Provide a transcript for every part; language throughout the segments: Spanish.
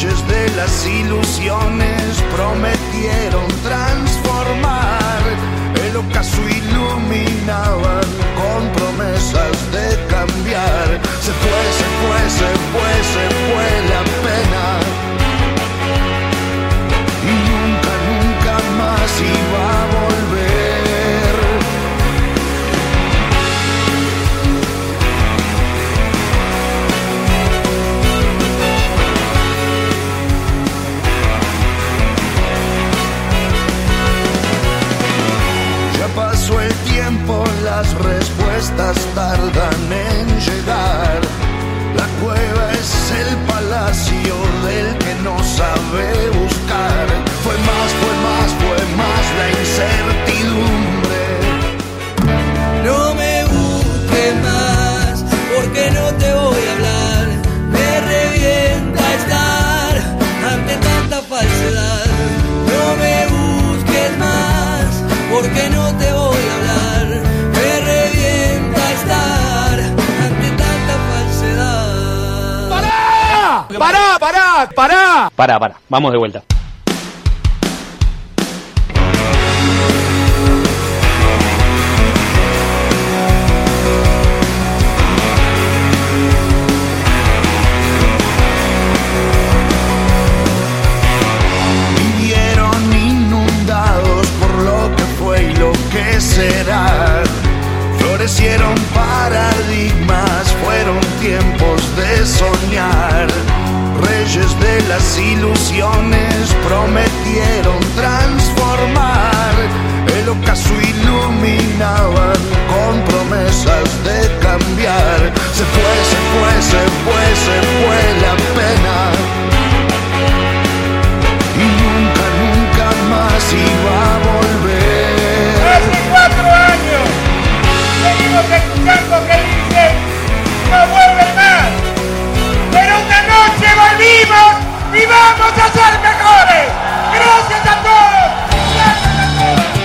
Reyes de las ilusiones prometieron transformar. El ocaso iluminaban con tardan en llegar. La cueva es el palacio del que no sabe buscar. Fue más, fue más, fue más la incertidumbre. ¡Pará, pará, pará! Pará, pará, vamos de vuelta. Vivieron inundados por lo que fue y lo que será. Florecieron paradigmas, fueron tiempos de soñar. Reyes de las ilusiones prometieron transformar. El ocaso iluminaban con promesas de cambiar. Se fue, se fue, se fue, se fue la pena y nunca, nunca más iba a volver. Hace cuatro años venimos escuchando que dicen volvimos y vamos a ser mejores. Gracias a todos. Gracias a todos.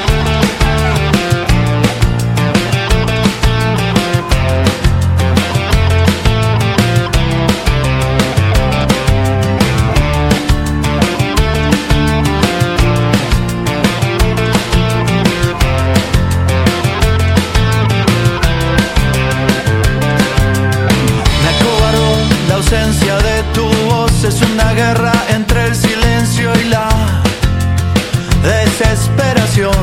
Es una guerra entre el silencio y la desesperación.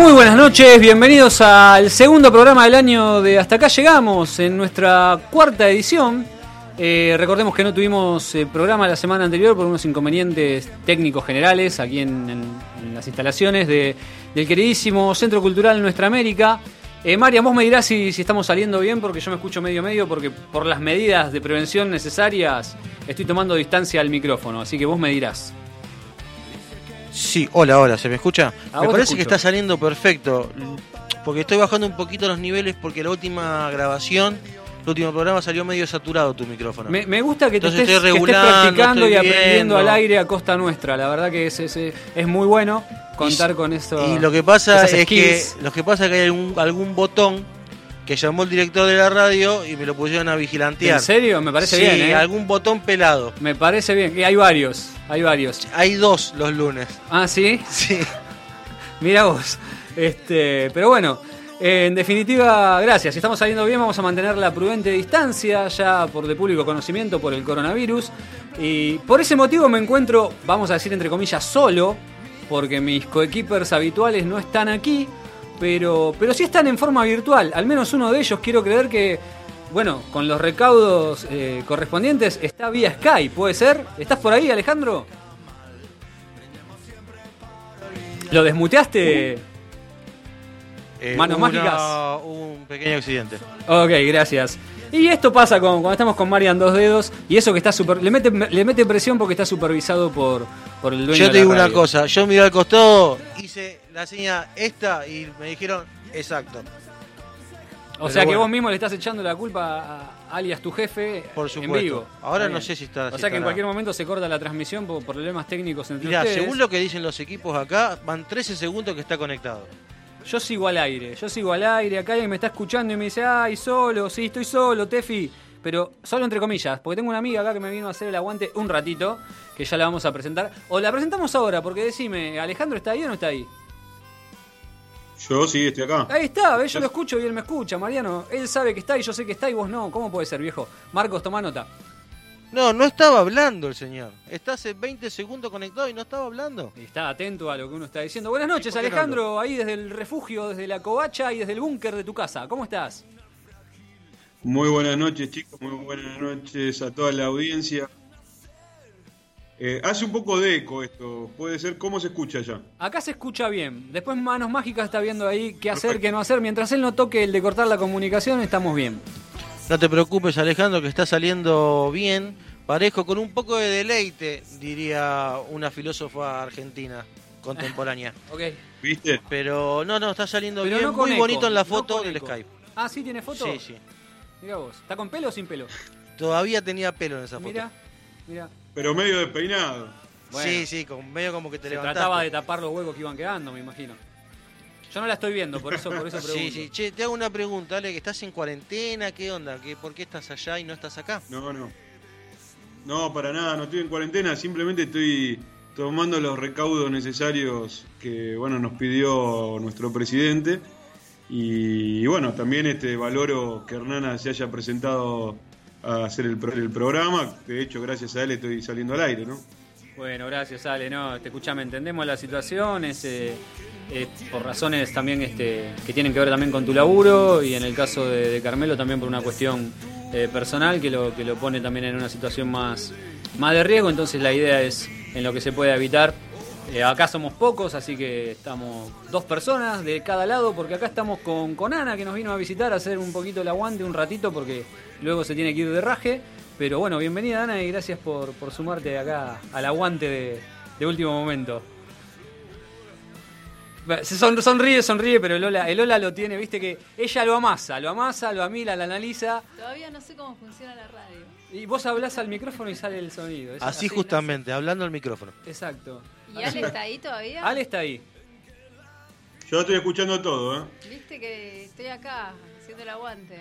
Muy buenas noches, bienvenidos al segundo programa del año de Hasta acá llegamos, en nuestra cuarta edición. Eh, recordemos que no tuvimos eh, programa la semana anterior por unos inconvenientes técnicos generales aquí en, las instalaciones de- del queridísimo Centro Cultural Nuestra América. Eh, María, vos me dirás si, si estamos saliendo bien porque yo me escucho medio medio porque por las medidas de prevención necesarias estoy tomando distancia al micrófono, así que vos me dirás. Sí, hola, hola, ¿se me escucha? Me parece que está saliendo perfecto. Porque estoy bajando un poquito los niveles porque la última grabación, el último programa salió medio saturado tu micrófono. Me, me gusta que te estés, estoy que estés practicando y aprendiendo viendo. al aire a costa nuestra. La verdad que es, es, es muy bueno contar Y- con eso. Y lo que pasa es que lo que pasa es que hay algún, algún botón que llamó el director de la radio y me lo pusieron a vigilantear. ¿En serio? Me parece sí, bien, ¿eh? algún botón pelado. Me parece bien. Y hay varios, hay varios. Hay dos los lunes. Ah, ¿sí? Sí. Mira vos. Este, pero bueno, eh, en definitiva, gracias. Si estamos saliendo bien, vamos a mantener la prudente distancia, ya por de público conocimiento, por el coronavirus. Y por ese motivo me encuentro, vamos a decir entre comillas, solo, porque mis coequippers habituales no están aquí, pero, pero sí están en forma virtual. Al menos uno de ellos quiero creer que, bueno, con los recaudos eh, correspondientes, está vía Skype, ¿puede ser? ¿Estás por ahí, Alejandro? ¿Lo desmuteaste? Eh, Manos una- mágicas. un pequeño accidente. Ok, gracias. Y esto pasa con, cuando estamos con Marian Dos Dedos y eso que está super, le mete, le mete presión porque está supervisado por, por el dueño Yo de te la digo una cosa, yo miré al costado, hice la seña esta y me dijeron exacto. O Pero sea que bueno. vos mismo le estás echando la culpa a alias tu jefe Por en supuesto. vivo. Ahora no sé si está- O si sea que en cualquier momento se corta la transmisión por problemas técnicos entre Mirá, ustedes. según lo que dicen los equipos acá, van 13 segundos que está conectado. Yo sigo al aire, yo sigo al aire, acá alguien me está escuchando y me dice, ay, solo, sí, estoy solo, Tefi. Pero solo entre comillas, porque tengo una amiga acá que me vino a hacer el aguante un ratito, que ya la vamos a presentar. O la presentamos ahora, porque decime, ¿Alejandro está ahí o no está ahí? Yo sí, estoy acá. Ahí está, ¿ves? yo lo escucho y él me escucha, Mariano. Él sabe que está y yo sé que está y vos no. ¿Cómo puede ser, viejo? Marcos, toma nota. No, no estaba hablando el señor. Está hace 20 segundos conectado y no estaba hablando. Y está atento a lo que uno está diciendo. Buenas noches, ¿Y por qué no Alejandro, ahí desde el refugio, desde la covacha y desde el búnker de tu casa. ¿Cómo estás? Muy buenas noches, chicos. Muy buenas noches a toda la audiencia. Eh, hace un poco de eco esto. Puede ser cómo se escucha ya. Acá se escucha bien. Después Manos Mágicas está viendo ahí qué hacer, Perfecto. qué no hacer. Mientras él no toque el de cortar la comunicación, estamos bien. No te preocupes, Alejandro, que está saliendo bien. Parejo con un poco de deleite, diría una filósofa argentina contemporánea. Ok. ¿Viste? Pero no, no, está saliendo Pero bien. no Muy eco, bonito en la no foto con del eco. Skype. Ah, ¿sí tiene foto? Sí, sí. Mira vos. ¿Está con pelo o sin pelo? Todavía tenía pelo en esa foto. Mira, mira. Pero medio despeinado. Bueno. Sí, sí, con medio como que te Se levantaste. trataba de tapar los huecos que iban quedando, me imagino. Yo no la estoy viendo, por eso, por eso pregunto. Sí, sí. Che, te hago una pregunta, Ale, que estás en cuarentena, ¿qué onda? ¿Qué, ¿Por qué estás allá y no estás acá? No, no. No, para nada. No estoy en cuarentena. Simplemente estoy tomando los recaudos necesarios que bueno nos pidió nuestro presidente. Y, bueno, también este valoro que Hernana se haya presentado a hacer el, el programa. De hecho, gracias a él estoy saliendo al aire, ¿no? Bueno, gracias Ale, no, te escuchame, entendemos la situación, eh, por razones también este, que tienen que ver también con tu laburo y en el caso de, de Carmelo también por una cuestión eh, personal que lo, que lo pone también en una situación más, más de riesgo, entonces la idea es en lo que se puede evitar. Eh, acá somos pocos, así que estamos dos personas de cada lado, porque acá estamos con, con Ana, que nos vino a visitar a hacer un poquito el aguante un ratito, porque luego se tiene que ir de raje. Pero bueno, bienvenida Ana y gracias por, por sumarte acá al aguante de, de último momento. Se son- sonríe, sonríe, pero el Lola, el Lola lo tiene, viste que ella lo amasa, lo amasa, lo amila, lo analiza. Todavía no sé cómo funciona la radio. Y vos hablás al micrófono y sale el sonido. Es Así justamente, hablando al micrófono. Exacto. ¿Y Ale está ahí todavía? Ale está ahí. Yo estoy escuchando todo, ¿eh? Viste que estoy acá haciendo el aguante.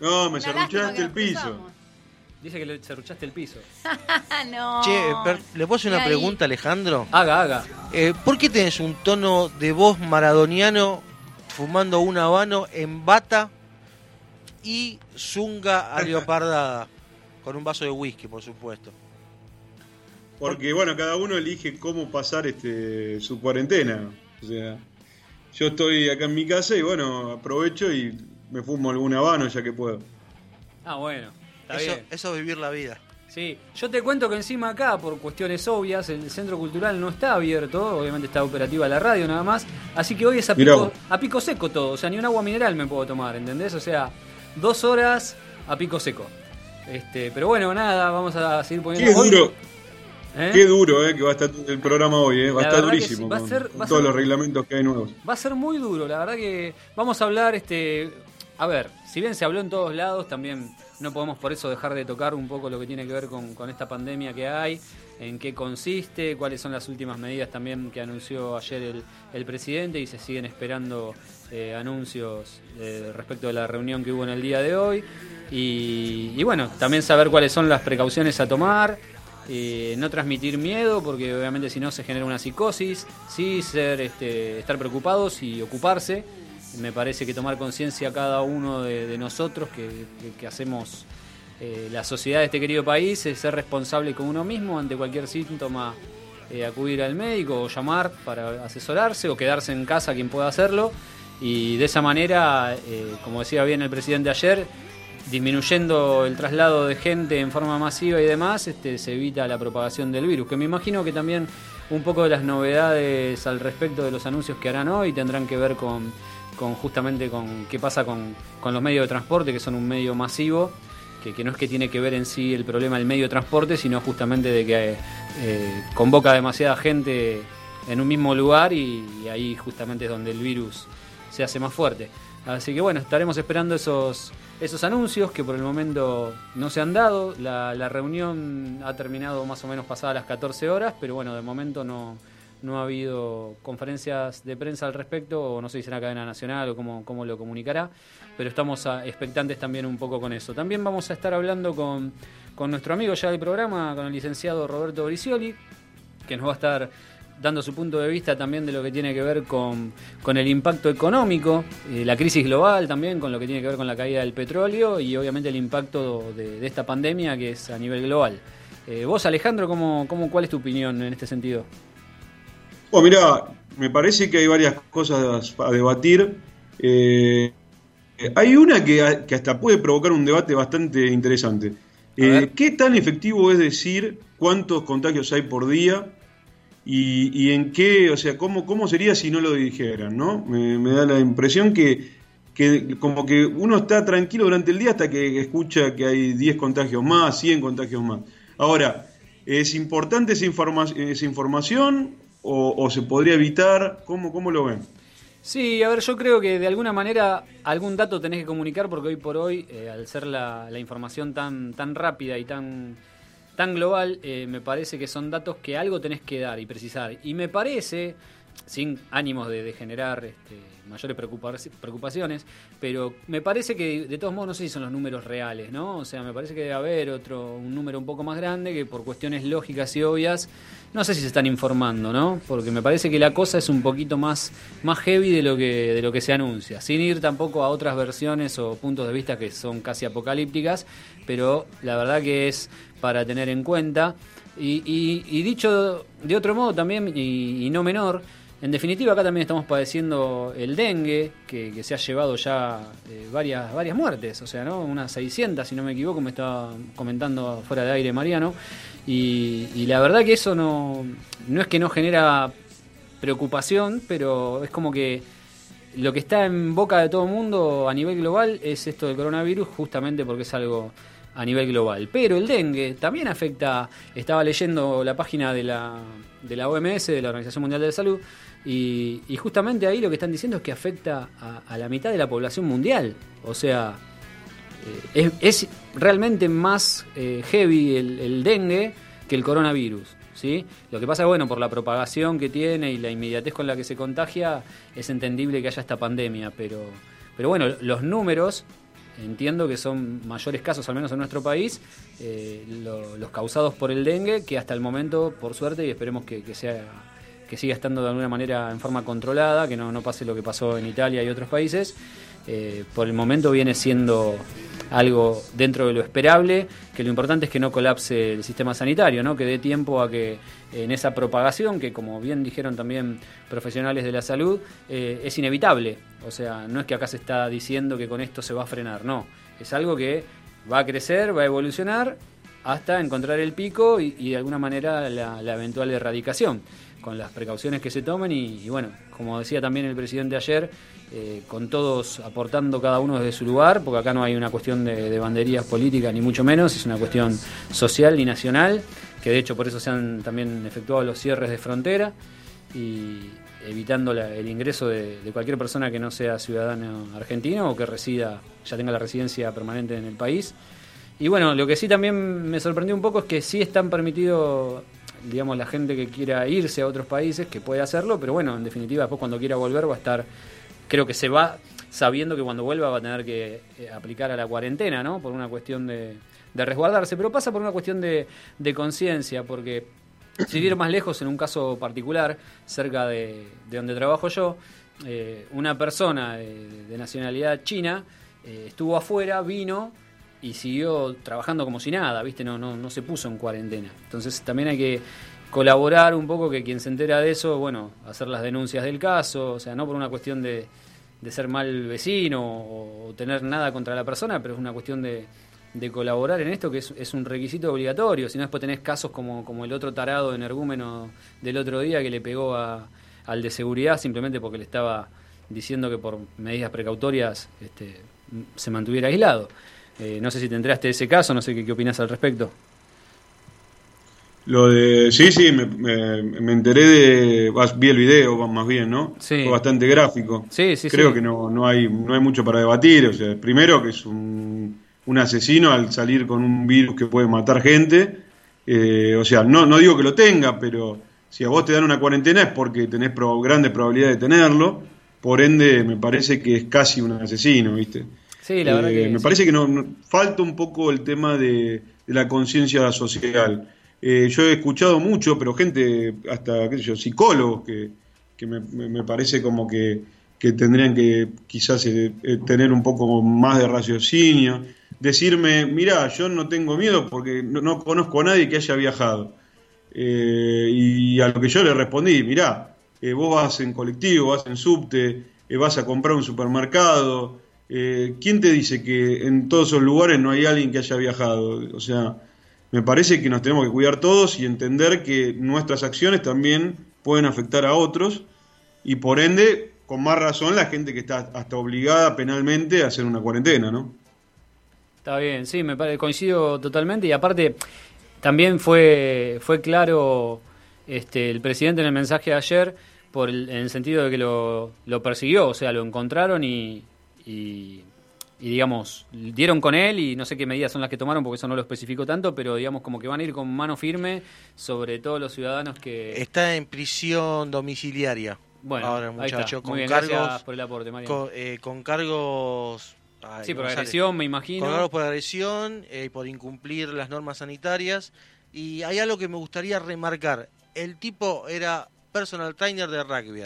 No, me cerruchaste el piso. cruzamos. Dice que le cerruchaste el piso. No. Che, per- ¿le puedo hacer una ahí- pregunta, Alejandro? Haga, haga. Eh, ¿Por qué tenés un tono de voz maradoniano fumando un habano en bata y zunga leopardada? Con un vaso de whisky, por supuesto. Porque bueno, cada uno elige cómo pasar este su cuarentena. O sea, yo estoy acá en mi casa y bueno, aprovecho y me fumo algún habano ya que puedo. Ah, bueno. Está Eso, bien. eso es vivir la vida. Sí, yo te cuento que encima acá, por cuestiones obvias, el centro cultural no está abierto, obviamente está operativa la radio nada más, así que hoy es a pico, a pico seco todo, o sea, ni un agua mineral me puedo tomar, ¿entendés? O sea, dos horas a pico seco. Este, pero bueno, nada, vamos a seguir poniendo... Qué Hoy- duro, ¿eh? qué duro eh, que va a estar el programa hoy, eh. va a estar durísimo sí, va a con, ser- con va a todos ser- los reglamentos que hay nuevos. Va a ser muy duro, la verdad que vamos a hablar, este, a ver, si bien se habló en todos lados, también no podemos por eso dejar de tocar un poco lo que tiene que ver con, esta pandemia que hay, en qué consiste, cuáles son las últimas medidas también que anunció ayer el, el presidente y se siguen esperando eh, anuncios eh, respecto de la reunión que hubo en el día de hoy. Y, y bueno, también saber cuáles son las precauciones a tomar, eh, no transmitir miedo, porque obviamente si no se genera una psicosis, sí ser, este, estar preocupados y ocuparse. Me parece que tomar conciencia cada uno de, nosotros que, que- que hacemos eh, la sociedad de este querido país es ser responsable con uno mismo ante cualquier síntoma, eh, acudir al médico o llamar para asesorarse o quedarse en casa quien pueda hacerlo. Y de esa manera, eh, como decía bien el presidente ayer, disminuyendo el traslado de gente en forma masiva y demás, este, se evita la propagación del virus. Que me imagino que también un poco de las novedades al respecto de los anuncios que harán hoy tendrán que ver con, con justamente con qué pasa con, los medios de transporte, que son un medio masivo que, no es que tiene que ver en sí el problema del medio de transporte, sino justamente de que eh, convoca demasiada gente en un mismo lugar y, ahí justamente es donde el virus se hace más fuerte. Así que bueno, estaremos esperando esos, esos anuncios que por el momento no se han dado. La, la reunión ha terminado más o menos pasadas las 14 horas, pero bueno, de momento no, no ha habido conferencias de prensa al respecto, o no sé si será cadena nacional o cómo, cómo lo comunicará, pero estamos expectantes también un poco con eso. También vamos a estar hablando con, con nuestro amigo ya del programa, con el licenciado Roberto Bricioli, que nos va a estar dando su punto de vista también de lo que tiene que ver con, con el impacto económico, eh, la crisis global también, con lo que tiene que ver con la caída del petróleo y obviamente el impacto de, esta pandemia que es a nivel global. Eh, vos, Alejandro, ¿cómo, cómo, ¿cuál es tu opinión en este sentido? Bueno, mira, me parece que hay varias cosas a debatir. Eh, hay una que, hasta puede provocar un debate bastante interesante. Eh, ¿Qué tan efectivo es decir cuántos contagios hay por día y, en qué, o sea, cómo, cómo sería si no lo dijeran, ¿no? Me, da la impresión que, que, como que uno está tranquilo durante el día hasta que escucha que hay 10 contagios más, 100 contagios más. Ahora, ¿es importante esa, esa información o, se podría evitar? ¿Cómo, ¿Cómo lo ven? Sí, a ver, yo creo que de alguna manera algún dato tenés que comunicar porque hoy por hoy, eh, al ser la, información tan, tan rápida y tan, tan global, eh, me parece que son datos que algo tenés que dar y precisar. Y me parece, sin ánimos de, generar este, mayores preocupaciones, pero me parece que de todos modos no sé si son los números reales, ¿no? O sea, me parece que debe haber otro, un número un poco más grande que por cuestiones lógicas y obvias no sé si se están informando, ¿no? Porque me parece que la cosa es un poquito más, más heavy de lo, que, de lo que se anuncia, sin ir tampoco a otras versiones o puntos de vista que son casi apocalípticas, pero la verdad que es para tener en cuenta. Y, dicho de otro modo también, y, no menor, en definitiva acá también estamos padeciendo el dengue, que, se ha llevado ya eh, varias, varias muertes, o sea, ¿no? Unas 600, si no me equivoco, me estaba comentando fuera de aire Mariano. Y, la verdad que eso no, no es que no genera preocupación, pero es como que lo que está en boca de todo el mundo a nivel global es esto del coronavirus, justamente porque es algo a nivel global. Pero el dengue también afecta, estaba leyendo la página de la, de la OMS, de la Organización Mundial de la Salud, y, justamente ahí lo que están diciendo es que afecta a, la mitad de la población mundial. O sea, eh, es, realmente más eh, heavy el, dengue que el coronavirus. ¿sí? Lo que pasa bueno, por la propagación que tiene y la inmediatez con la que se contagia, es entendible que haya esta pandemia, pero, pero bueno, los números entiendo que son mayores casos, al menos en nuestro país, eh, los causados por el dengue, que hasta el momento, por suerte, y esperemos que, sea que siga estando de alguna manera en forma controlada, que no, no pase lo que pasó en Italia y otros países, eh, por el momento viene siendo algo dentro de lo esperable, que lo importante es que no colapse el sistema sanitario, ¿no? que dé tiempo a que en esa propagación, que como bien dijeron también profesionales de la salud, eh, es inevitable. O sea, no es que acá se está diciendo que con esto se va a frenar, no. Es algo que va a crecer, va a evolucionar hasta encontrar el pico y, de alguna manera la, eventual erradicación, con las precauciones que se tomen y bueno, como decía también el presidente ayer, eh, con todos aportando cada uno desde su lugar, porque acá no hay una cuestión de, banderías políticas ni mucho menos, es una cuestión social y nacional, que de hecho por eso se han también efectuado los cierres de frontera y evitando el ingreso de, cualquier persona que no sea ciudadano argentino o que resida, ya tenga la residencia permanente en el país. Y bueno, lo que sí también me sorprendió un poco es que sí están permitidos digamos, la gente que quiera irse a otros países, que puede hacerlo, pero bueno, en definitiva, después cuando quiera volver va a estar creo que se va sabiendo que cuando vuelva va a tener que eh, aplicar a la cuarentena, ¿no? Por una cuestión de, resguardarse, pero pasa por una cuestión de, conciencia, porque si ir más lejos, en un caso particular, cerca de, donde trabajo yo, eh, una persona de, nacionalidad china eh, estuvo afuera, vino y siguió trabajando como si nada, ¿viste? No, no, no se puso en cuarentena. Entonces también hay que colaborar un poco que quien se entera de eso, bueno, hacer las denuncias del caso, o sea, no por una cuestión de, de ser mal vecino o, tener nada contra la persona, pero es una cuestión de, de colaborar en esto que es, un requisito obligatorio. Si no, después tenés casos como, como el otro tarado energúmeno del otro día que le pegó a, al de seguridad simplemente porque le estaba diciendo que por medidas precautorias este, se mantuviera aislado. Eh, no sé si te enteraste de ese caso, no sé qué, qué opinas al respecto. Lo de. Sí, sí, me, me, enteré de. Vi el video, más bien, ¿no? Sí. Fue bastante gráfico. Sí, sí, Creo sí. que no, no, hay, no hay mucho para debatir. O sea, primero que es un, un asesino al salir con un virus que puede matar gente. Eh, o sea, no, no digo que lo tenga, pero si a vos te dan una cuarentena es porque tenés pro, grandes probabilidades de tenerlo. Por ende, me parece que es casi un asesino, ¿viste? Sí, la verdad Eh, que Me parece que no, no- falta un poco el tema de, de la conciencia social. Eh, yo he escuchado mucho, pero gente, hasta qué sé yo, psicólogos, que, que me, me- me parece como que, que tendrían que quizás eh, eh, tener un poco más de raciocinio. Decirme, mira, yo no tengo miedo porque no, no conozco a nadie que haya viajado. Eh, y a lo que yo le respondí, mirá, vos vas en colectivo, vas en subte, vas a comprar un supermercado. Eh, ¿Quién te dice que en todos esos lugares no hay alguien que haya viajado? O sea, me parece que nos tenemos que cuidar todos y entender que nuestras acciones también pueden afectar a otros y por ende, con más razón, la gente que está hasta obligada penalmente a hacer una cuarentena, ¿no? Está bien, sí, me pare- coincido totalmente y aparte también fue fue claro este el presidente en el mensaje de ayer en el sentido de que lo persiguió, o sea, lo encontraron y, y, y, digamos dieron con él y no sé qué medidas son las que tomaron porque eso no lo especificó tanto, pero digamos como que van a ir con mano firme sobre todos los ciudadanos que Está en prisión domiciliaria. bueno, ahora muchacho con bien, cargos por el aporte, con, eh, con cargos ay, sí, no por sale. agresión, me imagino. con cargos por agresión eh, y por incumplir las normas sanitarias y hay algo que me gustaría remarcar el tipo era personal trainer de rugby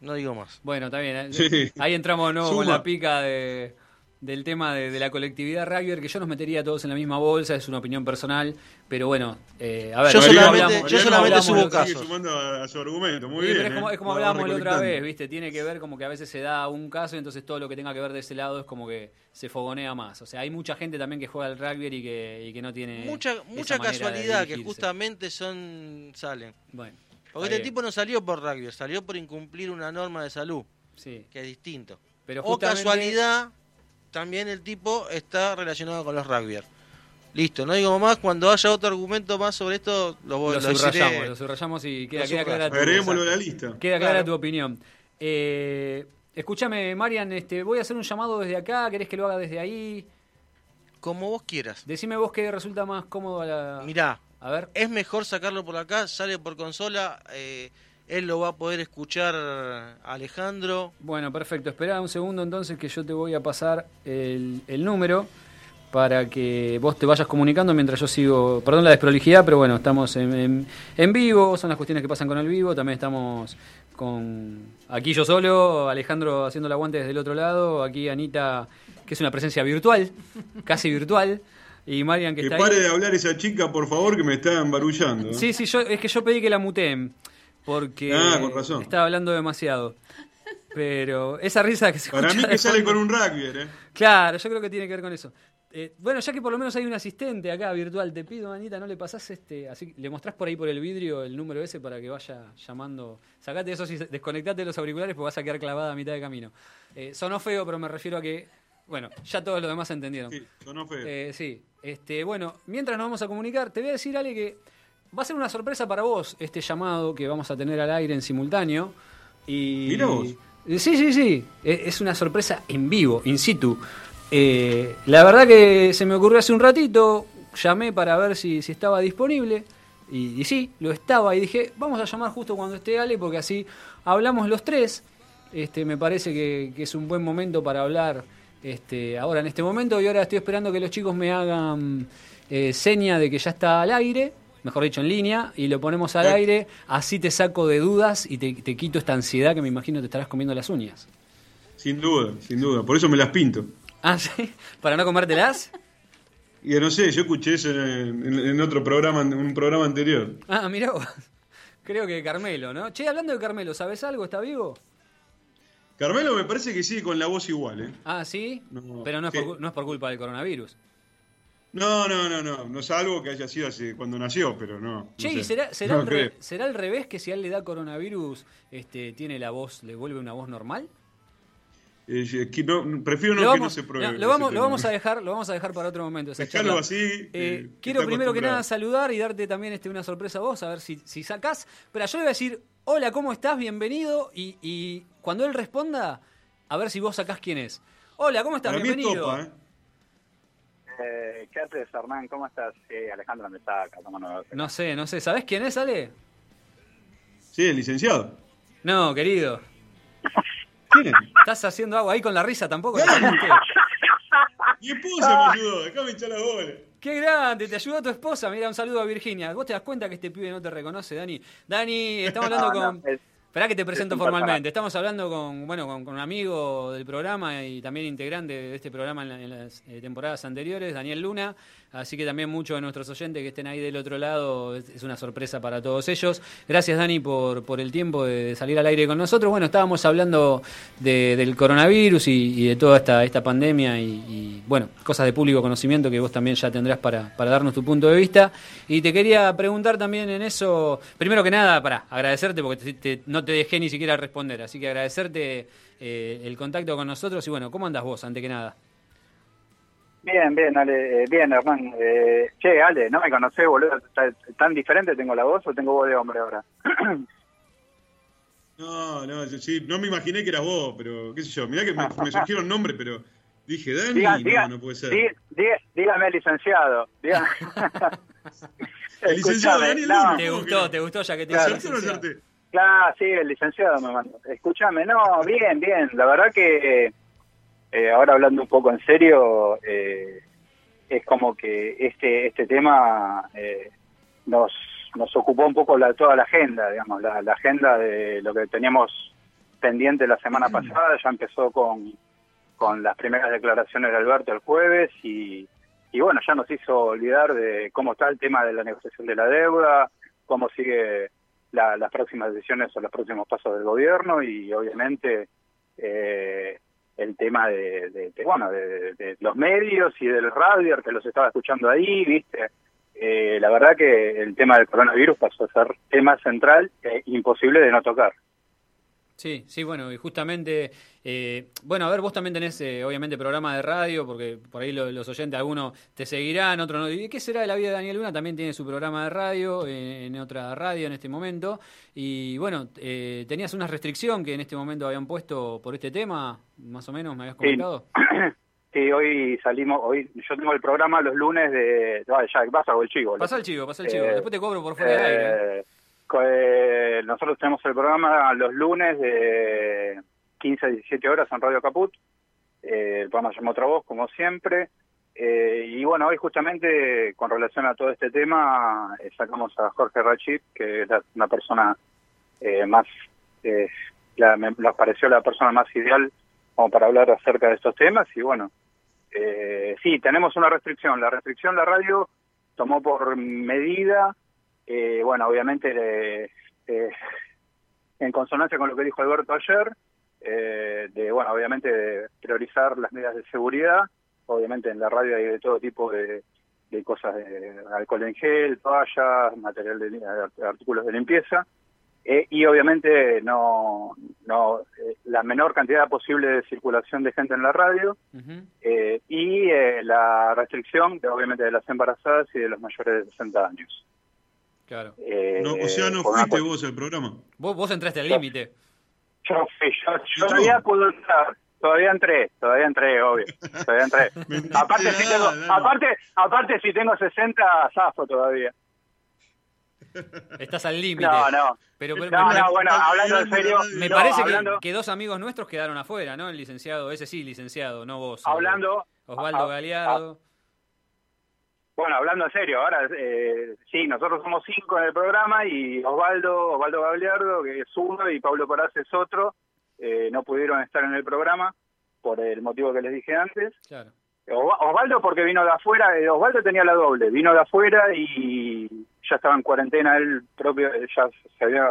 no digo más Bueno, está bien. ¿eh? Sí. Ahí entramos nuevo con la pica de, del tema de, de la colectividad rugby, que yo nos metería a todos en la misma bolsa, es una opinión personal, pero bueno, eh, a ver, Yo solamente- hablamos- yo solamente subo casos. Sumando a, a su argumento, muy Sí, bien. pero es como, ¿eh? es como hablábamos la otra vez, ¿viste? Tiene que ver como que a veces se da un caso y entonces todo lo que tenga que ver de ese lado es como que se fogonea más. O sea, hay mucha gente también que juega al rugby y que, y que no tiene. mucha esa mucha casualidad que justamente son salen Bueno. Porque está este bien. tipo no salió por rugby salió por incumplir una norma de salud Sí. que es distinto Pero o justamente- casualidad también el tipo está relacionado con los rugby listo no digo más cuando haya otro argumento más sobre esto lo voy Lo lo subrayamos, lo subrayamos y queda, queda clara tu, la lista. queda clara Claro. tu opinión. Eh, escúchame, Marian, este, voy a hacer un llamado desde acá, ¿querés que lo haga desde ahí? como vos quieras Decime vos qué resulta más cómodo a la... mirá A ver. es mejor sacarlo por acá, sale por consola, eh, él lo va a poder escuchar Alejandro. Bueno, perfecto. Espera un segundo entonces que yo te voy a pasar el, el número para que vos te vayas comunicando mientras yo sigo... Perdón la desprolijidad, pero bueno, estamos en, en- en vivo, son las cuestiones que pasan con el vivo, también estamos con... Aquí yo solo, Alejandro haciendo el aguante desde el otro lado, aquí Anita, que es una presencia virtual, casi virtual, y Marian que, Que está pare ahí. de hablar esa chica, por favor, que me está embarullando. Sí, sí, yo, es que yo pedí que la muteen, porque Ah, con razón. estaba hablando demasiado. Pero esa risa que se Para mí que sale con un rugby, ¿eh? Claro, yo creo que tiene que ver con eso. Eh, bueno, ya que por lo menos hay un asistente acá virtual, te pido, Anita, no le pasás este, así le mostrás por ahí por el vidrio el número ese para que vaya llamando. Sacate eso y desconectate de los auriculares porque vas a quedar clavada a mitad de camino. Eh, sonó feo, pero me refiero a que, bueno, ya todos los demás entendieron. Sí, sonó feo. Eh, sí, este, bueno, mientras nos vamos a comunicar, te voy a decir, Ale, que va a ser una sorpresa para vos este llamado que vamos a tener al aire en simultáneo. Y, vos. Sí, sí, sí, e- es una sorpresa en vivo, in situ. Eh, la verdad que se me ocurrió hace un ratito, llamé para ver si, si estaba disponible. Y, y sí, lo estaba. Y dije, vamos a llamar justo cuando esté Ale, porque así hablamos los tres. Este, me parece que, que es un buen momento para hablar este, ahora en este momento. Y ahora estoy esperando que los chicos me hagan eh, seña de que ya está al aire, mejor dicho, en línea, y lo ponemos al Eh. aire. Así te saco de dudas y te, te quito esta ansiedad que me imagino te estarás comiendo las uñas. Sin duda, sin duda. Por eso me las pinto. Ah, sí, para no comértelas. Y no sé, yo escuché eso en, en- en otro programa, en un programa anterior. Ah, vos. Creo que Carmelo, ¿no? Che, hablando de Carmelo, ¿sabes algo? ¿Está vivo? Carmelo me parece que sigue con la voz igual, ¿eh? Ah, ¿sí? No, Pero no es, por, cu- no es por culpa del coronavirus. No, no, no, no. No es algo que haya sido así cuando nació, pero no. no Che, sé. ¿y será, será, No re- al revés que si a él le da coronavirus, este, tiene la voz, le vuelve una voz normal? Eh, que no- prefiero no que no se pruebe. no, lo vamos, lo tema. vamos a dejar, lo vamos a dejar para otro momento. Dejalo así, Eh, eh, quiero primero que nada saludar y darte también este, una sorpresa a vos, a ver si, si sacás. Pero yo le voy a decir, hola, ¿cómo estás? Bienvenido. Y, y cuando él responda, a ver si vos sacás quién es. Hola, ¿cómo estás? Para mí es Bienvenido. topa, ¿eh? Eh, ¿Qué haces, Hernán? ¿Cómo estás? Sí, Alejandro me saca. ¿cómo no? No sé, no sé. ¿Sabés quién es, Ale? Sí, el licenciado. No, querido. ¿Quién es? ¿Estás haciendo agua ahí con la risa tampoco? Mi esposa me ayudó, déjame echar la bola. ¡Qué grande! Te ayudó tu esposa. Mira, un saludo a Virginia. ¿Vos te das cuenta que este pibe no te reconoce, Dani? Dani, estamos hablando No, con... no, es- Esperá que te presento formalmente. Estamos hablando con, bueno, con, con un amigo del programa y también integrante de este programa en, la- en las eh, temporadas anteriores, Daniel Luna. Así que también muchos de nuestros oyentes que estén ahí del otro lado es, una sorpresa para todos ellos. Gracias, Dani, por, por el tiempo de salir al aire con nosotros. Bueno, estábamos hablando de- del coronavirus y, de toda esta, esta pandemia y, y, bueno, cosas de público conocimiento que vos también ya tendrás para, para darnos tu punto de vista. Y te quería preguntar también en eso, primero que nada, para agradecerte porque te- te- no te dejé ni siquiera responder, así que agradecerte eh, el contacto con nosotros y bueno, ¿cómo andas vos, ante que nada? Bien, bien, Ale. eh, bien, Hernán. Eh, che, Ale, ¿no me conocés, boludo? ¿Tan- ¿Tan diferente tengo la voz o tengo voz de hombre ahora? No, no, yo sí, no me imaginé que eras vos, pero qué sé yo. Mirá que me, me surgieron nombres, pero dije, Dani, Diga- no, diga- no puede ser. di- di- dígame, licenciado. Dígame. El licenciado Daniel no, Luna. ¿Te ¿cómo gustó? que? ¿Te gustó ya que te Claro. Claro, sí, el licenciado me mandó. Escúchame, no, bien, bien. La verdad que eh, ahora hablando un poco en serio, eh, es como que este este tema eh, nos nos ocupó un poco la, toda la agenda, digamos, la, la agenda de lo que teníamos pendiente la semana pasada. Ya empezó con, con las primeras declaraciones de Alberto el jueves y, y bueno, ya nos hizo olvidar de cómo está el tema de la negociación de la deuda, cómo sigue la- las próximas decisiones o los próximos pasos del gobierno y obviamente eh, el tema de, de- de, bueno de, de los medios y del radio que los estaba escuchando ahí viste Eh, la verdad que el tema del coronavirus pasó a ser tema central e imposible de no tocar Sí, sí, bueno, y justamente, eh, bueno, a ver, vos también tenés, eh, obviamente, programa de radio, porque por ahí lo- los oyentes, algunos te seguirán, otros no. ¿Y qué será de la vida de Daniel Luna? También tiene su programa de radio, eh, en otra radio en este momento. Y bueno, eh, tenías una restricción que en este momento habían puesto por este tema, más o menos, me habías comentado. Sí, hoy salimos, hoy yo tengo el programa los lunes de... ah, ya, vas a el chivo. Pasa el chivo, pasa el chivo. Eh, Después te cobro por fuera del aire. ¿Eh? Nosotros tenemos el programa los lunes de 15 a 17 horas en Radio Caput. Eh, el programa se llama Otra Voz, como siempre. Eh, y bueno, hoy justamente con relación a todo este tema eh, sacamos a Jorge Rachid, que es la- una persona más, nos pareció la persona más ideal como para hablar acerca de estos temas. Y bueno, sí, tenemos una restricción. La restricción la radio tomó por medida, eh, bueno, obviamente eh, en consonancia con lo que dijo Alberto ayer, eh, de, bueno, obviamente de priorizar las medidas de seguridad. Obviamente en la radio hay de todo tipo de, de cosas de alcohol en gel, toallas, material de, de artículos de limpieza. Eh, y obviamente no, no eh, la menor cantidad posible de circulación de gente en la radio Ujú. eh, y eh, la restricción de, obviamente de las embarazadas y de los mayores de 60 años. Claro. Eh, No, o sea, no fuiste vos al programa. Vos, vos entraste al límite. Yo, fui, yo, yo ¿Y tú? todavía puedo entrar, todavía entré, todavía entré, obvio, todavía entré. Aparte, si tengo, aparte, aparte si tengo 60, zafo todavía. Estás al límite. No, no. Pero, pero- No, no, bueno, hablando en serio, Me no, parece que- hablando, que, dos amigos nuestros quedaron afuera, ¿no? El licenciado, ese sí, licenciado, no vos. hablando, Osvaldo ah, Galeardo. Bueno, hablando en serio, ahora eh, sí, nosotros somos cinco en el programa y Osvaldo, Osvaldo Gagliardo, que es uno, y Pablo Coraz es otro, eh, no pudieron estar en el programa por el motivo que les dije antes. Claro. Os- Osvaldo porque vino de afuera, eh, Osvaldo tenía la doble, vino de afuera y ya estaba en cuarentena él propio, eh, ya se había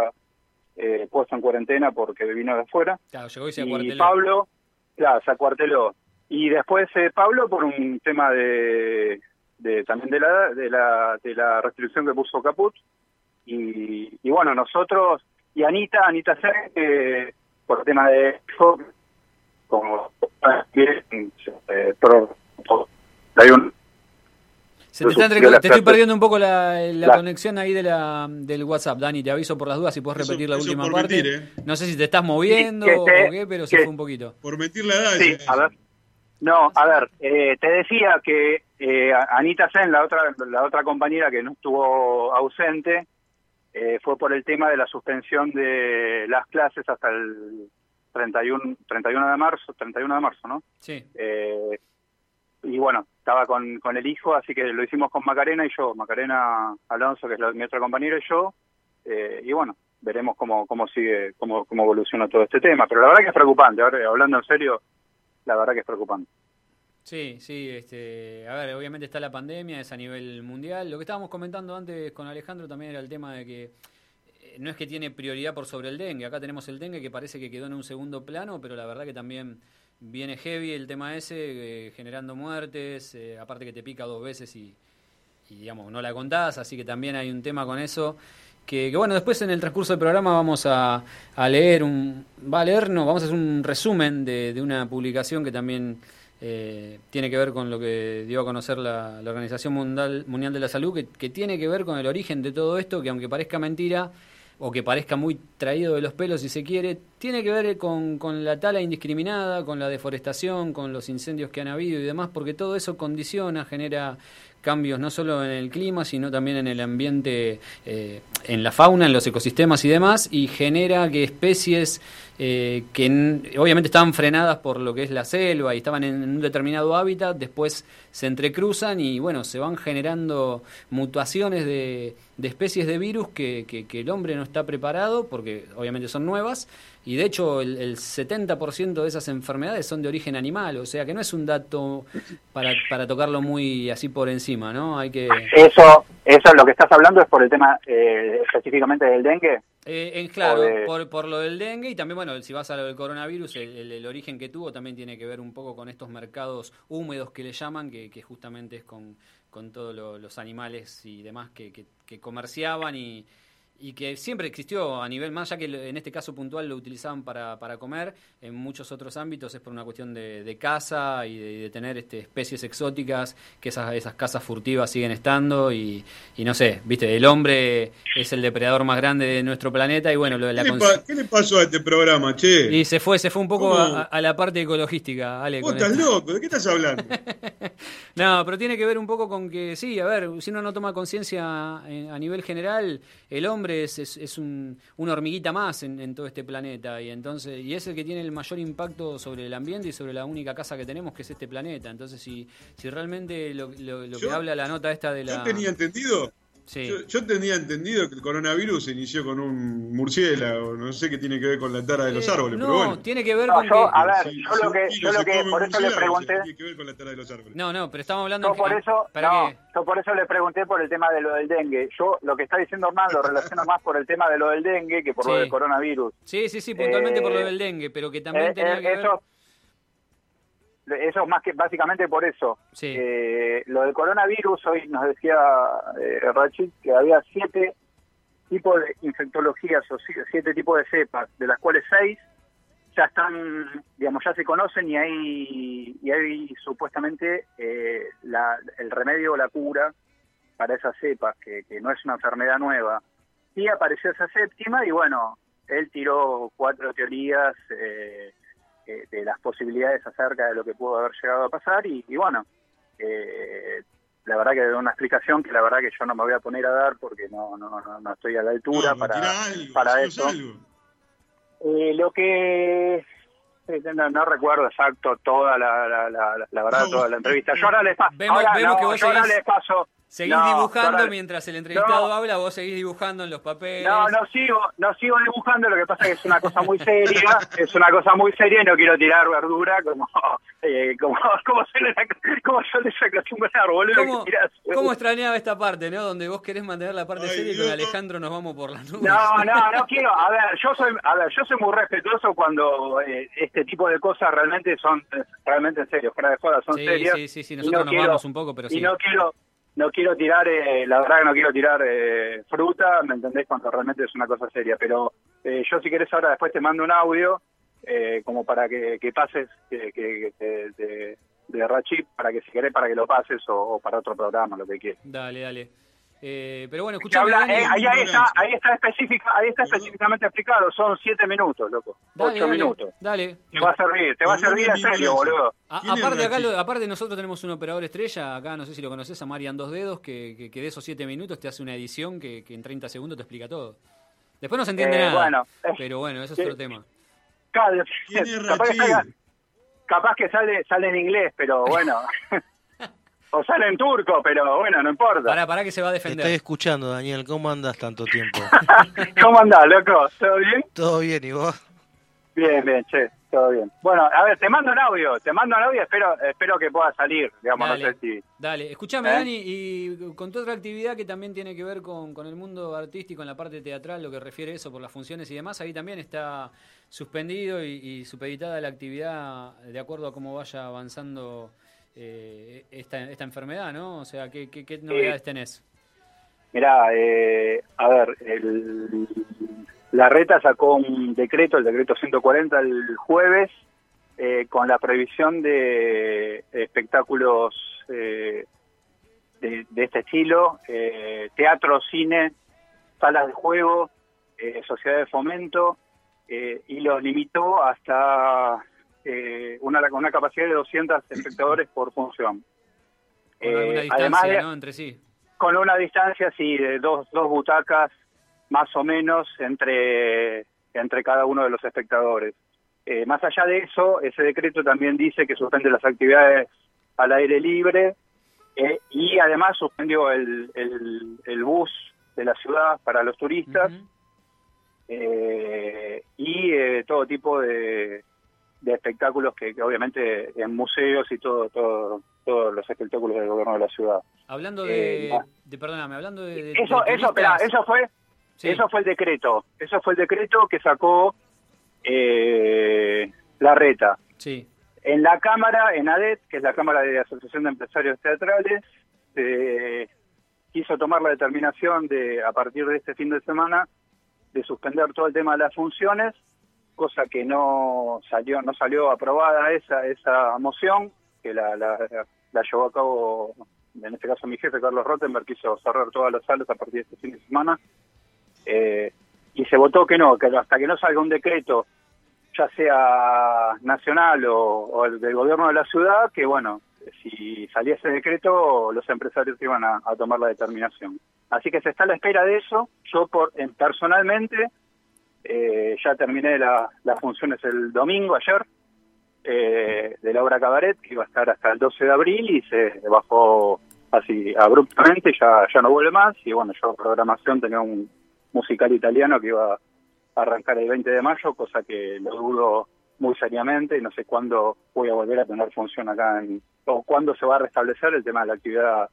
eh, puesto en cuarentena porque vino de afuera. Claro, llegó y se Y acuarteló. Pablo, claro, se acuarteló. Y después eh, Pablo por un tema de, de también de la, de la de la restricción que puso Caput. Y, y bueno, nosotros y Anita, Anita Sen, eh, por el tema de como eh, pro- pro- hay un Se te, está te estoy perdiendo un poco la, la La- conexión ahí de la, del WhatsApp, Dani. Te aviso por las dudas si puedes Eso- repetir la eso última parte. mentir, ¿eh? No sé si te estás moviendo Sí, que o qué, pero se fue un poquito. Por mentir la edad. Sí, es a ver. No, a ver, eh, te decía que eh, Anita Sen, la otra, la otra compañera que no estuvo ausente, eh, fue por el tema de la suspensión de las clases hasta el 31, 31 de marzo, 31 de marzo, ¿no? Sí. Eh, y bueno, estaba con, con el hijo, así que lo hicimos con Macarena y yo, Macarena Alonso, que es la- mi otra compañera, y yo, eh, y bueno, veremos cómo, cómo sigue, cómo, cómo evoluciona todo este tema. Pero la verdad que es preocupante, ahora, hablando en serio, la verdad que es preocupante. Sí, sí, este, a ver, obviamente está la pandemia, es a nivel mundial. Lo que estábamos comentando antes con Alejandro también era el tema de que eh, no es que tiene prioridad por sobre el dengue. Acá tenemos el dengue que parece que quedó en un segundo plano, pero la verdad que también viene heavy el tema ese, eh, generando muertes, eh, aparte que te pica dos veces y, y, digamos, no la contás, así que también hay un tema con eso. Que, que, bueno, después en el transcurso del programa vamos a, a leer un, va a leer, no, vamos a hacer un resumen de, de una publicación que también eh, tiene que ver con lo que dio a conocer la, la Organización Mundial, Mundial de la Salud, que, que tiene que ver con el origen de todo esto, que aunque parezca mentira, o que parezca muy traído de los pelos si se quiere, tiene que ver con, con la tala indiscriminada, con la deforestación, con los incendios que han habido y demás, porque todo eso condiciona, genera cambios no solo en el clima, sino también en el ambiente, eh, en la fauna, en los ecosistemas y demás, y genera que especies eh, que obviamente estaban frenadas por lo que es la selva y estaban en un determinado hábitat, después se entrecruzan y bueno, se van generando mutaciones de, de especies de virus que el hombre no está preparado, porque obviamente son nuevas, y de hecho el, el 70% de esas enfermedades son de origen animal, o sea que no es un dato para, para tocarlo muy así por encima, ¿no? Hay que... Eso, eso lo que estás hablando es por el tema eh, específicamente del dengue. Eh, en claro, de- por, por lo del dengue y también, bueno, si vas a lo del coronavirus, el, el- el origen que tuvo también tiene que ver un poco con estos mercados húmedos que le llaman, que, que justamente es con, con todos lo- los animales y demás que, que- que comerciaban y, y que siempre existió a nivel más, ya que en este caso puntual lo utilizaban para, para comer, en muchos otros ámbitos es por una cuestión de, de caza y de, de tener este, especies exóticas, que esas, esas cazas furtivas siguen estando y, y no sé, viste, el hombre es el depredador más grande de nuestro planeta y bueno, lo de la ¿Qué, le pa- qué le pasó a este programa, che? y se fue, se fue un poco a, a la parte ecologística, Ale. Vos estás esto. loco, ¿de qué estás hablando? No, pero tiene que ver un poco con que, sí, a ver, si uno no toma conciencia eh, a nivel general, el hombre es, es, es un, una hormiguita más en, en todo este planeta y entonces y es el que tiene el mayor impacto sobre el ambiente y sobre la única casa que tenemos que es este planeta. Entonces, si, si realmente lo, lo- lo que habla la nota esta de la... Yo tenía entendido, Sí. yo, yo tenía entendido que el coronavirus se inició con un murciélago, no sé qué tiene que ver con la tara de los Eh, árboles, no, pero bueno. tiene que ver No, con yo, que... a ver, Si- yo si lo un que, kilo yo lo se que, come por eso le pregunté, Tiene que ver con la tara de los árboles. No, no, pero estamos hablando... yo en por que- eso, para no, yo por eso le pregunté por el tema de lo del dengue. Yo lo que está diciendo Hernán lo relaciono más por el tema de lo del dengue que por lo del coronavirus. Sí, sí, sí, puntualmente por lo Eh, del dengue, pero que también Eh, tenía eh, que ver... eso, es más que básicamente por eso. Sí. Eh, lo del coronavirus, hoy nos decía eh, Rachid que había siete tipos de infectologías o si- siete tipos de cepas, de las cuales seis ya están, digamos, ya se conocen y hay, y hay supuestamente eh, la- el remedio o la cura para esas cepas, que, que no es una enfermedad nueva. Y apareció esa séptima y bueno, él tiró cuatro teorías eh, eh, de las posibilidades acerca de lo que pudo haber llegado a pasar y, y bueno, eh, la verdad que una explicación que la verdad que yo no me voy a poner a dar porque no, no, no, no estoy a la altura No, para, algo, para eso. algo. Eh, lo que eh, no, no recuerdo exacto toda la, la, la, la verdad No, toda la entrevista. Yo ahora les paso, Vemos- ahora, vemos no, que vos yo ahora les paso, Seguís No, dibujando mientras el entrevistado No. habla, vos seguís dibujando en los papeles. No, no sigo, no sigo dibujando, lo que pasa es que es una cosa muy seria, es una cosa muy seria y no quiero tirar verdura como eh, como, como, como suelen acostumbrar, boludo. ¿Cómo, que tirás. cómo extrañaba esta parte, ¿no? Donde vos querés mantener la parte Ay, seria y con. Alejandro nos vamos por las nubes. No, no, no quiero. A ver, yo soy, a ver, yo soy muy respetuoso cuando eh, este tipo de cosas realmente son, realmente en serio, fuera de joda, son Sí, serias. sí, sí, sí, Y nosotros no nos quiero- vamos un poco, pero y sí. no quiero, no quiero tirar, eh, la verdad que no quiero tirar eh, fruta, ¿me entendés? Cuando realmente es una cosa seria. Pero eh, yo si querés ahora después te mando un audio, eh, como para que, que pases que, de, de Rachid, para que si querés, para que lo pases o, o para otro programa, lo que quieras. Dale, dale. Eh, pero bueno, Que escuchame, habla- Dani. eh, ahí, ahí está, ahí está específica, ahí está específicamente explicado, son siete minutos, loco, Dale, ocho dale, minutos. Dale. Te va a servir, te va a servir en serio, boludo. A- ¿Quién es aparte, acá lo- aparte nosotros tenemos un operador estrella, acá no sé si lo conoces, a Marian Dos Dedos, que, que, que de esos siete minutos te hace una edición que, que en 30 segundos te explica todo. Después no se entiende Eh, nada, bueno, eh, pero bueno, eso es otro tema. Claro, ¿Quién es capaz, que salga- capaz que sale, sale en inglés, pero bueno. o sale en turco, pero bueno, no importa. Pará, pará que se va a Te defender. estoy escuchando, Daniel. ¿Cómo andas tanto tiempo? ¿Cómo andás, loco? ¿Todo bien? ¿Todo bien y vos? Bien, bien, che, todo bien. Bueno, a ver, te mando un audio, te mando un audio, espero, espero que pueda salir, digamos, Dale, no sé si... dale. Escuchame, ¿Eh? Dani, y con tu otra actividad que también tiene que ver con, con el mundo artístico, en la parte teatral, lo que refiere eso por las funciones y demás, ahí también está suspendido y, y supeditada la actividad de acuerdo a cómo vaya avanzando eh, esta, esta enfermedad, ¿no? O sea, ¿qué, qué, qué novedades tenés? Mirá, eh, a ver, el, la reta sacó un decreto, el decreto 140 el jueves, eh, con la prohibición de espectáculos eh, de, de este estilo, eh, teatro, cine, salas de juego, eh, sociedad de fomento, y los limitó hasta eh, una, una capacidad de 200 espectadores por función. Con alguna Eh, distancia, además de- ¿no? Entre sí. con una distancia, sí, de dos, dos butacas más o menos entre, entre cada uno de los espectadores. Eh, más allá de eso, ese decreto también dice que suspende las actividades al aire libre eh, y además suspendió el, el, el bus de la ciudad para los turistas eh, y todo tipo de, de espectáculos que, que obviamente en museos y todo, todo, todos los espectáculos del gobierno de la ciudad. Hablando de, Eh, de- Perdóname, hablando de. de- Eso, de eso, espera, eso fue, Sí. eso fue el decreto, eso fue el decreto que sacó eh, la reta. Sí. En la Cámara, en ADET, que es la Cámara de Asociación de Empresarios Teatrales, se quiso tomar la determinación de, a partir de este fin de semana, de suspender todo el tema de las funciones, cosa que no salió, no salió aprobada esa, esa moción, que la, la, la llevó a cabo, en este caso mi jefe, Carlos Rottenberg, quiso cerrar todas las salas a partir de este fin de semana, eh, y se votó que no, que hasta que no salga un decreto ya sea nacional o, o el del gobierno de la ciudad, que bueno, si salía ese decreto, los empresarios iban a, tomar la determinación. Así que se está a la espera de eso. Yo por en- personalmente eh, ya terminé la- las funciones el domingo, ayer, eh, de la obra Cabaret, que iba a estar hasta el 12 de abril y se bajó así abruptamente, ya, ya no vuelve más. Y bueno, yo programación tenía un musical italiano que iba a arrancar el 20 de mayo, cosa que lo dudo muy seriamente y no sé cuándo voy a volver a tener función acá en, o cuándo se va a restablecer el tema de la actividad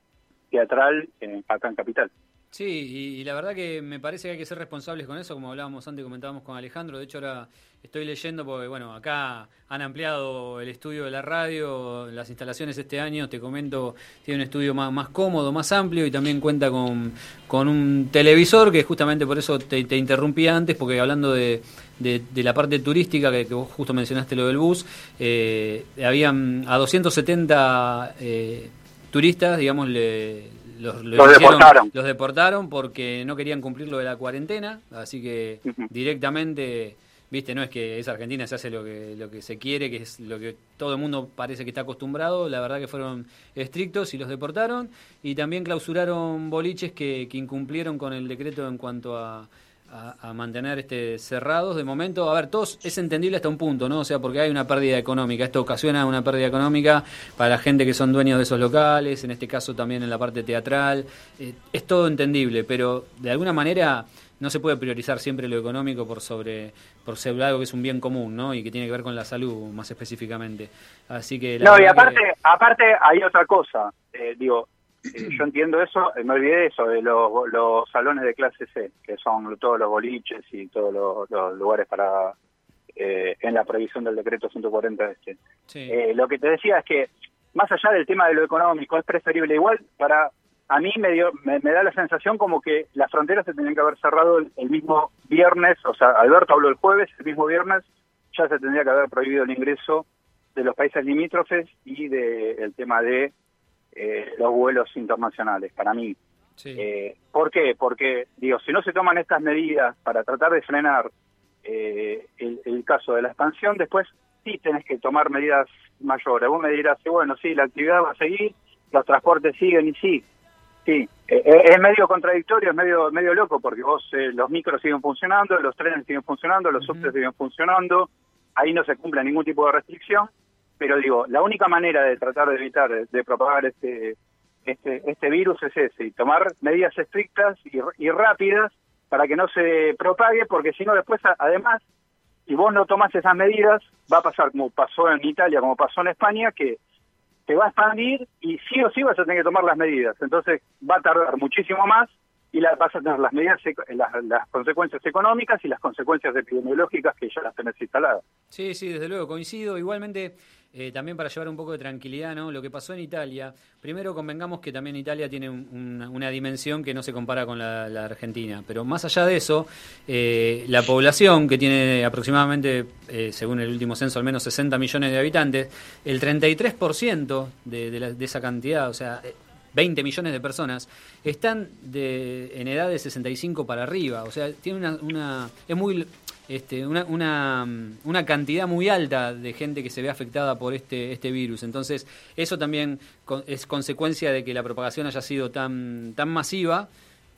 teatral en- acá en Capital. Sí, y, y la verdad que me parece que hay que ser responsables con eso, como hablábamos antes, comentábamos con Alejandro. De hecho, ahora estoy leyendo porque, bueno, acá han ampliado el estudio de la radio, las instalaciones este año, te comento, tiene un estudio más, cómodo, más amplio y también cuenta con, con un televisor, que justamente por eso te, te interrumpí antes, porque hablando de, de, de la parte turística, que, que vos justo mencionaste lo del bus, eh, habían a 270 eh, turistas, digamos, le, los, Los hicieron- deportaron. los deportaron porque no querían cumplir lo de la cuarentena, así que directamente, viste, no es que es Argentina, se hace lo que, lo que se quiere, que es lo que todo el mundo parece que está acostumbrado, la verdad que fueron estrictos y los deportaron, y también clausuraron boliches que, que incumplieron con el decreto en cuanto a, a, a mantener este cerrados. De momento, a ver, todos es entendible hasta un punto, ¿no? O sea, porque hay una pérdida económica. Esto ocasiona una pérdida económica para la gente que son dueños de esos locales, en este caso también en la parte teatral. Eh, es todo entendible, pero de alguna manera no se puede priorizar siempre lo económico por sobre por ser algo que es un bien común, ¿no? Y que tiene que ver con la salud más específicamente. Así que la No, y aparte, que- aparte hay otra cosa. Eh, digo, eh, yo entiendo eso, eh, me olvidé de eso, de los, los salones de clase C, que son todos los boliches y todos los, los lugares para eh, en la previsión del decreto 140 este. sí. Eh, lo que te decía es que, más allá del tema de lo económico, es preferible igual para... A mí me, dio, me, me da la sensación como que las fronteras se tenían que haber cerrado el, el mismo viernes, o sea, Alberto habló el jueves, el mismo viernes ya se tendría que haber prohibido el ingreso de los países limítrofes y del el tema de eh, los vuelos internacionales, para mí. sí. Eh, ¿Por qué? Porque, digo, si no se toman estas medidas para tratar de frenar eh, el, el caso de la expansión, después sí tenés que tomar medidas mayores. Vos me dirás, bueno, sí, la actividad va a seguir, los transportes siguen y sí. Sí, eh, eh, es medio contradictorio, es medio medio loco, porque vos eh, los micros siguen funcionando, los trenes siguen funcionando, los subtes siguen funcionando, ahí no se cumple ningún tipo de restricción, pero digo, la única manera de tratar de evitar de, propagar este este este virus es ese, y tomar medidas estrictas y, rápidas para que no se propague, porque si no después, además, si vos no tomás esas medidas, va a pasar como pasó en Italia, como pasó en España, que te va a expandir y sí o sí vas a tener que tomar las medidas. Entonces va a tardar muchísimo más y la, vas a tener las medidas, eco- las, las consecuencias económicas y las consecuencias epidemiológicas que ya las tenés instaladas. Sí, sí, desde luego, coincido. Igualmente, eh, también para llevar un poco de tranquilidad, ¿no? Lo que pasó en Italia, primero convengamos que también Italia tiene un- una, dimensión que no se compara con la, la Argentina, pero más allá de eso, eh, la población, que tiene aproximadamente, eh, según el último censo, al menos 60 millones de habitantes, el 33% de, de, la- de esa cantidad, o sea... eh, 20 millones de personas están de, en edad de 65 para arriba, o sea, tiene una, una es muy este, una, una, una cantidad muy alta de gente que se ve afectada por este, este virus. Entonces, eso también es consecuencia de que la propagación haya sido tan, tan masiva,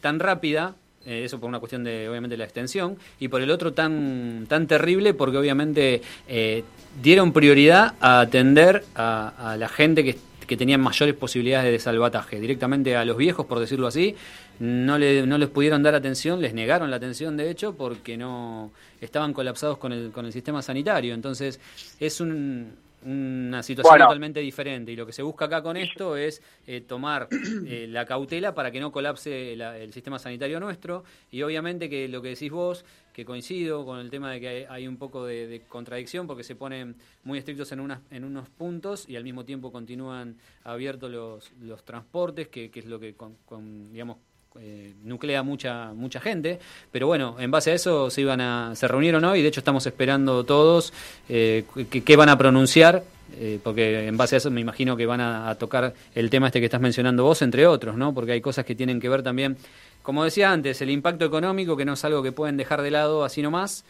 tan rápida, eh, eso por una cuestión de, obviamente, la extensión, y por el otro tan, tan terrible porque, obviamente, eh, dieron prioridad a atender a, a la gente que, que tenía mayores posibilidades de salvataje. Directamente a los viejos, por decirlo así, no, le, no les pudieron dar atención, les negaron la atención, de hecho, porque no estaban colapsados con el, con el sistema sanitario. Entonces, es un, una situación Bueno. totalmente diferente. Y lo que se busca acá con esto es eh, tomar eh, la cautela para que no colapse la- el sistema sanitario nuestro. Y obviamente que lo que decís vos, que coincido con el tema de que hay, un poco de, contradicción porque se ponen muy estrictos en, unas, en unos puntos y al mismo tiempo continúan abiertos los, los transportes, que, que es lo que, con, digamos, eh, nuclea mucha mucha gente. Pero bueno en base a eso se iban a se reunieron hoy de hecho estamos esperando todos eh, que van a pronunciar eh, porque en base a eso me imagino que van a, tocar el tema este que estás mencionando vos entre otros no porque hay cosas que tienen que ver también como decía antes el impacto económico que no es algo que pueden dejar de lado así nomás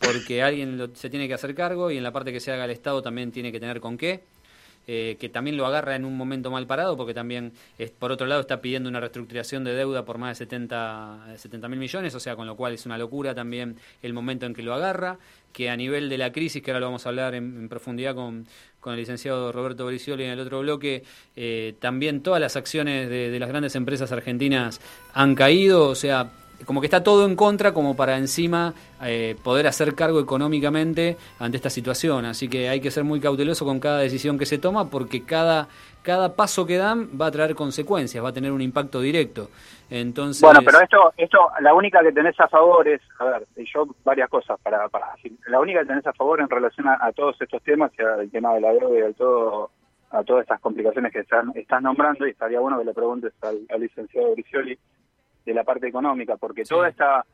porque alguien lo- se tiene que hacer cargo y en la parte que se haga el Estado también tiene que tener con qué eh, que también lo agarra en un momento mal parado, porque también, por otro lado, está pidiendo una reestructuración de deuda por más de 70 mil millones, o sea, con lo cual es una locura también el momento en que lo agarra, que a nivel de la crisis, que ahora lo vamos a hablar en, en profundidad con, con el licenciado Roberto Boricioli en el otro bloque, eh, también todas las acciones de, de las grandes empresas argentinas han caído, o sea, como que está todo en contra como para encima eh, poder hacer cargo económicamente ante esta situación. Así que hay que ser muy cauteloso con cada decisión que se toma porque cada, cada paso que dan va a traer consecuencias, va a tener un impacto directo. Entonces, Bueno, pero esto, esto, la única que tenés a favor es, a ver, yo varias cosas para, para. La única que tenés a favor en relación a, todos estos temas, y al tema de la deuda y a todo, a todas estas complicaciones que están, estás nombrando, y estaría bueno que le preguntes al, al licenciado Bricioli de la parte económica, porque Sí. toda esta,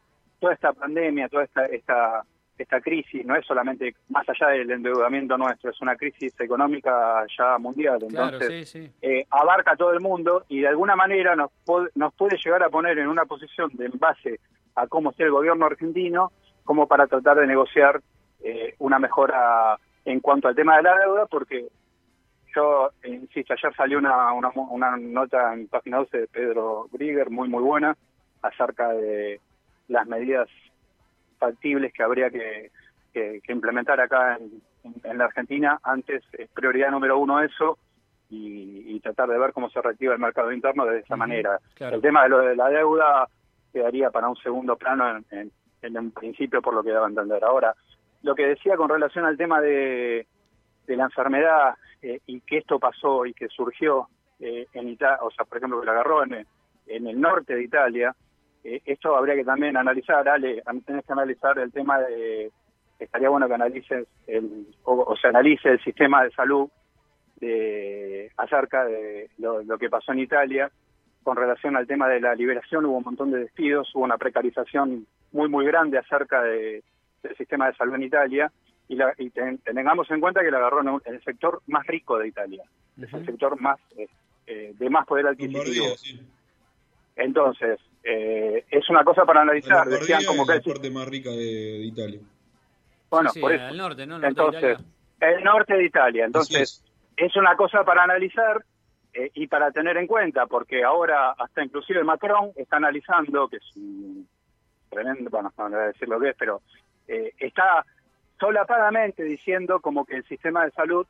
toda esta pandemia, toda esta, esta, esta crisis no es solamente más allá del endeudamiento nuestro, es una crisis económica ya mundial. claro, Entonces, sí, sí. eh, abarca a todo el mundo y de alguna manera nos, nos puede llegar a poner en una posición de en base a cómo esté el gobierno argentino, como para tratar de negociar eh, una mejora en cuanto al tema de la deuda, porque yo, eh, insisto, ayer salió una, una, una nota en página 12 de Pedro Brigger, muy, muy buena, acerca de las medidas factibles que habría que, que- que implementar acá en, en la Argentina. Antes es prioridad número uno eso y, y tratar de ver cómo se reactiva el mercado interno de esa manera. claro. El tema de lo de la deuda quedaría para un segundo plano en, en- en un principio por lo que daba a entender. Ahora, lo que decía con relación al tema de, de la enfermedad eh, y que esto pasó y que surgió eh, en Italia, o sea, por ejemplo, que lo agarró en, el- norte de Italia, eh, esto habría que también analizar, Ale, tenés que analizar el tema de, estaría bueno que analices, el, o, o se analice el sistema de salud de, acerca de lo, lo que pasó en Italia con relación al tema de la liberación, hubo un montón de despidos, hubo una precarización muy, muy grande acerca de- del sistema de salud en Italia y, la, y ten- tengamos en cuenta que la agarró en el sector más rico de Italia, es el sector más eh, eh, de más poder adquisitivo. Sí. Entonces, eh, es una cosa para La analizar. Decían como es que la el- parte más rica de, de Italia. bueno, Sí, sí, por eso. al norte, ¿no? Norte de Entonces, Italia. el norte de Italia. Entonces, es. es una cosa para analizar eh, y para tener en cuenta, porque ahora hasta inclusive Macron está analizando, que es un tremendo, bueno, no voy a decir lo que es, pero eh, está solapadamente diciendo como que el sistema de salud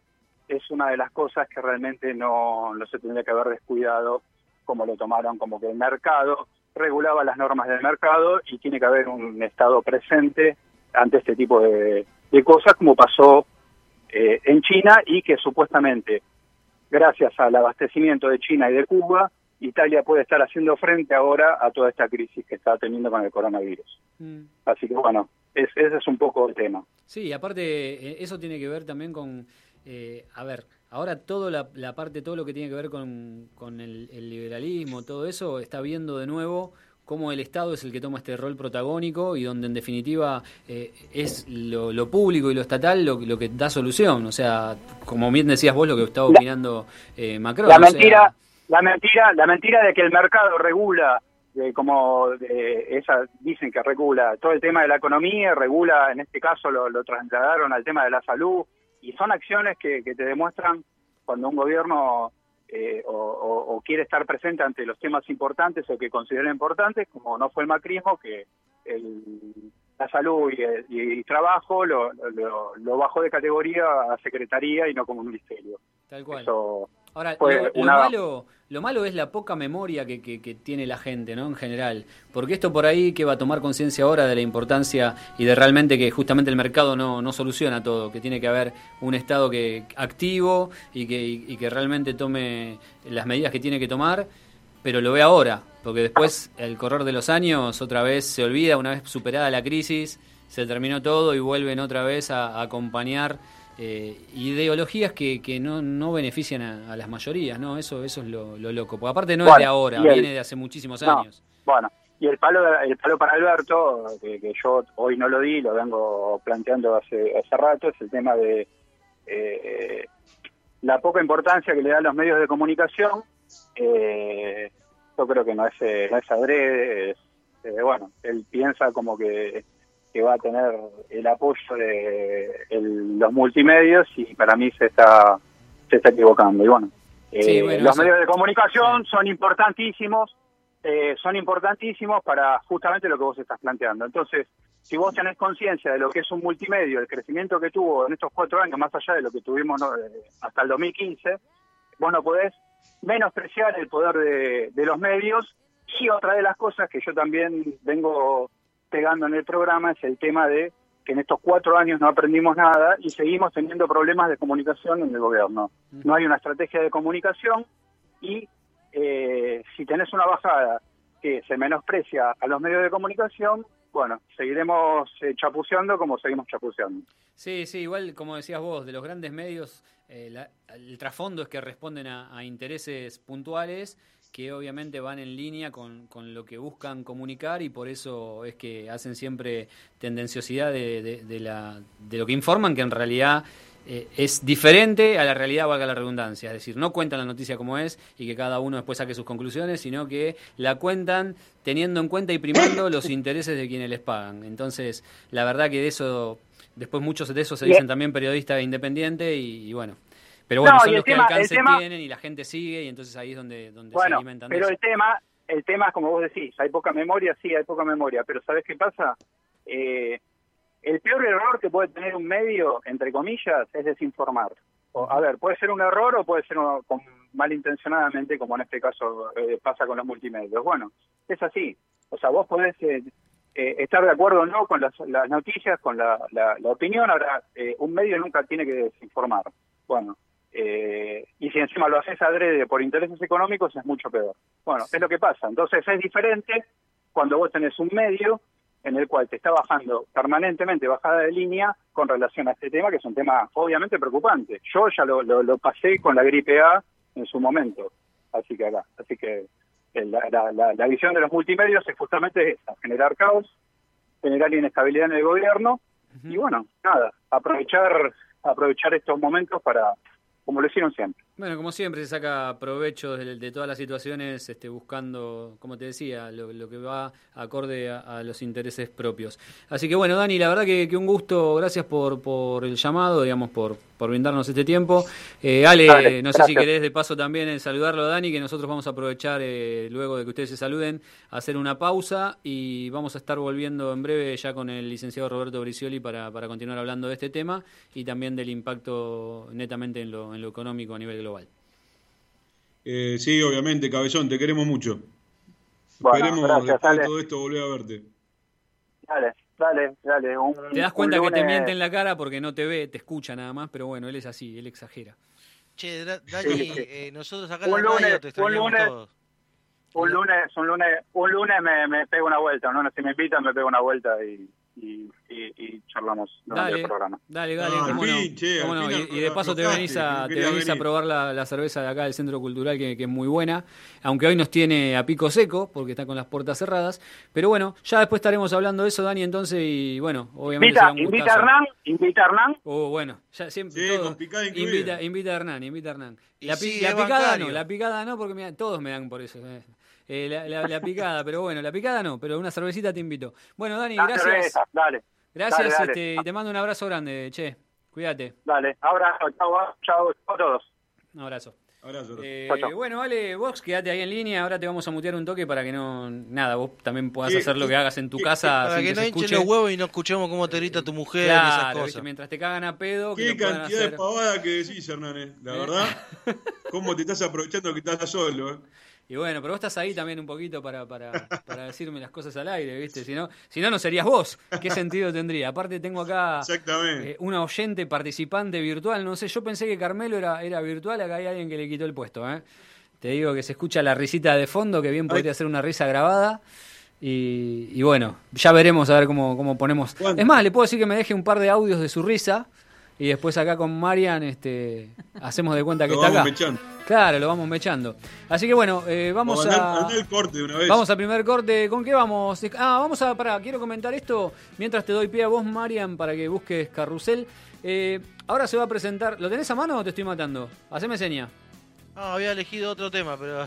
es una de las cosas que realmente no, no se tendría que haber descuidado como lo tomaron, como que el mercado regulaba las normas del mercado y tiene que haber un Estado presente ante este tipo de, de cosas, como pasó eh, en China y que supuestamente, gracias al abastecimiento de China y de Cuba, Italia puede estar haciendo frente ahora a toda esta crisis que está teniendo con el coronavirus. Mm. Así que bueno, es- ese es un poco el tema. Sí, y aparte eh, eso tiene que ver también con, eh, a ver, ahora toda la, la parte, todo lo que tiene que ver con, con el, el liberalismo, todo eso, está viendo de nuevo cómo el Estado es el que toma este rol protagónico y donde en definitiva eh, es lo, lo público y lo estatal lo, lo que da solución. O sea, como bien decías vos, lo que estaba opinando eh, Macron. La o sea, mentira, la mentira, la mentira de que el mercado regula, de como esa dicen que regula todo el tema de la economía, regula, en este caso lo, lo trasladaron al tema de la salud, y son acciones que, que te demuestran cuando un gobierno eh, o, o- o quiere estar presente ante los temas importantes o que considera importantes, como no fue el macrismo, que el- la salud y, el- y trabajo lo, lo- lo bajó de categoría a secretaría y no como un ministerio. Tal cual. Eso Ahora, lo, lo una- malo, lo malo es la poca memoria que, que- que tiene la gente, ¿no? En general. Porque esto por ahí que va a tomar conciencia ahora de la importancia y de realmente que justamente el mercado no, no soluciona todo, que tiene que haber un Estado que activo y que, y, y que realmente tome las medidas que tiene que tomar, pero lo ve ahora, porque después, el correr de los años, otra vez se olvida, una vez superada la crisis, se terminó todo y vuelven otra vez a, a acompañar eh, ideologías que, que no, no benefician a, a las mayorías, ¿no? Eso, eso es lo, lo loco. Porque aparte no es de ahora, el- viene de hace muchísimos No, años. Bueno, y el palo, el palo para Alberto, que, que yo hoy no lo di, lo vengo planteando hace, hace rato, es el tema de eh, la poca importancia que le dan los medios de comunicación. Eh, yo creo que no es, eh, no es adrede, es, eh, bueno, él piensa como que, que va a tener el apoyo de el- los multimedios y para mí se está, se está equivocando. Y bueno, eh, Sí, bueno, los eso- medios de comunicación son importantísimos, eh, son importantísimos para justamente lo que vos estás planteando. Entonces, si vos tenés conciencia de lo que es un multimedio, el crecimiento que tuvo en estos cuatro años, más allá de lo que tuvimos ¿no? Eh, hasta el 2015, vos no podés menospreciar el poder de, de los medios. Y otra de las cosas que yo también vengo pegando en el programa es el tema de que en estos cuatro años no aprendimos nada y seguimos teniendo problemas de comunicación en el gobierno. No hay una estrategia de comunicación y eh, si tenés una bajada que se menosprecia a los medios de comunicación, bueno, seguiremos eh, chapuceando como seguimos chapuceando. Sí, sí, igual como decías vos, de los grandes medios, eh, la- el trasfondo es que responden a, a intereses puntuales que obviamente van en línea con, con lo que buscan comunicar y por eso es que hacen siempre tendenciosidad de, de- de la, de lo que informan, que en realidad eh, es diferente a la realidad, valga la redundancia. Es decir, no cuentan la noticia como es y que cada uno después saque sus conclusiones, sino que la cuentan teniendo en cuenta y primando los intereses de quienes les pagan. Entonces, la verdad que de eso, después muchos de eso se dicen también periodistas independientes y, y bueno. Pero bueno, No, son los que tema- el alcance tema- tienen y la gente sigue y entonces ahí es donde, donde se Bueno, alimentan pero eso. el tema, el tema es como vos decís, hay poca memoria, sí, hay poca memoria, pero ¿sabés qué pasa? eh, el peor error que puede tener un medio, entre comillas, es desinformar. O, a ver, puede ser un error o puede ser uno con- malintencionadamente, como en este caso eh, pasa con los multimedios. Bueno, es así. O sea, vos podés eh, eh, estar de acuerdo o no con las, las noticias, con la, la- la opinión. Ahora, eh, un medio nunca tiene que desinformar. Bueno, eh, y si encima lo haces adrede por intereses económicos, es mucho peor. Bueno, es lo que pasa. Entonces es diferente cuando vos tenés un medio en el cual te está bajando permanentemente bajada de línea con relación a este tema, que es un tema obviamente preocupante. Yo ya lo, lo, lo pasé con la gripe A en su momento, así que acá, así que eh, la, la, la, la visión de los multimedios es justamente esa, generar caos, generar inestabilidad en el gobierno y bueno, nada, aprovechar aprovechar estos momentos para, como lo hicieron siempre. Bueno, como siempre, se saca provecho de, de todas las situaciones, este, buscando, como te decía, lo, lo que va acorde a, a los intereses propios. Así que bueno, Dani, la verdad que, que un gusto, gracias por, por el llamado, digamos, por, por brindarnos este tiempo. Eh, Ale, no sé si querés de paso también eh, saludarlo a Dani, que nosotros vamos a aprovechar, eh, luego de que ustedes se saluden, a hacer una pausa y vamos a estar volviendo en breve ya con el licenciado Roberto Bricioli para, para continuar hablando de este tema y también del impacto netamente en lo, en lo económico a nivel global. Eh, sí, obviamente, Cabezón, te queremos mucho. Bueno, Esperemos gracias, después de todo esto volver a verte. Dale, dale, dale. Un, Te das cuenta que te miente en la cara porque no te ve, te escucha nada más, pero bueno, él es así, él exagera. Che, Dani, Sí, sí. eh, nosotros acá en Un la radio lunes- te un lunes- todos. Un lunes, un lunes, un lunes me, me pego una vuelta, ¿no? Si me invitan me pego una vuelta y, y, y, y charlamos durante Dale, el programa. dale, dale, cómo no, che, cómo no. fin Y, y de paso te venís a, te venís a probar la, la cerveza de acá del Centro Cultural, que, que es muy buena, aunque hoy nos tiene a pico seco, porque está con las puertas cerradas. Pero bueno, ya después estaremos hablando de eso, Dani, entonces, y bueno, obviamente Invita, será un invita a. Hernán, invita a Hernán. Oh, bueno, ya siempre Sí, todo- con picada incluida. invita, invita a Hernán, invita a Hernán. Y La, pi- la picada bancario. no, la picada no, porque mira, todos me dan por eso. eh. Eh, la, la- la picada, pero bueno, la picada no, pero una cervecita te invito. Bueno, Dani, La gracias. cerveza, dale, Gracias, Dale, dale. este, y te mando un abrazo grande, che. Cuídate. dale. Ahora, chao, chao, chao a todos. Un abrazo. Abrazo. Eh, bueno, vale, vos quédate ahí en línea, ahora te vamos a mutear un toque para que no, nada, vos también puedas ¿Qué- hacer lo que hagas en tu casa Para sin que que no se hinchen los huevos y no escuchemos cómo te grita tu mujer y esas Claro, cosas. ¿viste? mientras te cagan a pedo, Qué cantidad hacer. de pavada que decís, Hernández. La ¿Eh? verdad, cómo te estás aprovechando que estás solo. ¿eh? Y bueno, pero vos estás ahí también un poquito para, para, para decirme las cosas al aire, ¿viste? Si no, si no, no serías vos. ¿Qué sentido tendría? Aparte tengo acá Exactamente. eh, una oyente participante virtual, no sé, yo pensé que Carmelo era, era virtual, acá hay alguien que le quitó el puesto, ¿eh? Te digo que se escucha la risita de fondo, que bien podría ser una risa grabada. Y, y bueno, ya veremos a ver cómo, cómo ponemos. Es más, le puedo decir que me deje un par de audios de su risa. Y después acá con Marian este, hacemos de cuenta que Lo está vamos acá. mechando. Claro, lo vamos mechando. Así que bueno, eh, vamos O a... andá el corte de una vez. Vamos al primer corte. ¿Con qué vamos? Ah, vamos a. Pará, quiero comentar esto mientras te doy pie a vos, Marian, para que busques Carrusel. Eh, ahora se va a presentar. ¿Lo tenés a mano o te estoy matando? Haceme seña. No, había elegido otro tema, pero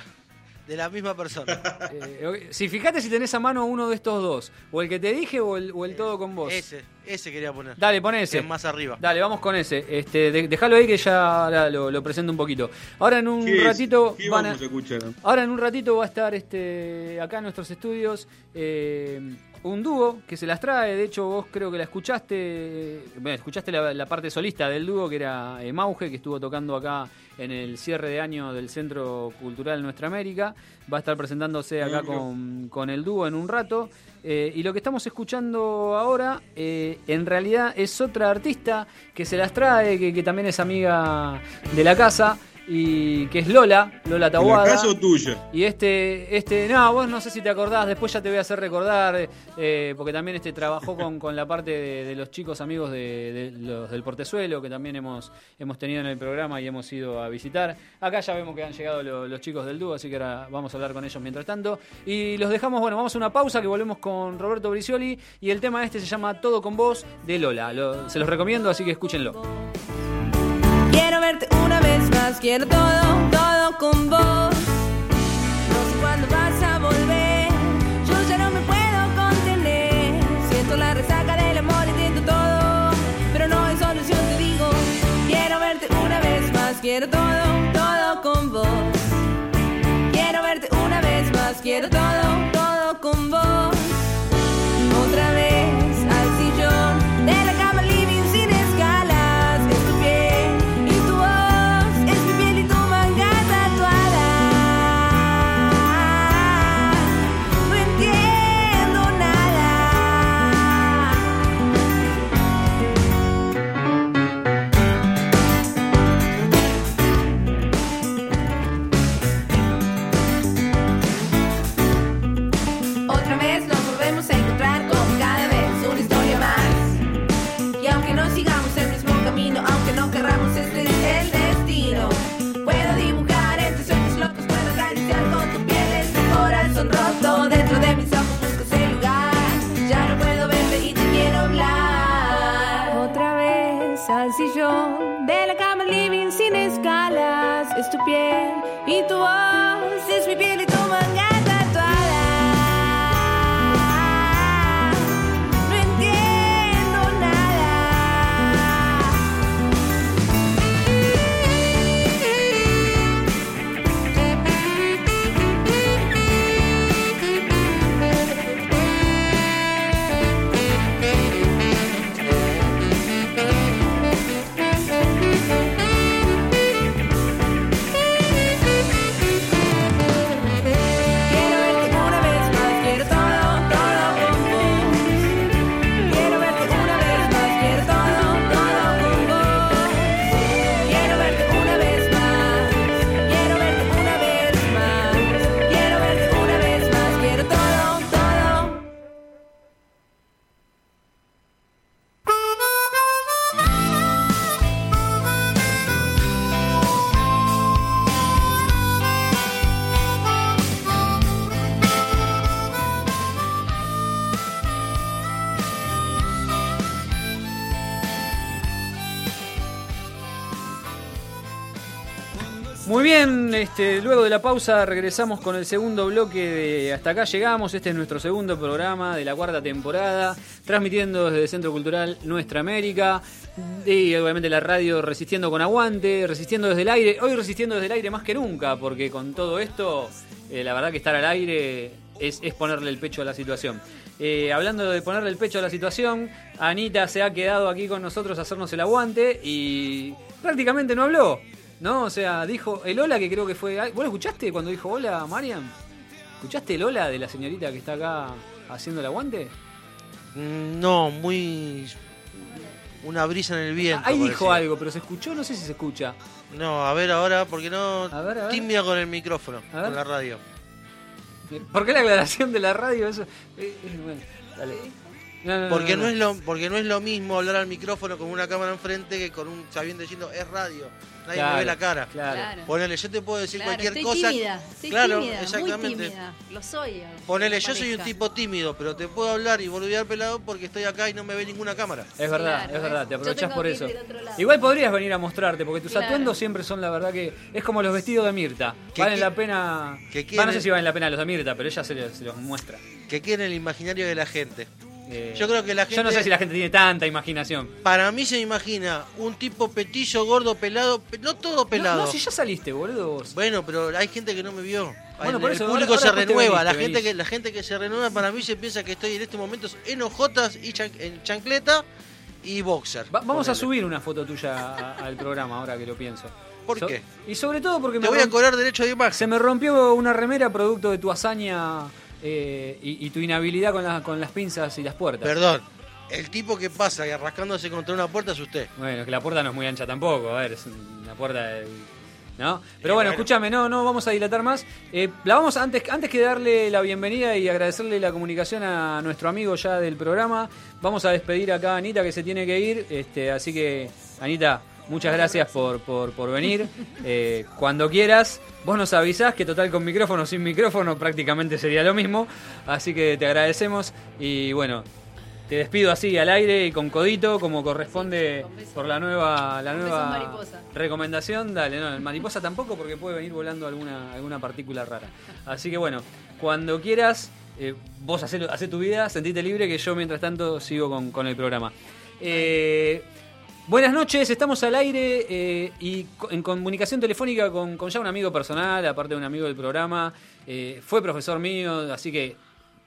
de la misma persona. Eh, si fíjate si tenés a mano uno de estos dos. O el que te dije o el, o el todo con vos. Ese, ese quería poner. Dale, pon ese. es más arriba. Dale, vamos con ese. Este, de- déjalo ahí que ya lo, lo presento un poquito. Ahora en un ratito ¿Qué van a, vamos a escuchar? Ahora en un ratito va a estar este acá en nuestros estudios eh, un dúo que se las trae. De hecho, vos creo que la escuchaste. Bueno, escuchaste la, la parte solista del dúo que era eh, Mauge, que estuvo tocando acá en el cierre de año del Centro Cultural Nuestra América. Va a estar presentándose acá con, con el dúo en un rato. Eh, y lo que estamos escuchando ahora, eh, en realidad es otra artista que se las trae, que, que también es amiga de la casa. Y que es Lola, Lola ¿En la casa o tuya? Y este, este, no, vos no sé si te acordás, después ya te voy a hacer recordar, eh, porque también este trabajó con, con la parte de, de los chicos amigos de, de los del Portezuelo, que también hemos, hemos tenido en el programa y hemos ido a visitar. Acá ya vemos que han llegado lo- los chicos del dúo, así que ahora vamos a hablar con ellos mientras tanto. Y los dejamos, bueno, vamos a una pausa que volvemos con Roberto Bricioli y el tema este se llama Todo con vos de Lola. Lo- se los recomiendo, así que escúchenlo. Más, quiero todo, todo con vos. No sé cuándo vas a volver, yo ya no me puedo contener. Siento la resaca del amor, entiendo todo, pero no hay solución, te digo. Quiero verte una vez más, quiero todo, todo con vos. Quiero verte una vez más, quiero todo, piel y tu voz este, luego de la pausa regresamos con el segundo bloque de Hasta acá llegamos. Este es nuestro segundo programa de la cuarta temporada, transmitiendo desde el Centro Cultural Nuestra América. Y obviamente la radio resistiendo con aguante, resistiendo desde el aire. Hoy resistiendo desde el aire más que nunca, porque con todo esto, eh, la verdad que estar al aire es, es ponerle el pecho a la situación. Eh, hablando de ponerle el pecho a la situación, Anita se ha quedado aquí con nosotros a hacernos el aguante y prácticamente no habló. ¿No? O sea, dijo el hola que creo que fue. ¿Vos lo escuchaste cuando dijo hola, Mariam? ¿Escuchaste el hola de la señorita que está acá haciendo el aguante? Mm, No, muy. Una brisa en el viento. Ahí dijo algo, pero se escuchó, no sé si se escucha. No, a ver ahora, porque no. A ver, a ver. Tímida con el micrófono, A ver. con la radio. ¿Por qué la aclaración de la radio? Eso. eh, eh, bueno, dale. No, no, Porque no, no, no. es lo, porque no es lo mismo hablar al micrófono con una cámara enfrente que con un sabiendo diciendo es radio. Nadie Claro, me ve la cara. Claro. Ponele, yo te puedo decir Claro, cualquier estoy cosa. tímida, estoy claro, tímida, exactamente. muy tímida. Lo soy. Ponele, yo soy un tipo tímido, pero te puedo hablar y volver pelado porque estoy acá y no me ve ninguna cámara. Es verdad, Claro, es verdad, te aprovechás por que eso. Igual podrías venir a mostrarte, porque tus Claro. atuendos siempre son la verdad que es como los vestidos de Mirta. ¿Qué Valen la pena. Va, no sé si valen la pena los de Mirta, pero ella se los, se los muestra. Que quede en el imaginario de la gente. Eh, Yo creo que la Yo no gente- sé si la gente tiene tanta imaginación. Para mí se imagina un tipo petillo, gordo, pelado, pe- no todo pelado. No, no, si ya saliste, boludo. vos. Bueno, pero hay gente que no me vio. Bueno, el, por el eso, público ahora- se ahora te renueva. la, te gente que, la gente que se renueva para mí se piensa que estoy en este momento en hojotas y chan- en chancleta y boxer. Va- vamos a subir una foto tuya al programa ahora que lo pienso. ¿Por So- qué? Y sobre todo porque Te me voy a cobrar derecho de imagen. se me rompió una remera producto de tu hazaña eh, y, y tu inhabilidad con, la- con las pinzas y las puertas. Perdón. El tipo que pasa y rascándose contra una puerta es usted. Bueno, que la puerta no es muy ancha tampoco, a ver, es una puerta de- ¿No? Pero bueno, bueno. escúchame, no, no vamos a dilatar más. Eh, la vamos antes, antes que darle la bienvenida y agradecerle la comunicación a nuestro amigo ya del programa, vamos a despedir acá a Anita que se tiene que ir. Este, así que, Anita, muchas gracias por, por, por venir. Eh, cuando quieras, vos nos avisás que total con micrófono o sin micrófono prácticamente sería lo mismo. Así que te agradecemos y bueno, te despido así al aire y con codito como corresponde por la nueva la nueva recomendación. Dale, no, el mariposa tampoco porque puede venir volando alguna alguna partícula rara. Así que bueno, cuando quieras eh, vos hacé tu vida, sentite libre que yo mientras tanto sigo con, con el programa. Eh, Buenas noches, estamos al aire eh, y en comunicación telefónica con, ya un amigo personal, aparte de un amigo del programa. Eh, fue profesor mío, así que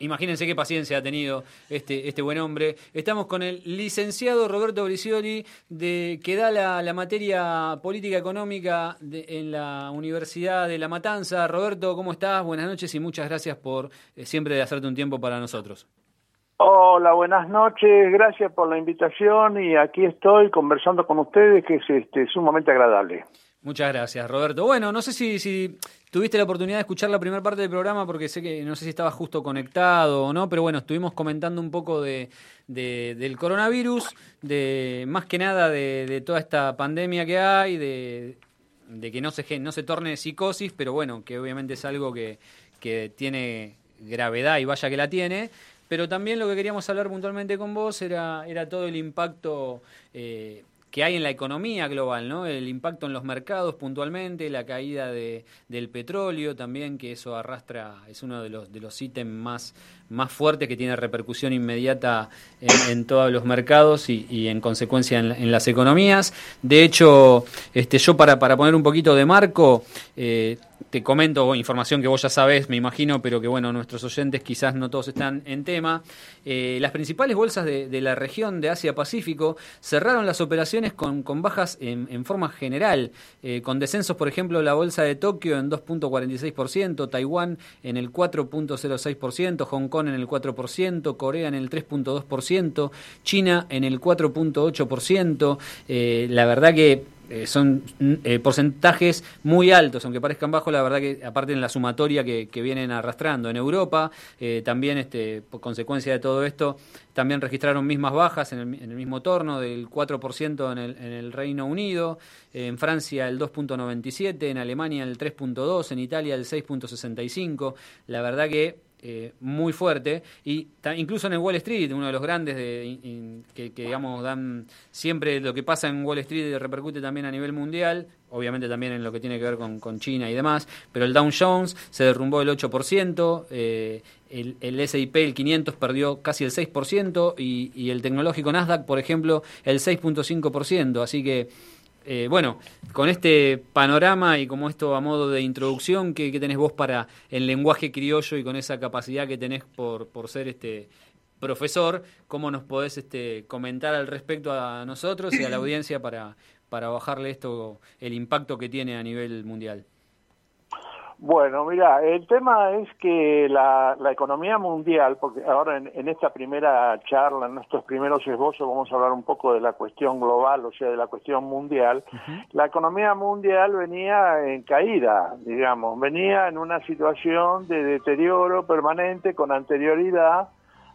imagínense qué paciencia ha tenido este, este buen hombre. Estamos con el licenciado Roberto Bricioli, de, que da la, materia política económica de- en la Universidad de La Matanza. Roberto, ¿cómo estás? Buenas noches y muchas gracias por eh, siempre hacerte un tiempo para nosotros. Hola, buenas noches, gracias por la invitación y aquí estoy conversando con ustedes que es este, sumamente agradable. Muchas gracias, Roberto. Bueno, no sé si, si tuviste la oportunidad de escuchar la primera parte del programa, porque sé que no sé si estabas justo conectado o no, pero bueno, estuvimos comentando un poco de, de- del coronavirus, de más que nada de, toda esta pandemia que hay, de, de que no se, no se torne psicosis, pero bueno, que obviamente es algo que, que tiene gravedad y vaya que la tiene. Pero también lo que queríamos hablar puntualmente con vos era, era todo el impacto eh, que hay en la economía global, ¿no? El impacto en los mercados puntualmente, la caída de, del petróleo también, que eso arrastra, es uno de los, de los ítems más, más fuertes que tiene repercusión inmediata en, en todos los mercados y, y en consecuencia en, en, las economías. De hecho, este, yo para, para poner un poquito de marco, eh, te comento información que vos ya sabés, me imagino, pero que bueno, nuestros oyentes quizás no todos están en tema. Eh, las principales bolsas de, la región de Asia-Pacífico cerraron las operaciones con, bajas en, en, forma general, eh, con descensos, por ejemplo, la bolsa de Tokio en 2.46%, Taiwán en el 4.06%, Hong Kong en el 4%, Corea en el 3.2%, China en el 4.8%. Eh, la verdad que eh, son eh, porcentajes muy altos, aunque parezcan bajos, la verdad que aparte en la sumatoria que, que vienen arrastrando en Europa, eh, también este, por consecuencia de todo esto, también registraron mismas bajas en el, en el mismo torno del 4% en el, en el Reino Unido, en Francia el 2.97, en Alemania el 3.2, en Italia el 6.65, la verdad que eh, muy fuerte. Y incluso en el Wall Street, uno de los grandes de, que, que, digamos dan siempre lo que pasa en Wall Street repercute también a nivel mundial, obviamente también en lo que tiene que ver con, China y demás, pero el Dow Jones se derrumbó el 8%, eh, el, el S&P, el 500 perdió casi el 6% y, y el tecnológico Nasdaq, por ejemplo, el 6.5%, así que eh, bueno, con este panorama y como esto a modo de introducción, ¿qué, ¿qué, tenés vos para el lenguaje criollo y con esa capacidad que tenés por, por ser este profesor? ¿Cómo nos podés este, comentar al respecto a nosotros y a la audiencia para, para bajarle esto, el impacto que tiene a nivel mundial? Bueno, mira, el tema es que la, la economía mundial, porque ahora en, en, esta primera charla, en estos primeros esbozos, vamos a hablar un poco de la cuestión global, o sea, de la cuestión mundial. Uh -huh. La economía mundial venía en caída, digamos, venía en una situación de deterioro permanente con anterioridad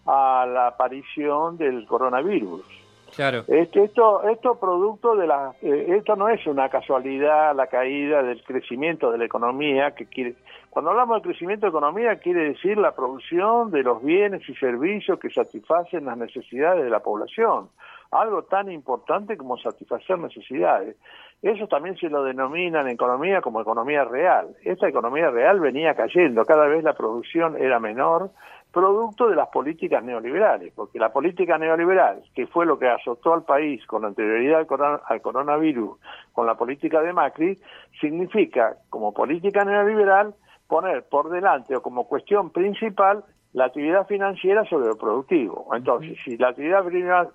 a la aparición del coronavirus. Claro. Este, esto, esto producto de la, eh, esto no es una casualidad la caída del crecimiento de la economía que quiere, cuando hablamos de crecimiento de economía quiere decir la producción de los bienes y servicios que satisfacen las necesidades de la población, algo tan importante como satisfacer necesidades. Eso también se lo denomina en economía como economía real. Esta economía real venía cayendo, cada vez la producción era menor, producto de las políticas neoliberales, porque la política neoliberal, que fue lo que azotó al país con anterioridad al, corona, al coronavirus, con la política de Macri, significa, como política neoliberal, poner por delante o como cuestión principal la actividad financiera sobre lo productivo. Entonces, si la actividad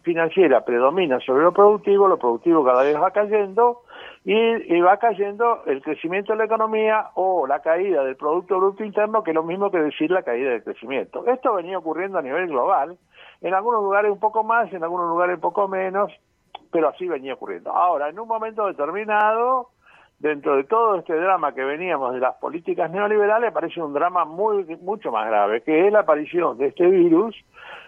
financiera predomina sobre lo productivo, lo productivo cada vez va cayendo y, va cayendo el crecimiento de la economía o la caída del Producto Bruto Interno, que es lo mismo que decir la caída del crecimiento. Esto venía ocurriendo a nivel global, en algunos lugares un poco más, en algunos lugares un poco menos, pero así venía ocurriendo. Ahora, en un momento determinado, dentro de todo este drama que veníamos de las políticas neoliberales, aparece un drama muy mucho más grave, que es la aparición de este virus,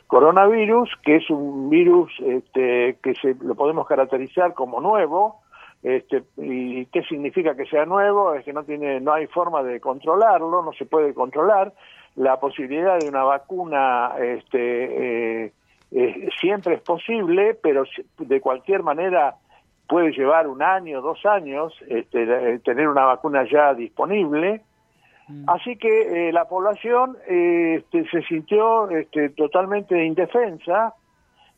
coronavirus, que es un virus este, que se lo podemos caracterizar como nuevo, este, ¿Y qué significa que sea nuevo? Es que no, tiene, no hay forma de controlarlo, no se puede controlar. La posibilidad de una vacuna este, eh, eh, siempre es posible, pero de cualquier manera puede llevar un año, dos años, este, tener una vacuna ya disponible. Mm. Así que eh, la población este, se sintió este, totalmente indefensa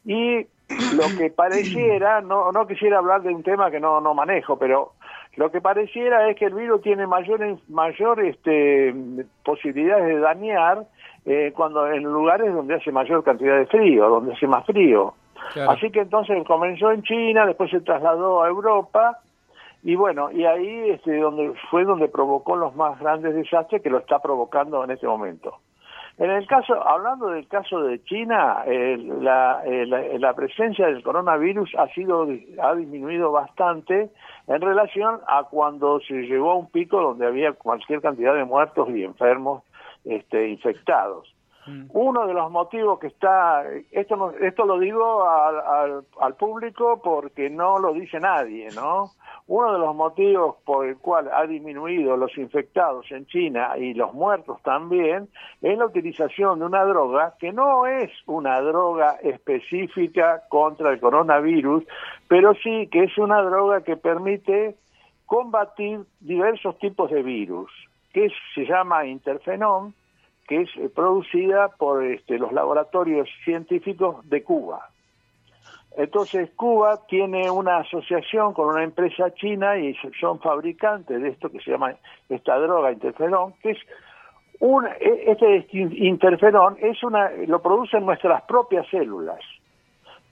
y lo que pareciera, no, no quisiera hablar de un tema que no, no manejo, pero lo que pareciera es que el virus tiene mayor, mayor este, posibilidades de dañar eh, cuando en lugares donde hace mayor cantidad de frío, donde hace más frío. Claro. Así que entonces comenzó en China, después se trasladó a Europa y bueno, y ahí este, donde fue donde provocó los más grandes desastres que lo está provocando en este momento. En el caso, hablando del caso de China, eh, la, eh, la, la, presencia del coronavirus ha sido ha disminuido bastante en relación a cuando se llegó a un pico donde había cualquier cantidad de muertos y enfermos este, infectados. Uno de los motivos que está, esto, no- esto lo digo al, al- al público porque no lo dice nadie, ¿no? Uno de los motivos por el cual ha disminuido los infectados en China y los muertos también es la utilización de una droga que no es una droga específica contra el coronavirus, pero sí que es una droga que permite combatir diversos tipos de virus, que se llama interferón, que es eh, producida por este, los laboratorios científicos de Cuba. Entonces Cuba tiene una asociación con una empresa china y son fabricantes de esto que se llama esta droga interferón, que es un, e- este interferón es una, lo producen nuestras propias células.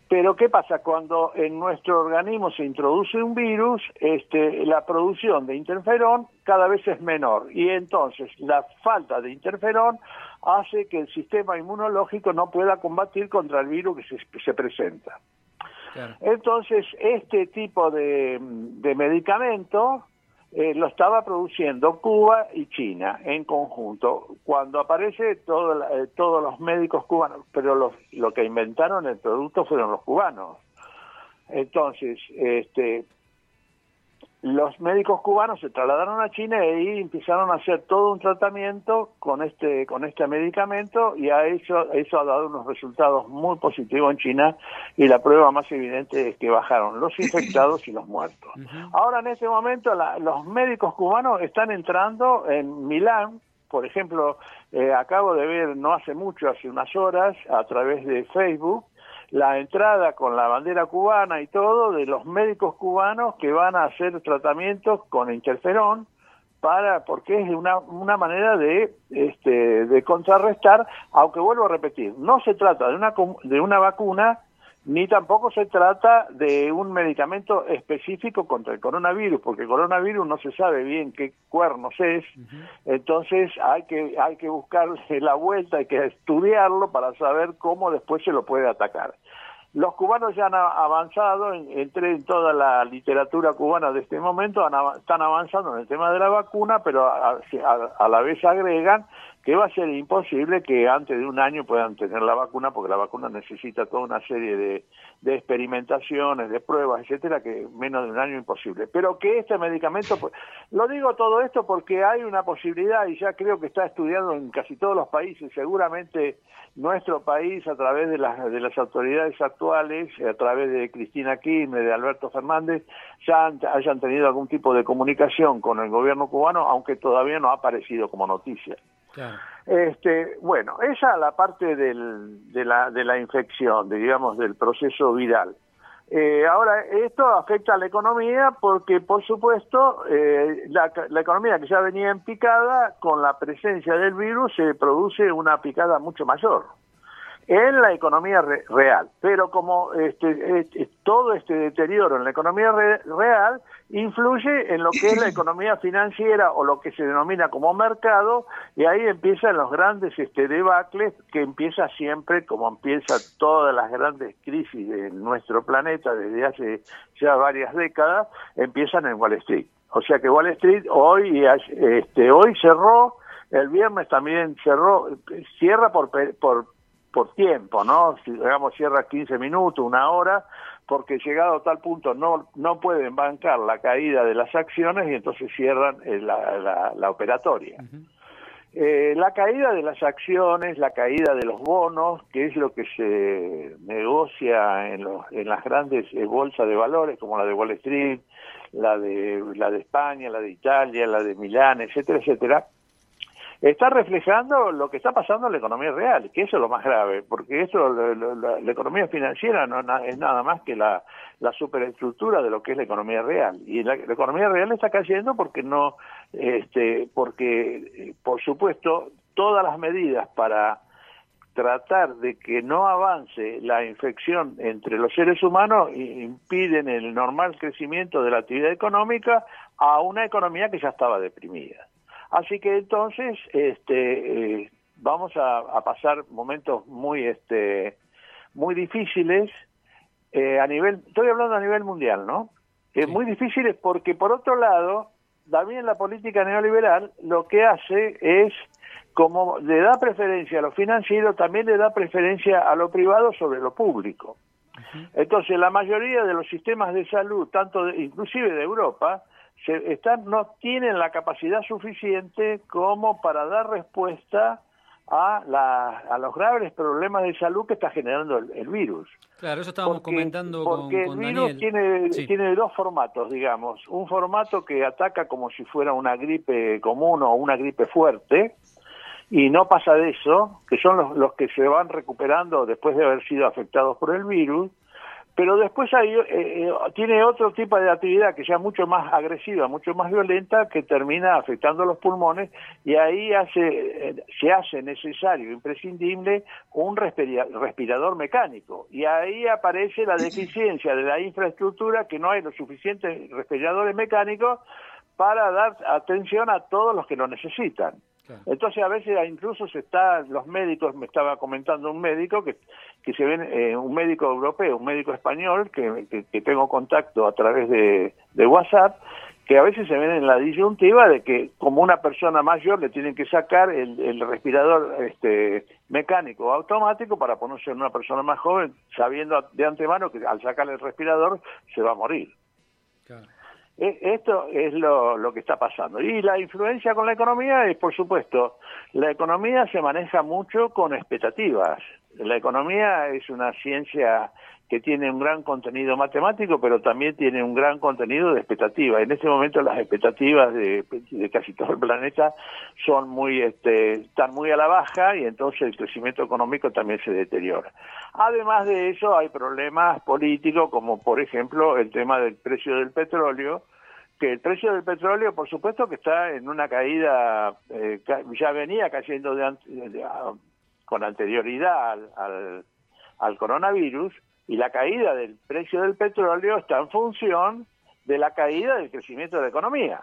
Pero ¿qué pasa? Cuando en nuestro organismo se introduce un virus, este, la producción de interferón cada vez es menor y entonces la falta de interferón hace que el sistema inmunológico no pueda combatir contra el virus que se, se presenta. Entonces, este tipo de, de medicamento eh, lo estaba produciendo Cuba y China en conjunto. Cuando aparece todo, la- eh, todos los médicos cubanos, pero los, lo que inventaron el producto fueron los cubanos. Entonces, este, los médicos cubanos se trasladaron a China y ahí empezaron a hacer todo un tratamiento con este con este medicamento y a eso eso ha dado unos resultados muy positivos en China y la prueba más evidente es que bajaron los infectados y los muertos. Ahora en este momento la- los médicos cubanos están entrando en Milán, por ejemplo, eh, acabo de ver no hace mucho, hace unas horas, a través de Facebook, la entrada con la bandera cubana y todo de los médicos cubanos que van a hacer tratamientos con interferón para porque es una, una manera de este de contrarrestar aunque vuelvo a repetir no se trata de una de una vacuna ni tampoco se trata de un medicamento específico contra el coronavirus, porque el coronavirus no se sabe bien qué cuernos es, entonces hay que hay que buscarle la vuelta, hay que estudiarlo para saber cómo después se lo puede atacar. Los cubanos ya han avanzado, en- entré en toda la literatura cubana de este momento, han están avanzando en el tema de la vacuna, pero a, a- a la vez agregan que va a ser imposible que antes de un año puedan tener la vacuna, porque la vacuna necesita toda una serie de, de experimentaciones, de pruebas, etcétera, que menos de un año imposible. Pero que este medicamento, pues, lo digo todo esto porque hay una posibilidad y ya creo que está estudiando en casi todos los países, seguramente nuestro país a través de las, de las autoridades actuales, a través de Cristina Kirchner, de Alberto Fernández, ya han- hayan tenido algún tipo de comunicación con el gobierno cubano, aunque todavía no ha aparecido como noticia. Este, bueno, esa es la parte del, de, la, de la infección, de, digamos, del proceso viral. Eh, ahora, esto afecta a la economía porque, por supuesto, eh, la, la economía que ya venía en picada, con la presencia del virus se produce una picada mucho mayor en la economía re- real. Pero como este, este, todo este deterioro en la economía re- real influye en lo que es la economía financiera o lo que se denomina como mercado, y ahí empiezan los grandes este, debacles que empieza siempre, como empieza todas las grandes crisis de nuestro planeta desde hace ya varias décadas, empiezan en Wall Street. O sea que Wall Street hoy, este, hoy cerró, el viernes también cerró, cierra por, por por tiempo, ¿no? Si digamos cierra 15 minutos, una hora, porque llegado a tal punto no no pueden bancar la caída de las acciones y entonces cierran eh, la, la, la operatoria. Eh, la caída de las acciones, la caída de los bonos, que es lo que se negocia en, los, en las grandes eh, bolsas de valores, como la de Wall Street, la de, la de España, la de Italia, la de Milán, etcétera, etcétera, está reflejando lo que está pasando en la economía real, que eso es lo más grave, porque eso, lo- la, economía financiera no es nada más que la, superestructura de lo que es la economía real. Y la, la economía real está cayendo porque no, este, porque, eh, por supuesto, todas las medidas para tratar de que no avance la infección entre los seres humanos impiden el normal crecimiento de la actividad económica a una economía que ya estaba deprimida. Así que entonces este, eh, vamos a, a pasar momentos muy este, muy difíciles eh, a nivel, estoy hablando a nivel mundial, ¿no? Eh, Muy difíciles porque por otro lado, también la política neoliberal lo que hace es como le da preferencia a lo financiero, también le da preferencia a lo privado sobre lo público. Entonces, la mayoría de los sistemas de salud, tanto de- inclusive de Europa, se están, no tienen la capacidad suficiente como para dar respuesta a, la- a los graves problemas de salud que está generando el, el virus. Claro, eso estábamos Porque- comentando con, porque con el virus Daniel. tiene, Sí. tiene dos formatos, digamos. Un formato que ataca como si fuera una gripe común o una gripe fuerte, y no pasa de eso, que son los, los que se van recuperando después de haber sido afectados por el virus, pero después hay, eh, eh, tiene otro tipo de actividad que ya mucho más agresiva, mucho más violenta, que termina afectando los pulmones y ahí hace, eh, se hace necesario, imprescindible, un respira- respirador mecánico. Y ahí aparece la deficiencia de la infraestructura, que no hay los suficientes respiradores mecánicos para dar atención a todos los que lo necesitan. Entonces a veces incluso se está, los médicos, me estaba comentando un médico que, que se ven, eh, un médico europeo, un médico español, que, que- que tengo contacto a través de, de WhatsApp, que a veces se ven en la disyuntiva de que como una persona mayor le tienen que sacar el, el respirador este, mecánico automático para ponerse en una persona más joven, sabiendo de antemano que al sacarle el respirador se va a morir. E- Esto es lo, lo que está pasando. Y la influencia con la economía es, por supuesto, la economía se maneja mucho con expectativas. La economía es una ciencia que tiene un gran contenido matemático, pero también tiene un gran contenido de expectativa. En este momento las expectativas de, casi todo el planeta son muy, este, están muy a la baja y entonces el crecimiento económico también se deteriora. Además de eso hay problemas políticos como por ejemplo el tema del precio del petróleo, que el precio del petróleo, por supuesto, que está en una caída, eh, ya venía cayendo de, de- con anterioridad al, al, al coronavirus, y la caída del precio del petróleo está en función de la caída del crecimiento de la economía.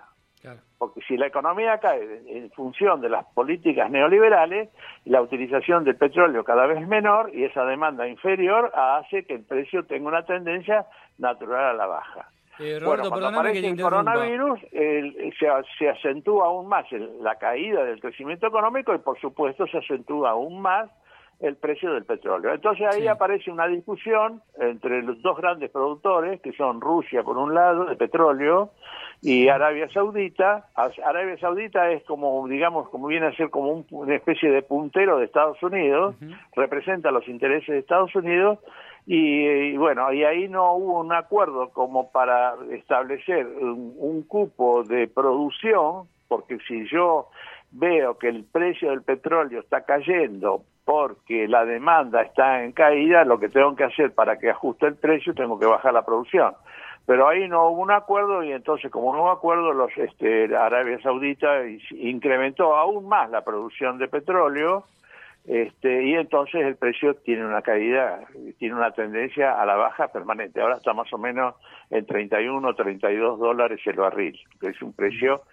Porque si la economía cae en función de las políticas neoliberales, la utilización del petróleo cada vez es menor y esa demanda inferior hace que el precio tenga una tendencia natural a la baja. Eh, Bueno, cuando que aparece te el coronavirus, el- se, se acentúa aún más el- la caída del crecimiento económico y, por supuesto, se acentúa aún más el precio del petróleo. Entonces ahí aparece una discusión entre los dos grandes productores, que son Rusia por un lado, de petróleo, y Arabia Saudita. Arabia Saudita es como, digamos, como viene a ser como un- una especie de puntero de Estados Unidos, representa los intereses de Estados Unidos, y, y bueno, y ahí no hubo un acuerdo como para establecer un, un cupo de producción, porque si yo veo que el precio del petróleo está cayendo porque la demanda está en caída, lo que tengo que hacer para que ajuste el precio, tengo que bajar la producción. Pero ahí no hubo un acuerdo y entonces como no hubo acuerdo, los este, Arabia Saudita incrementó aún más la producción de petróleo este, y entonces el precio tiene una caída, tiene una tendencia a la baja permanente. Ahora está más o menos en 31 32 dólares el barril, que es un precio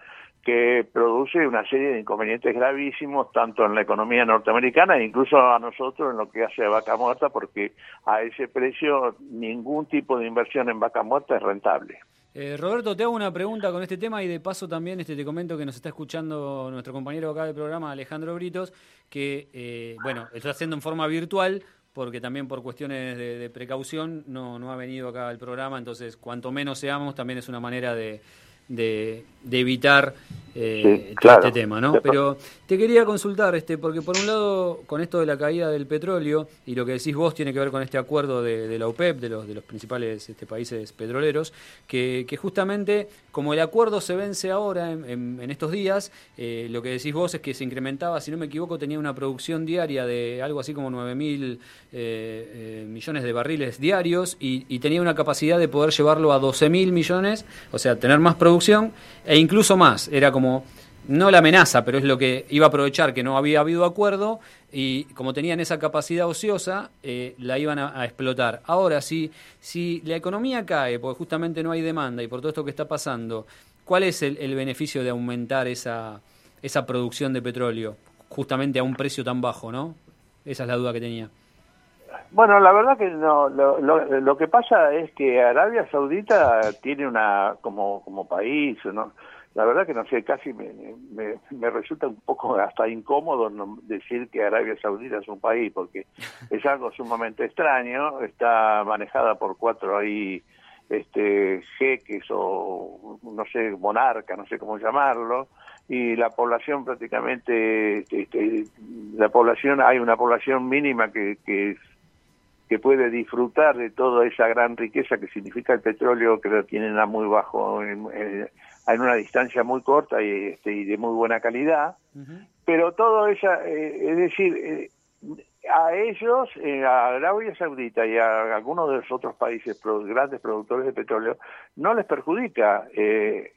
que produce una serie de inconvenientes gravísimos tanto en la economía norteamericana e incluso a nosotros en lo que hace a vaca muerta porque a ese precio ningún tipo de inversión en vaca muerta es rentable. Eh, Roberto, te hago una pregunta con este tema y de paso también este, te comento que nos está escuchando nuestro compañero acá del programa, Alejandro Britos, que, eh, bueno, está haciendo en forma virtual porque también por cuestiones de, de precaución no, no ha venido acá al programa, entonces cuanto menos seamos también es una manera de, de, de evitar eh, Sí, todo claro. este tema, ¿no? Pero te quería consultar, este, porque por un lado, con esto de la caída del petróleo y lo que decís vos tiene que ver con este acuerdo de, de la OPEP, de los, de los principales este, países petroleros, que, que justamente como el acuerdo se vence ahora, en, en- en estos días, eh, lo que decís vos es que se incrementaba, si no me equivoco, tenía una producción diaria de algo así como 9 mil eh, millones de barriles diarios y, y tenía una capacidad de poder llevarlo a 12 mil millones, o sea, tener más producción e incluso más. Era como, no la amenaza, pero es lo que iba a aprovechar que no había habido acuerdo y como tenían esa capacidad ociosa, eh, la iban a, explotar. Ahora, si, si la economía cae, porque justamente no hay demanda y por todo esto que está pasando, ¿cuál es el, el beneficio de aumentar esa, esa producción de petróleo justamente a un precio tan bajo, no? Esa es la duda que tenía. Bueno, la verdad que no, lo, lo, lo que pasa es que Arabia Saudita tiene una, como, como país, ¿no? la verdad que no sé, casi me, me, me resulta un poco hasta incómodo no- decir que Arabia Saudita es un país, porque es algo sumamente extraño, está manejada por cuatro ahí este jeques o no sé, monarca, no sé cómo llamarlo, y la población prácticamente, este, la población, hay una población mínima que, que que puede disfrutar de toda esa gran riqueza que significa el petróleo, que lo tienen a muy bajo, en, en- en una distancia muy corta y, este, y de muy buena calidad. Pero todo esa, eh, es decir, eh, a ellos, eh, a Arabia Saudita y a algunos de los otros países pro- grandes productores de petróleo, no les perjudica. eh,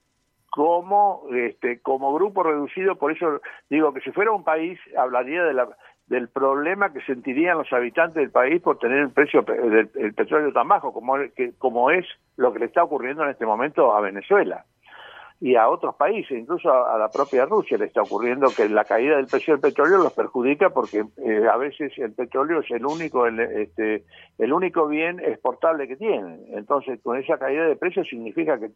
como este como grupo reducido por eso digo que si fuera un país hablaría de la del problema que sentirían los habitantes del país por tener el precio pe- del el petróleo tan bajo como como es lo que le está ocurriendo en este momento a Venezuela y a otros países, incluso a, a la propia Rusia le está ocurriendo que la caída del precio del petróleo los perjudica porque eh, a veces el petróleo es el único el, este, el único bien exportable que tienen. Entonces, con esa caída de precio significa que,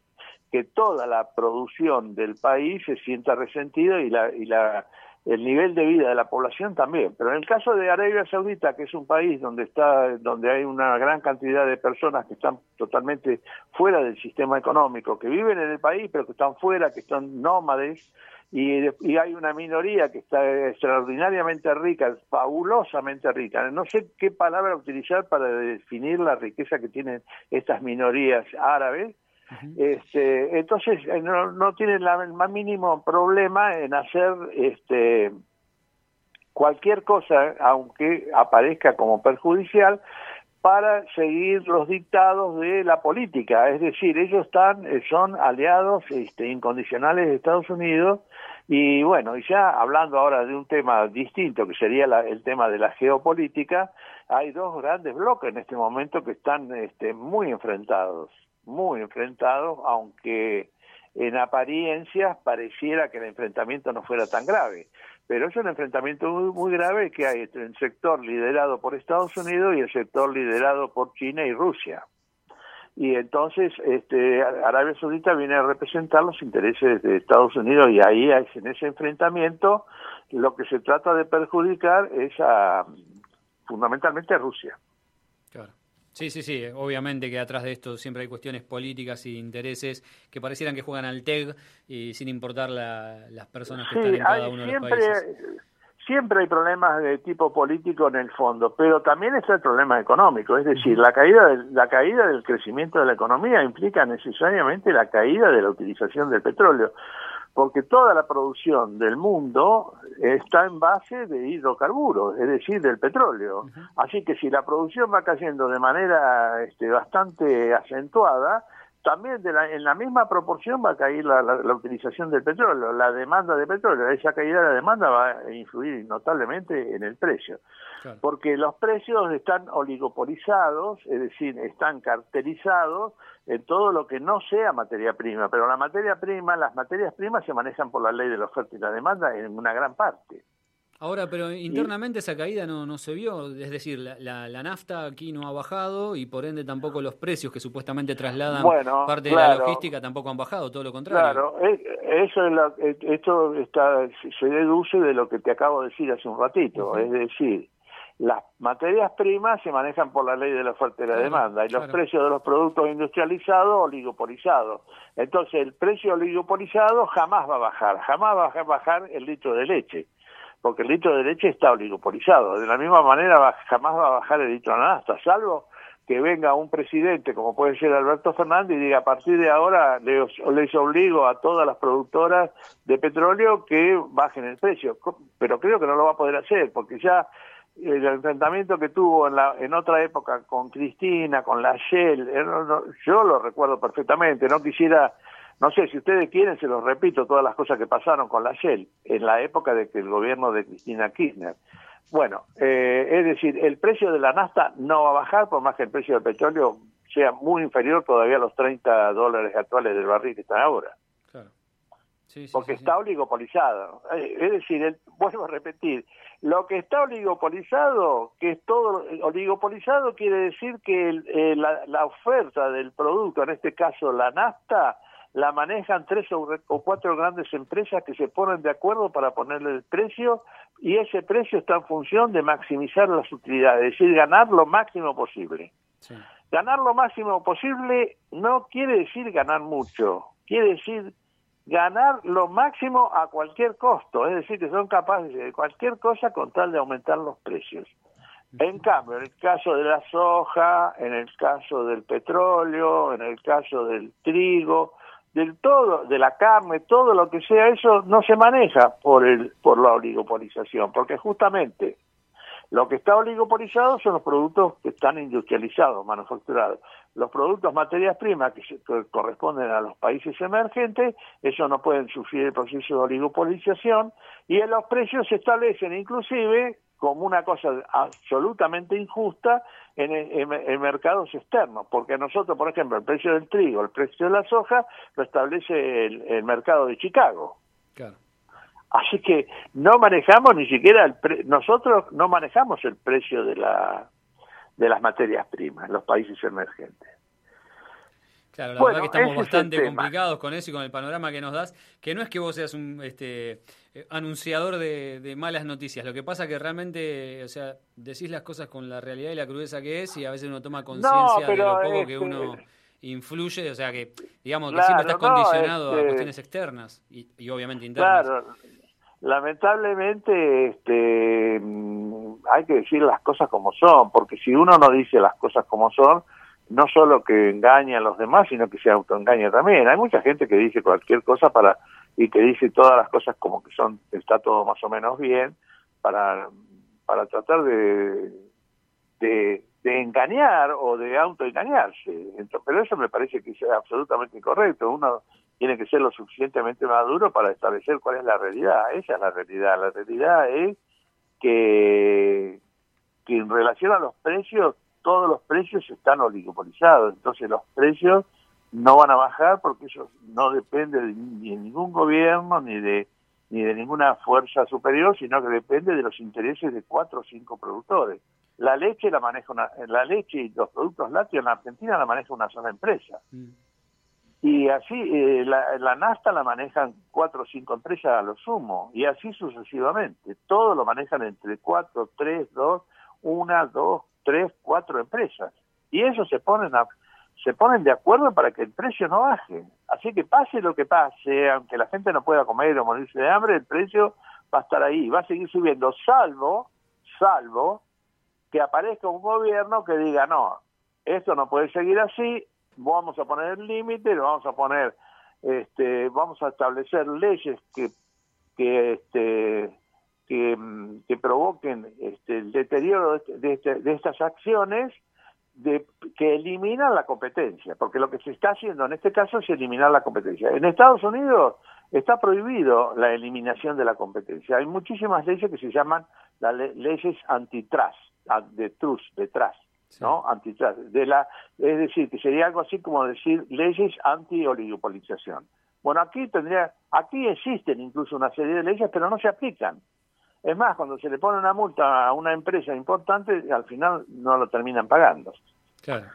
que toda la producción del país se sienta resentida y la y la el nivel de vida de la población también. Pero en el caso de Arabia Saudita, que es un país donde está, donde hay una gran cantidad de personas que están totalmente fuera del sistema económico, que viven en el país, pero que están fuera, que son nómades, y, y hay una minoría que está extraordinariamente rica, fabulosamente rica. No sé qué palabra utilizar para definir la riqueza que tienen estas minorías árabes, este, entonces eh, no, no tienen la- el más mínimo problema en hacer este cualquier cosa, aunque aparezca como perjudicial, para seguir los dictados de la política. Es decir, ellos están, eh, son aliados este, incondicionales de Estados Unidos y bueno, y ya hablando ahora de un tema distinto, que sería la- el tema de la geopolítica, hay dos grandes bloques en este momento que están este, muy enfrentados, muy enfrentados, aunque en apariencias pareciera que el enfrentamiento no fuera tan grave. Pero es un enfrentamiento muy, muy grave que hay entre el sector liderado por Estados Unidos y el sector liderado por China y Rusia. Y entonces este, Arabia Saudita viene a representar los intereses de Estados Unidos y ahí en ese enfrentamiento lo que se trata de perjudicar es a fundamentalmente a Rusia. Sí, sí, sí. Obviamente que atrás de esto siempre hay cuestiones políticas y intereses que parecieran que juegan al TEG y sin importar la- las personas que Sí, están en cada hay uno de los siempre, países. siempre hay problemas de tipo político en el fondo, pero también está el problema económico, es decir, la caída del, la caída del crecimiento de la economía implica necesariamente la caída de la utilización del petróleo, porque toda la producción del mundo está en base de hidrocarburos, es decir, del petróleo. Así que si la producción va cayendo de manera este, bastante acentuada, también de la- en la misma proporción va a caer la, la- la utilización del petróleo, la demanda de petróleo. Esa caída de la demanda va a influir notablemente en el precio. Porque los precios están oligopolizados, es decir, están cartelizados en todo lo que no sea materia prima. Pero la materia prima, las materias primas se manejan por la ley de la oferta y la demanda en una gran parte. Ahora, pero internamente esa caída no, no se vio, es decir, la, la, la nafta aquí no ha bajado y por ende tampoco los precios que supuestamente trasladan Bueno, parte de la logística tampoco han bajado, todo lo contrario. Claro, eso es eh, esto está, se deduce de lo que te acabo de decir hace un ratito, es decir, las materias primas se manejan por la ley de la oferta y la demanda y los claro. precios de los productos industrializados oligopolizados. Entonces el precio oligopolizado jamás va a bajar, jamás va a bajar el litro de leche, porque el litro de leche está oligopolizado. De la misma manera jamás va a bajar el litro de nafta, salvo que venga un presidente como puede ser Alberto Fernández y diga a partir de ahora les, les obligo a todas las productoras de petróleo que bajen el precio, pero creo que no lo va a poder hacer porque ya el enfrentamiento que tuvo en, la, en otra época con Cristina, con la Shell, eh, yo lo recuerdo perfectamente, no quisiera, no sé, si ustedes quieren se los repito todas las cosas que pasaron con la Shell en la época de que el gobierno de Cristina Kirchner. Bueno, eh, es decir, el precio de la nafta no va a bajar por más que el precio del petróleo sea muy inferior todavía a los 30 dólares actuales del barril que están ahora porque está oligopolizado. Eh, Es decir, el- vuelvo a repetir, lo que está oligopolizado, que es todo oligopolizado, quiere decir que el- eh, la, la oferta del producto, en este caso la nafta, la manejan tres o, cuatro grandes empresas que se ponen de acuerdo para ponerle el precio y ese precio está en función de maximizar las utilidades, es decir, ganar lo máximo posible. Sí. Ganar lo máximo posible no quiere decir ganar mucho, quiere decir ganar lo máximo a cualquier costo, es decir, que son capaces de cualquier cosa con tal de aumentar los precios. En cambio, en el caso de la soja, en el caso del petróleo, en el caso del trigo, del todo, de la carne, todo lo que sea eso no se maneja por el por la oligopolización, porque justamente lo que está oligopolizado son los productos que están industrializados, manufacturados. Los productos materias primas que, se, que corresponden a los países emergentes, eso no pueden sufrir el proceso de oligopolización y en los precios se establecen inclusive como una cosa absolutamente injusta en, en, en, mercados externos, porque nosotros, por ejemplo, el precio del trigo, el precio de la soja, lo establece el, el mercado de Chicago. Claro. Así que no manejamos ni siquiera el pre nosotros no manejamos el precio de la de las materias primas en los países emergentes. Claro, la bueno, verdad que estamos bastante complicados con eso y con el panorama que nos das, que no es que vos seas un este anunciador de, de, malas noticias, lo que pasa que realmente, o sea, decís las cosas con la realidad y la crudeza que es y a veces uno toma conciencia no, de lo poco este... que uno influye, o sea que digamos claro, que siempre estás condicionado no, este... a cuestiones externas y, y, obviamente internas. Claro, lamentablemente este, mm, hay que decir las cosas como son, porque si uno no dice las cosas como son, no solo que engaña a los demás, sino que se autoengaña también. Hay mucha gente que dice cualquier cosa para y que dice todas las cosas como que son está todo más o menos bien para para tratar de de, engañar o de autoengañarse. Pero eso me parece que es absolutamente incorrecto. Uno tiene que ser lo suficientemente maduro para establecer cuál es la realidad. Esa es la realidad. La realidad es que, que en relación a los precios, todos los precios están oligopolizados. Entonces los precios no van a bajar porque eso no depende de, ni de ningún gobierno ni de ni de ninguna fuerza superior, sino que depende de los intereses de cuatro o cinco productores. La leche la maneja una, la leche y los productos lácteos en Argentina la maneja una sola empresa. Mm. Y así, eh, la, la, nafta la manejan cuatro o cinco empresas a lo sumo, y así sucesivamente. Todo lo manejan entre cuatro, tres, dos, una, dos, tres, cuatro empresas. Y eso se ponen a, se ponen de acuerdo para que el precio no baje. Así que pase lo que pase, aunque la gente no pueda comer o morirse de hambre, el precio va a estar ahí, va a seguir subiendo, salvo, salvo que aparezca un gobierno que diga, no, esto no puede seguir así, vamos a poner el límite, vamos a poner, este, vamos a establecer leyes que, que, este, que, que provoquen este, el deterioro de, de, este, de estas acciones de, que eliminan la competencia, porque lo que se está haciendo en este caso es eliminar la competencia. En Estados Unidos está prohibido la eliminación de la competencia. Hay muchísimas leyes que se llaman las le leyes antitrust, de trust, de trust, sí. ¿no? Antitrust. De la, es decir, que sería algo así como decir leyes anti-oligopolización. Bueno, aquí tendría, aquí existen incluso una serie de leyes, pero no se aplican. Es más, cuando se le pone una multa a una empresa importante, al final no lo terminan pagando. Claro.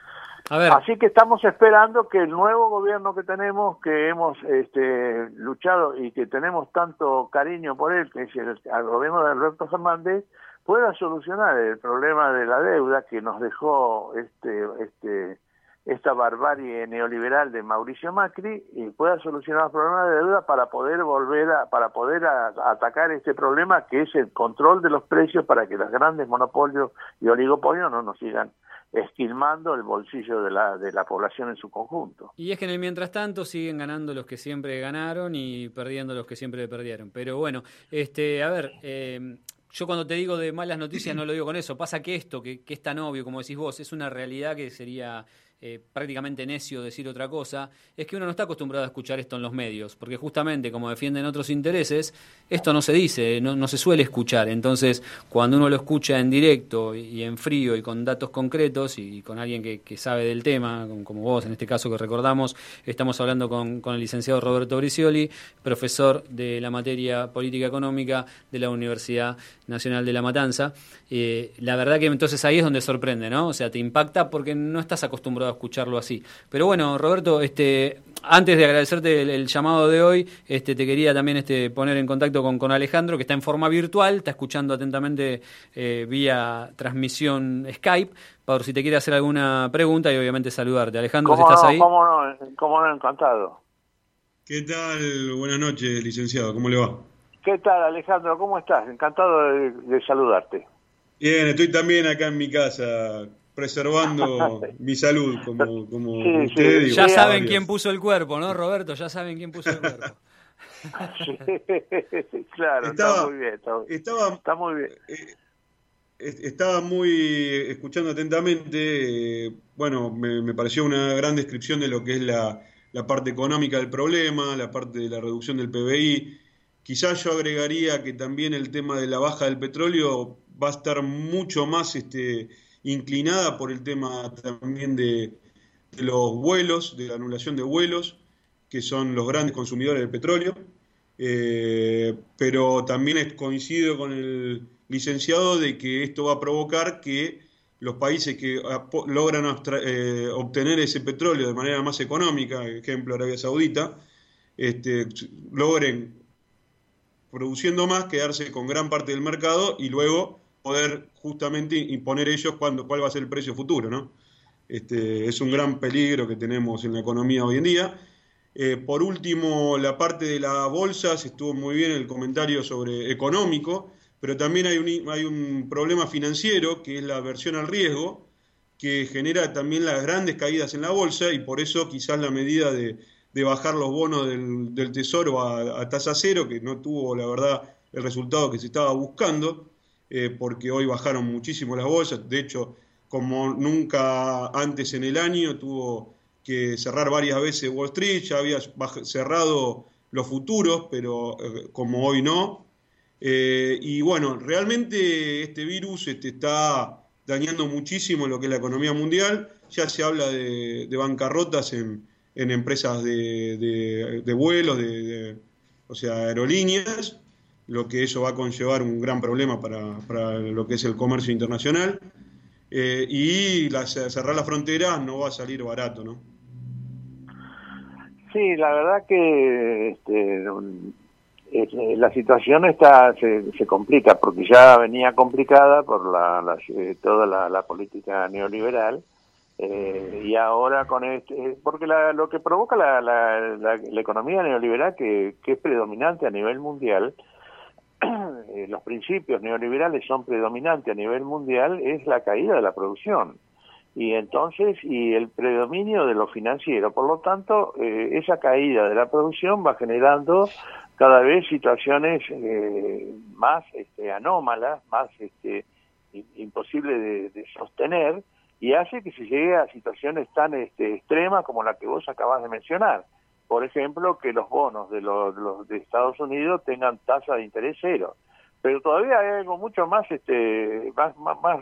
A ver. Así que estamos esperando que el nuevo gobierno que tenemos, que hemos este, luchado y que tenemos tanto cariño por él, que es el, el gobierno de Alberto Fernández, pueda solucionar el problema de la deuda que nos dejó este, este, esta barbarie neoliberal de Mauricio Macri y pueda solucionar el problema de deuda para poder volver a, para poder a atacar este problema que es el control de los precios para que los grandes monopolios y oligopolios no nos sigan esquilmando el bolsillo de la, de la población en su conjunto. Y es que en el mientras tanto siguen ganando los que siempre ganaron y perdiendo los que siempre perdieron. Pero bueno, este, a ver, eh, yo cuando te digo de malas noticias no lo digo con eso. Pasa que esto, que, que es tan obvio, como decís vos, es una realidad que sería eh, prácticamente necio decir otra cosa, es que uno no está acostumbrado a escuchar esto en los medios, porque justamente como defienden otros intereses, esto no se dice, no, no se suele escuchar. Entonces, cuando uno lo escucha en directo y en frío y con datos concretos y con alguien que, sabe del tema, como vos en este caso que recordamos, estamos hablando con, con el licenciado Roberto Bricioli, profesor de la materia política económica de la Universidad Nacional de La Matanza. Eh, la verdad que entonces ahí es donde sorprende, ¿no? O sea, te impacta porque no estás acostumbrado escucharlo así. Pero bueno, Roberto, este, antes de agradecerte el, el llamado de hoy, este, te quería también este, poner en contacto con, con Alejandro, que está en forma virtual, está escuchando atentamente eh, vía transmisión Skype, por si te quiere hacer alguna pregunta y obviamente saludarte. Alejandro, si ¿Cómo estás no, ahí. cómo no, cómo no, encantado. ¿Qué tal? Buenas noches, licenciado. ¿Cómo le va? ¿Qué tal, Alejandro? ¿Cómo estás? Encantado de, de saludarte. Bien, estoy también acá en mi casa preservando mi salud, como, como Sí, sí. usted. Ya varios. saben quién puso el cuerpo, ¿no, Roberto? Ya saben quién puso el cuerpo. Sí, claro, está Estaba- muy bien. Está, Estaba, está muy bien. eh, est- estaba muy escuchando atentamente. eh, bueno, me, me pareció una gran descripción de lo que es la, la parte económica del problema, la parte de la reducción del PBI. Quizás yo agregaría que también el tema de la baja del petróleo va a estar mucho más este, inclinada por el tema también de, de los vuelos, de la anulación de vuelos, que son los grandes consumidores del petróleo. Eh, pero también coincido con el licenciado de que esto va a provocar que los países que logran eh, obtener ese petróleo de manera más económica, ejemplo Arabia Saudita, este, logren produciendo más, quedarse con gran parte del mercado y luego poder justamente imponer ellos cuándo, cuál va a ser el precio futuro, ¿no? Este, es un gran peligro que tenemos en la economía hoy en día. Eh, por último, la parte de las bolsas, estuvo muy bien el comentario sobre económico, pero también hay un, hay un problema financiero que es la aversión al riesgo, que genera también las grandes caídas en la bolsa y por eso quizás la medida de, de bajar los bonos del, del tesoro a, a tasa cero, que no tuvo la verdad el resultado que se estaba buscando, eh, porque hoy bajaron muchísimo las bolsas, de hecho, como nunca antes en el año, tuvo que cerrar varias veces Wall Street, ya había cerrado los futuros, pero eh, como hoy no. Eh, y bueno, realmente este virus este, está dañando muchísimo lo que es la economía mundial. Ya se habla de, bancarrotas en, empresas de, de- vuelos, de- o sea, aerolíneas, lo que eso va a conllevar un gran problema para, para lo que es el comercio internacional. Eh, y la- cerrar las fronteras no va a salir barato, ¿no? Sí, la verdad que este, eh, la situación está se, se complica porque ya venía complicada por la, la- eh, toda la, política neoliberal y ahora con este porque la- lo que provoca la economía neoliberal que, que es predominante a nivel mundial eh, los principios neoliberales son predominantes a nivel mundial es la caída de la producción. Y entonces y el predominio de lo financiero. Por lo tanto eh, esa caída de la producción va generando cada vez situaciones eh, más este, anómalas más este, imposible de, de sostener y hace que se llegue a situaciones tan este, extremas como la que vos acabas de mencionar. Por ejemplo que los bonos de los, los de Estados Unidos tengan tasa de interés cero pero todavía hay algo mucho más este más, más, más,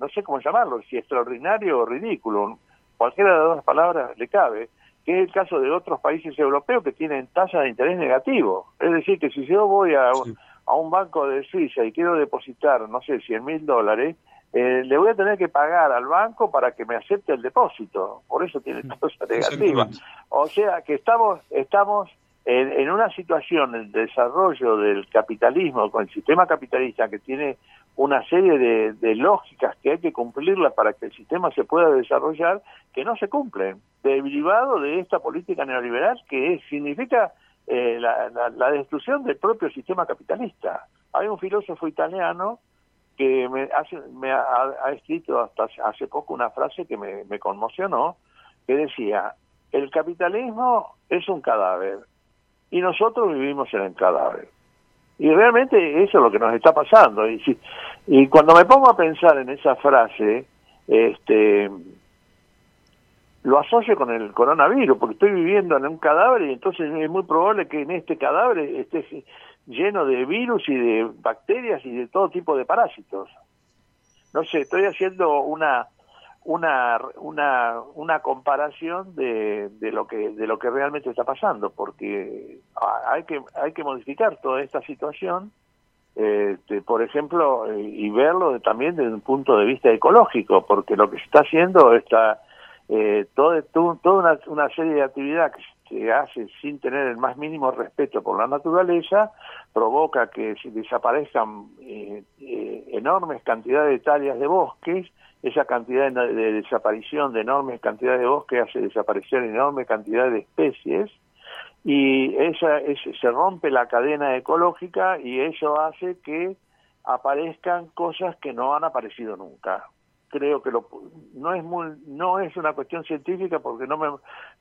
no sé cómo llamarlo si extraordinario o ridículo cualquiera de las dos palabras le cabe que es el caso de otros países europeos que tienen tasa de interés negativo. Es decir que si yo voy a, Sí. a un banco de Suiza y quiero depositar no sé 100 mil dólares eh, le voy a tener que pagar al banco para que me acepte el depósito. Por eso tiene tasa negativa. o sea que estamos estamos en, una situación el desarrollo del capitalismo con el sistema capitalista que tiene una serie de, de lógicas que hay que cumplirlas para que el sistema se pueda desarrollar que no se cumplen derivado de esta política neoliberal que significa eh, la, la- la destrucción del propio sistema capitalista. Hay un filósofo italiano que me, hace, me ha, ha escrito hasta hace poco una frase que me, me conmocionó, que decía, el capitalismo es un cadáver y nosotros vivimos en el cadáver. Y realmente eso es lo que nos está pasando. Y, si- y cuando me pongo a pensar en esa frase, este lo asocio con el coronavirus, porque estoy viviendo en un cadáver y entonces es muy probable que en este cadáver esté lleno de virus y de bacterias y de todo tipo de parásitos. No sé, estoy haciendo una una una una comparación de, de lo que de lo que realmente está pasando, porque ha- hay que hay que modificar toda esta situación este, por ejemplo, eh, y verlo también desde un punto de vista ecológico, porque lo que se está haciendo está eh, todo, todo- toda una, una serie de actividades que hace sin tener el más mínimo respeto por la naturaleza provoca que se desaparezcan eh, eh, enormes cantidades de hectáreas de bosques, esa cantidad de, de desaparición de enormes cantidades de bosques hace desaparecer enormes cantidades de especies y esa es- se rompe la cadena ecológica y eso hace que aparezcan cosas que no han aparecido nunca. Creo que lo, no es muy, no es una cuestión científica porque no me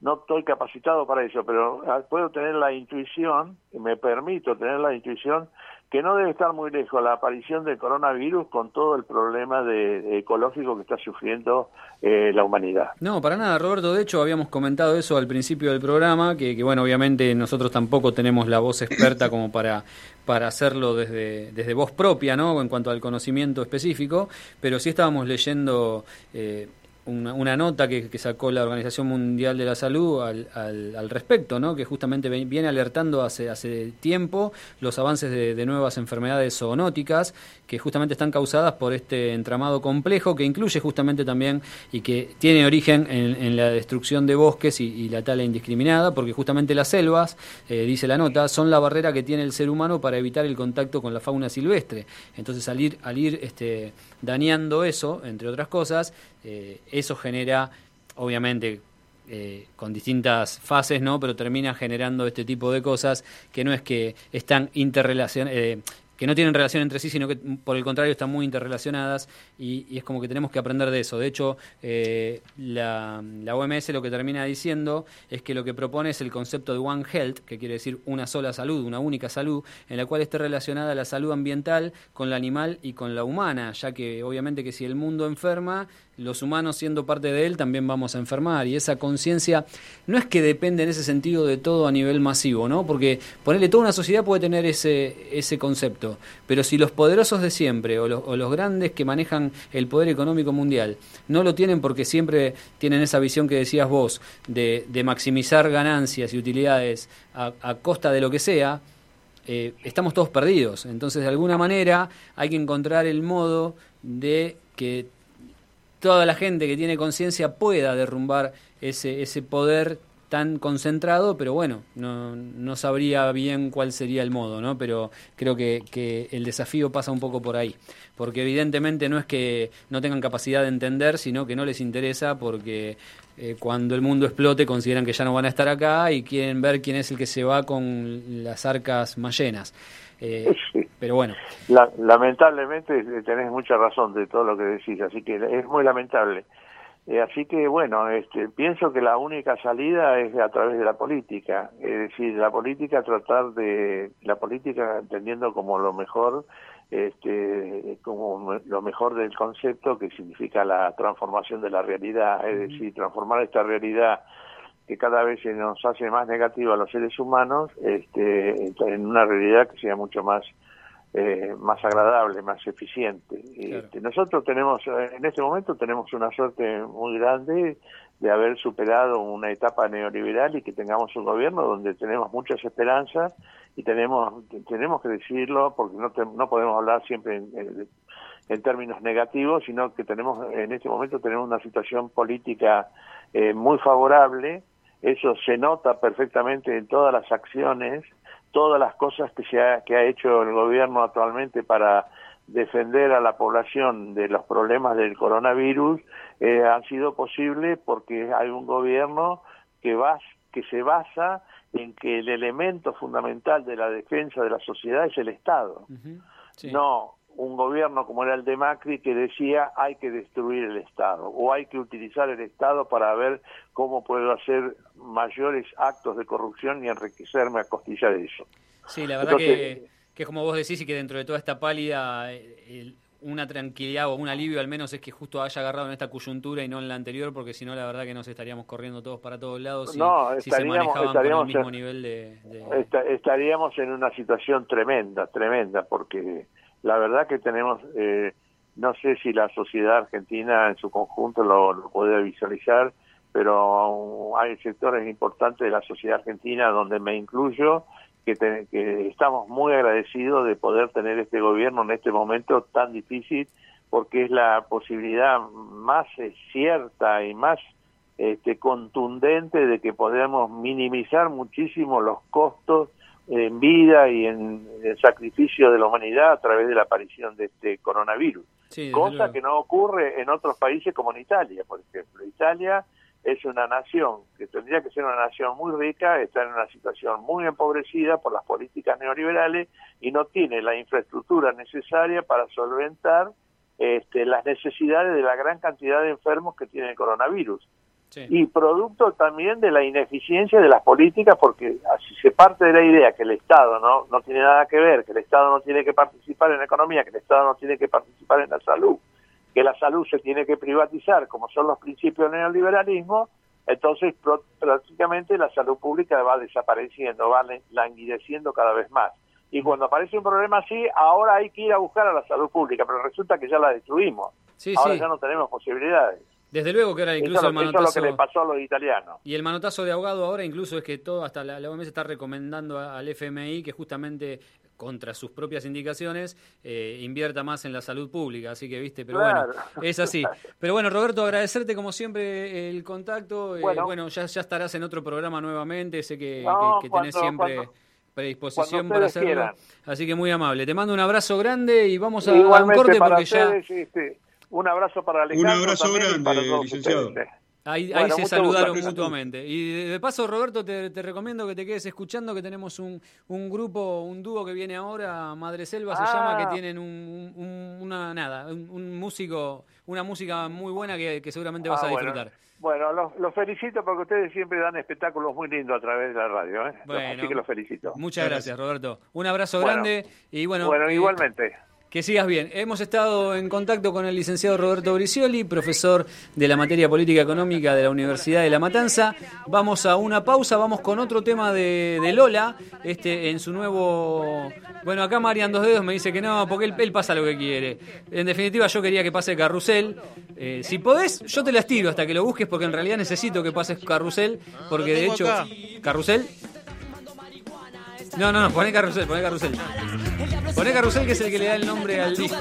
no estoy capacitado para eso, pero puedo tener la intuición, me permito tener la intuición que no debe estar muy lejos la aparición del coronavirus con todo el problema de, ecológico que está sufriendo eh, la humanidad. No, para nada, Roberto. De hecho, habíamos comentado eso al principio del programa, que, que, bueno, obviamente nosotros tampoco tenemos la voz experta como para, para hacerlo desde, desde voz propia, ¿no? En cuanto al conocimiento específico, pero sí estábamos leyendo eh, una, una nota que, sacó la Organización Mundial de la Salud al, al, al respecto, ¿no? Que justamente viene alertando hace, hace tiempo los avances de, de nuevas enfermedades zoonóticas que justamente están causadas por este entramado complejo que incluye justamente también y que tiene origen en, la destrucción de bosques y, y la tala indiscriminada, porque justamente las selvas, eh, dice la nota, son la barrera que tiene el ser humano para evitar el contacto con la fauna silvestre. Entonces, al ir, al ir este, dañando eso, entre otras cosas, eh, eso genera, obviamente, eh, con distintas fases, ¿no? Pero termina generando este tipo de cosas que no es que están interrelacionadas, que no tienen relación entre sí, sino que por el contrario están muy interrelacionadas y, es como que tenemos que aprender de eso. De hecho, eh, la, la OMS lo que termina diciendo es que lo que propone es el concepto de One Health, que quiere decir una sola salud, una única salud, en la cual esté relacionada la salud ambiental con la animal y con la humana, ya que obviamente que si el mundo enferma, los humanos siendo parte de él también vamos a enfermar y esa conciencia no es que depende en ese sentido de todo a nivel masivo, ¿no? Porque ponerle toda una sociedad puede tener ese, ese concepto, pero si los poderosos de siempre o los, o los grandes que manejan el poder económico mundial no lo tienen porque siempre tienen esa visión que decías vos de, maximizar ganancias y utilidades a, a costa de lo que sea, eh, estamos todos perdidos. Entonces, de alguna manera, hay que encontrar el modo de que toda la gente que tiene conciencia pueda derrumbar ese, ese poder tan concentrado, pero bueno, no, no sabría bien cuál sería el modo, ¿no? Pero creo que, que el desafío pasa un poco por ahí, porque evidentemente no es que no tengan capacidad de entender, sino que no les interesa porque eh, cuando el mundo explote consideran que ya no van a estar acá y quieren ver quién es el que se va con las arcas más llenas. Eh, pero bueno. La- lamentablemente eh, tenés mucha razón de todo lo que decís, así que es muy lamentable. Eh, así que bueno, este, pienso que la única salida es a través de la política, es decir, la política tratar de la política entendiendo como lo mejor, este, como lo mejor del concepto que significa la transformación de la realidad, es decir, transformar esta realidad que cada vez se nos hace más negativa a los seres humanos, este, en una realidad que sea mucho más eh, más agradable, más eficiente. Este, nosotros tenemos, eh, en este momento tenemos una suerte muy grande de haber superado una etapa neoliberal y que tengamos un gobierno donde tenemos muchas esperanzas y tenemos tenemos que decirlo porque no te- no podemos hablar siempre en, en- en términos negativos, sino que tenemos en este momento tenemos una situación política eh, muy favorable. Eso se nota perfectamente en todas las acciones todas las cosas que se ha, que ha hecho el gobierno actualmente para defender a la población de los problemas del coronavirus eh, han sido posibles porque hay un gobierno que va que se basa en que el elemento fundamental de la defensa de la sociedad es el Estado. No un gobierno como era el de Macri que decía hay que destruir el Estado o hay que utilizar el Estado para ver cómo puedo hacer mayores actos de corrupción y enriquecerme a costilla de eso. Sí, la verdad Entonces, que, que es como vos decís y que dentro de toda esta pálida, eh, el- una tranquilidad o un alivio al menos es que justo haya agarrado en esta coyuntura y no en la anterior, porque si no, la verdad que nos estaríamos corriendo todos para todos lados si, No, si se estaríamos- manejaban con el estaríamos mismo en- nivel de... de- Esta- estaríamos en una situación tremenda, tremenda, porque la verdad que tenemos, eh, no sé si la sociedad argentina en su conjunto lo, puede visualizar, pero hay sectores importantes de la sociedad argentina donde me incluyo que, te- que estamos muy agradecidos de poder tener este gobierno en este momento tan difícil porque es la posibilidad más eh, cierta y más este, contundente de que podemos minimizar muchísimo los costos en vida y en el sacrificio de la humanidad a través de la aparición de este coronavirus. Sí, Cosa que no ocurre en otros países como en Italia, por ejemplo. Italia es una nación que tendría que ser una nación muy rica, está en una situación muy empobrecida por las políticas neoliberales y no tiene la infraestructura necesaria para solventar este, las necesidades de la gran cantidad de enfermos que tiene el coronavirus. Sí. Y producto también de la ineficiencia de las políticas, porque si se parte de la idea que el Estado no, no tiene nada que ver, que el Estado no tiene que participar en la economía, que el Estado no tiene que participar en la salud, que la salud se tiene que privatizar, como son los principios del neoliberalismo, entonces prácticamente la salud pública va desapareciendo, va languideciendo cada vez más. Y cuando aparece un problema así, ahora hay que ir a buscar a la salud pública, pero resulta que ya la destruimos. Sí, ahora sí. ya no tenemos posibilidades. Desde luego que ahora incluso el lo- eso es lo manotazo... que le pasó a los italianos. Y el manotazo de ahogado ahora incluso es que todo, hasta la, OMS está recomendando al FMI que justamente contra sus propias indicaciones eh, invierta más en la salud pública, así que viste, pero Claro. bueno, es así. Pero bueno, Roberto, agradecerte como siempre el contacto, eh, bueno, Bueno. ya, ya estarás en otro programa nuevamente, sé que, No, que- que tenés siempre cuando- predisposición para hacerlo, quieran. así que muy amable. Te mando un abrazo grande y vamos a, a un corte porque ya... sí, sí. Un abrazo para Alejandro. abrazo también y grande, licenciado. ustedes. Ahí, ahí Bueno, se saludaron gusto. mutuamente. Y de, paso, Roberto, te, te recomiendo que te quedes escuchando que tenemos un, un grupo, un dúo que viene ahora, Madre Selva se Ah. llama, que tienen un, un- una nada, un, un músico, una música muy buena que, que seguramente vas Ah, a bueno. disfrutar. Bueno, los, los felicito porque ustedes siempre dan espectáculos muy lindos a través de la radio. ¿eh? Bueno. Así que los felicito. Muchas gracias, Roberto. Un abrazo Bueno. grande y bueno, Bueno, eh, igualmente. Que sigas bien. Hemos estado en contacto con el licenciado Roberto Bricioli, profesor de la materia política económica de la Universidad de La Matanza. Vamos a una pausa, vamos con otro tema de, de Lola, este en su nuevo... Bueno, acá Marian Dos Dedos me dice que no, porque él, él pasa lo que quiere. En definitiva, yo quería que pase Carrusel. Eh, si podés, yo te las tiro hasta que lo busques, porque en realidad necesito que pases Carrusel, porque de hecho... ¿Carrusel? No, no, no, poné Carrusel, poné Carrusel. Poné Carrusel que es el que le da el nombre al disco.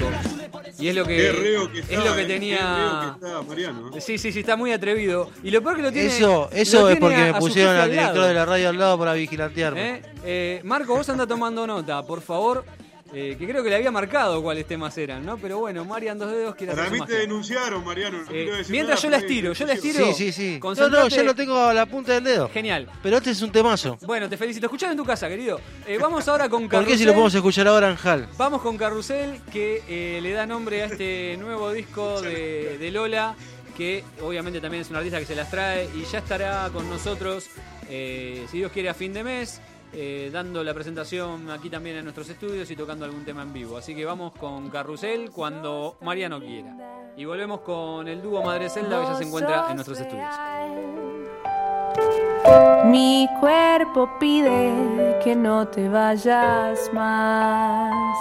Y es lo que, Qué reo que está, es lo que eh, tenía... qué reo que está, Mariano. ¿eh? Sí, sí, sí, está muy atrevido. Y lo peor que lo tiene. Eso, eso es porque a- me pusieron al director de la radio al lado para vigilantearme. ¿Eh? Eh, Marco, vos anda tomando nota, por favor. Eh, que creo que le había marcado cuáles temas eran, ¿no? Pero bueno, Marian Dos Dedos quiere Para mí te denunciaron, Mariano. no Eh, mientras nada, yo las tiro, yo las tiro. Sí, sí, sí. No, Concentrate. no, ya lo tengo a la punta del dedo. Genial. Pero este es un temazo. Bueno, te felicito. Escuchalo en tu casa, querido. Eh, vamos ahora con ¿Por Carrusel. qué si lo podemos escuchar ahora en Hal? Vamos con Carrusel, que eh, le da nombre a este nuevo disco de, de Lola, que obviamente también es un artista que se las trae y ya estará con nosotros, eh, si Dios quiere, a fin de mes, eh, dando la presentación aquí también en nuestros estudios y tocando algún tema en vivo. Así que vamos con Carrusel cuando Mariano quiera. Y volvemos con el dúo Madre Zelda que ya se encuentra en nuestros estudios. Mi cuerpo pide que no te vayas más.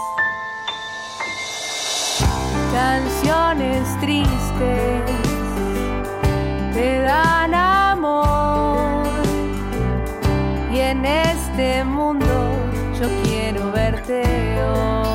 Canciones tristes te dan amor. En este mundo yo quiero verte hoy.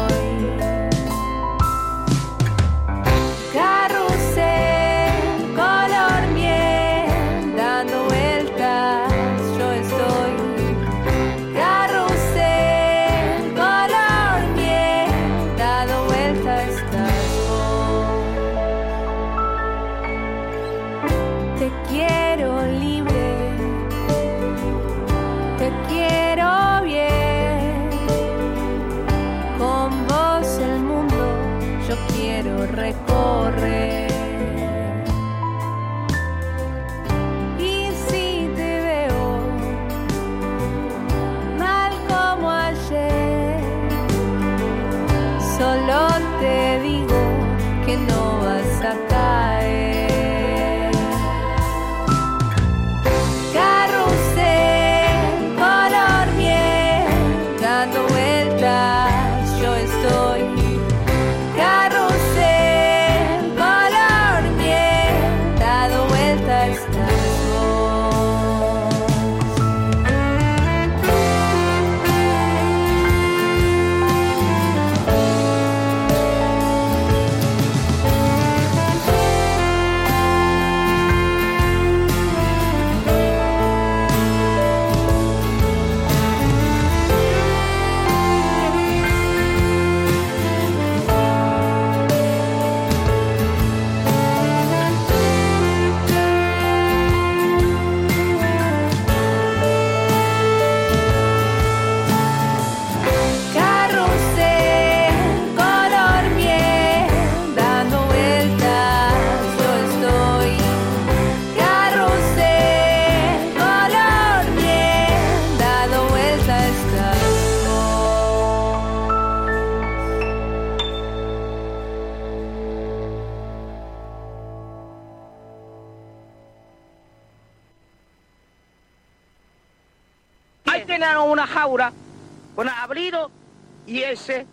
Ese.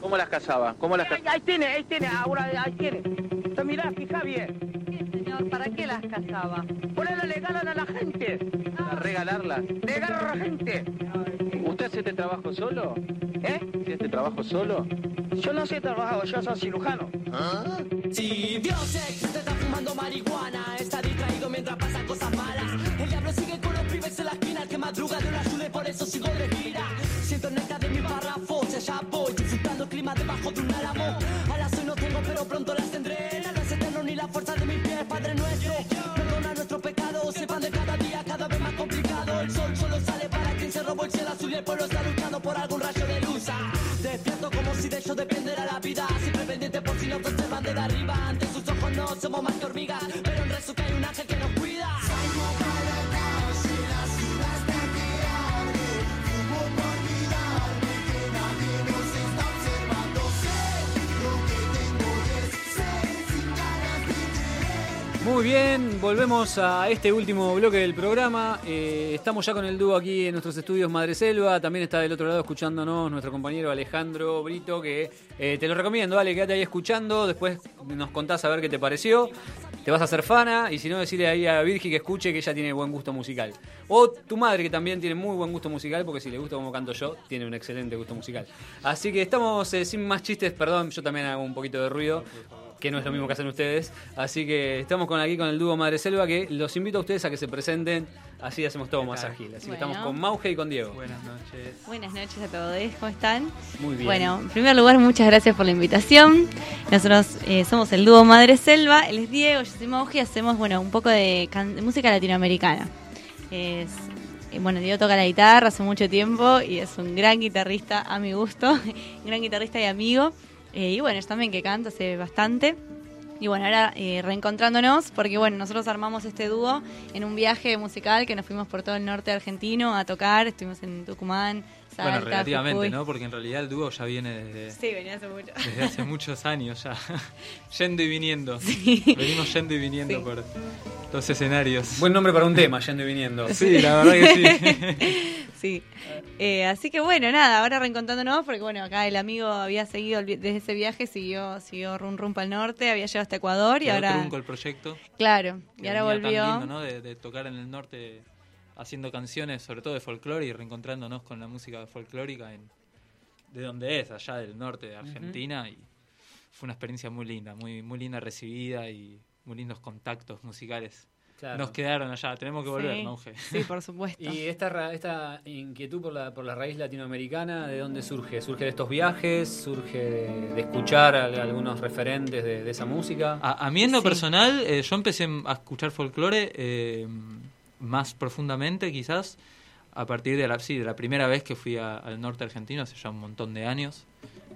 ¿Cómo las cazaba? ¿Cómo las Ahí, ahí tiene, ahí tiene, ahora ahí tiene. Te mirá, fija bien. Señor, ¿para qué las cazaba? Por eso le ganan a la gente. ¿A regalarlas? Le ganan a la gente. ¿Usted hace este trabajo solo? ¿Eh? ¿Hace este trabajo solo? Yo no sé trabajar, yo soy cirujano. Si Dios existe, está fumando marihuana. Está distraído mientras pasan cosas malas. El diablo sigue con los pibes en la esquina. El que madruga de una ayuda y por eso sigo de gira. Siento neta de mi párrafo, y allá voy. Disfrutando el clima debajo de un álamo. Alas hoy no tengo, pero pronto las tendré. Nada es eterno ni la fuerza de mis pies, Padre nuestro. Perdona nuestros pecados, se van de cada día cada vez más complicado. El sol solo sale para quien se robó el cielo azul y el pueblo está luchando por algún rayo de luz. Ah, Despierto como si de ello dependiera la vida. Siempre pendiente por si nos observan desde arriba. Ante sus ojos no somos más que hormigas, pero en que hay un ángel que nos cuida. Muy bien, volvemos a este último bloque del programa. Eh, estamos ya con el dúo aquí en nuestros estudios Madre Selva. También está del otro lado escuchándonos nuestro compañero Alejandro Brito, que eh, te lo recomiendo, dale, quédate ahí escuchando. Después nos contás a ver qué te pareció. Te vas a hacer fana y si no, decirle ahí a Virgi que escuche que ella tiene buen gusto musical. O tu madre, que también tiene muy buen gusto musical, porque si le gusta como canto yo, tiene un excelente gusto musical. Así que estamos eh, sin más chistes, perdón, yo también hago un poquito de ruido que no es lo mismo que hacen ustedes. Así que estamos con aquí con el dúo Madre Selva, que los invito a ustedes a que se presenten, así hacemos todo más ágil. Así que estamos con Mauge y con Diego. Buenas noches. Buenas noches a todos, ¿cómo están? Muy bien. Bueno, en primer lugar, muchas gracias por la invitación. Nosotros eh, somos el dúo Madre Selva, él es Diego, yo soy Mauge y hacemos bueno, un poco de, música latinoamericana. Es, eh, bueno, Diego toca la guitarra hace mucho tiempo y es un gran guitarrista a mi gusto, un gran guitarrista y amigo. Eh, y bueno, también que canta hace bastante. Y bueno, ahora eh, reencontrándonos, porque bueno, nosotros armamos este dúo en un viaje musical que nos fuimos por todo el norte argentino a tocar, estuvimos en Tucumán, Salta, Bueno, relativamente, Jujuy. ¿no? Porque en realidad el dúo ya viene desde, Sí, venía hace mucho. desde hace muchos años ya. yendo y viniendo. Sí. Venimos yendo y viniendo Sí. por los escenarios. Buen nombre para un tema, yendo y viniendo. Sí, la verdad que sí. Sí. Eh, así que bueno, nada, ahora reencontrándonos, porque bueno, acá el amigo había seguido desde ese viaje, siguió, siguió rum rum para el norte, había llegado hasta Ecuador y Quedó ahora. trunco el proyecto. Claro, y ahora venía tan volvió. lindo, ¿no? de, de tocar en el norte haciendo canciones, sobre todo de folclore y reencontrándonos con la música folclórica en, de donde es, allá del norte de Argentina. Y fue una experiencia muy linda, muy, muy linda recibida y muy lindos contactos musicales. Claro. Nos quedaron allá, tenemos que volver, Sí. Mauge. Sí, por supuesto. Y esta, ra- esta inquietud por la, por la raíz latinoamericana, ¿de dónde surge? ¿Surge de estos viajes? ¿Surge de, de escuchar a, a algunos referentes de, de esa música? A, a mí en lo Sí. personal, eh, yo empecé a escuchar folclore eh, más profundamente quizás a partir de la, sí, de la primera vez que fui a- al norte argentino, hace ya un montón de años.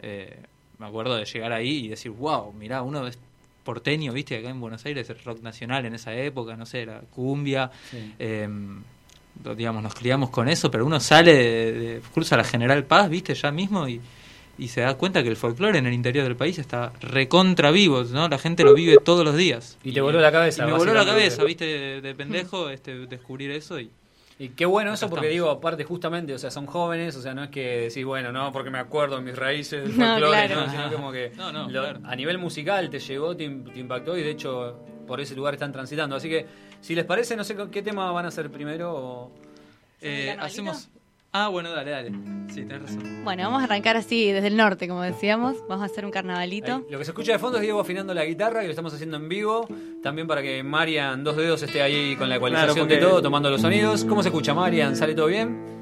Eh, me acuerdo de llegar ahí y decir, wow, mirá, uno es porteño, viste, acá en Buenos Aires el rock nacional en esa época, no sé, la cumbia. Sí. eh, digamos, nos criamos con eso, pero uno sale, de, de- cruza la General Paz, viste, ya mismo y, y se da cuenta que el folclore en el interior del país está recontra vivo, ¿no? La gente lo vive todos los días. Y te voló la cabeza, Y me voló la cabeza, viste, de, de pendejo, este, descubrir eso y... Y qué bueno eso porque estamos. digo, aparte justamente, o sea, son jóvenes, o sea, no es que decís, bueno, no, porque me acuerdo de mis raíces del No, folclore, claro. no, sino como que No, no, lo- claro. a nivel musical te llegó, te, te impactó y de hecho por ese lugar están transitando. Así que, si les parece, no sé con qué tema van a hacer primero o... Eh, hacemos... Ah, bueno, dale, dale. Sí, tenés razón. Bueno, vamos a arrancar así desde el norte, como decíamos. Vamos a hacer un carnavalito. Ahí, Lo que se escucha de fondo es Diego afinando la guitarra, que lo estamos haciendo en vivo. También para que Marian Dos Dedos esté ahí con la ecualización Claro, porque- de todo, tomando los sonidos. ¿Cómo se escucha, Marian? ¿Sale todo bien?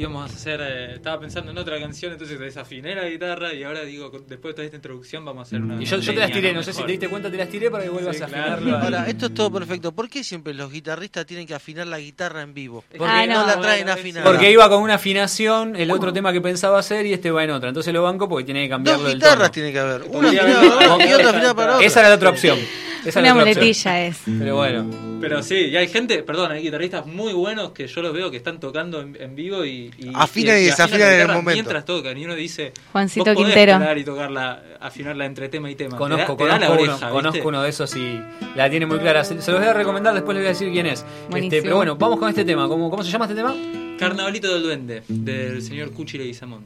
Íbamos a hacer... eh, estaba pensando en otra canción, entonces desafiné la guitarra y ahora digo, después de toda esta introducción vamos a hacer una... Y yo, yo te las tiré, no sé si te diste cuenta, te las tiré para que vuelvas Sí, a claro. afinarlo. ahí. Ahora, esto es todo perfecto. ¿Por qué siempre los guitarristas tienen que afinar la guitarra en vivo? Porque Ah, no, no. la traen afinada. Porque iba con una afinación, el otro tema que pensaba hacer y este va en otra. Entonces lo banco porque tiene que cambiarlo Dos del guitarras tono. tiene que haber. Una afinada para y otra afinada para otra. Esa era la otra opción. Esa es Una muletilla es. Pero bueno. Pero sí, y hay gente, perdón, hay guitarristas muy buenos que yo los veo que están tocando en, en vivo y, y- Afinan y y desafinan en el momento. Mientras tocan, y uno dice, Juancito vos podés Quintero. y tocarla, afinarla entre tema y tema. Conozco, te da, te da conozco, uno, conozco uno de esos y la tiene muy clara. Se, se los voy a recomendar, después les voy a decir quién es. Este, pero bueno, vamos con este tema. ¿Cómo, cómo se llama este tema? Carnavalito del Duende, del señor Cuchi Leguizamón.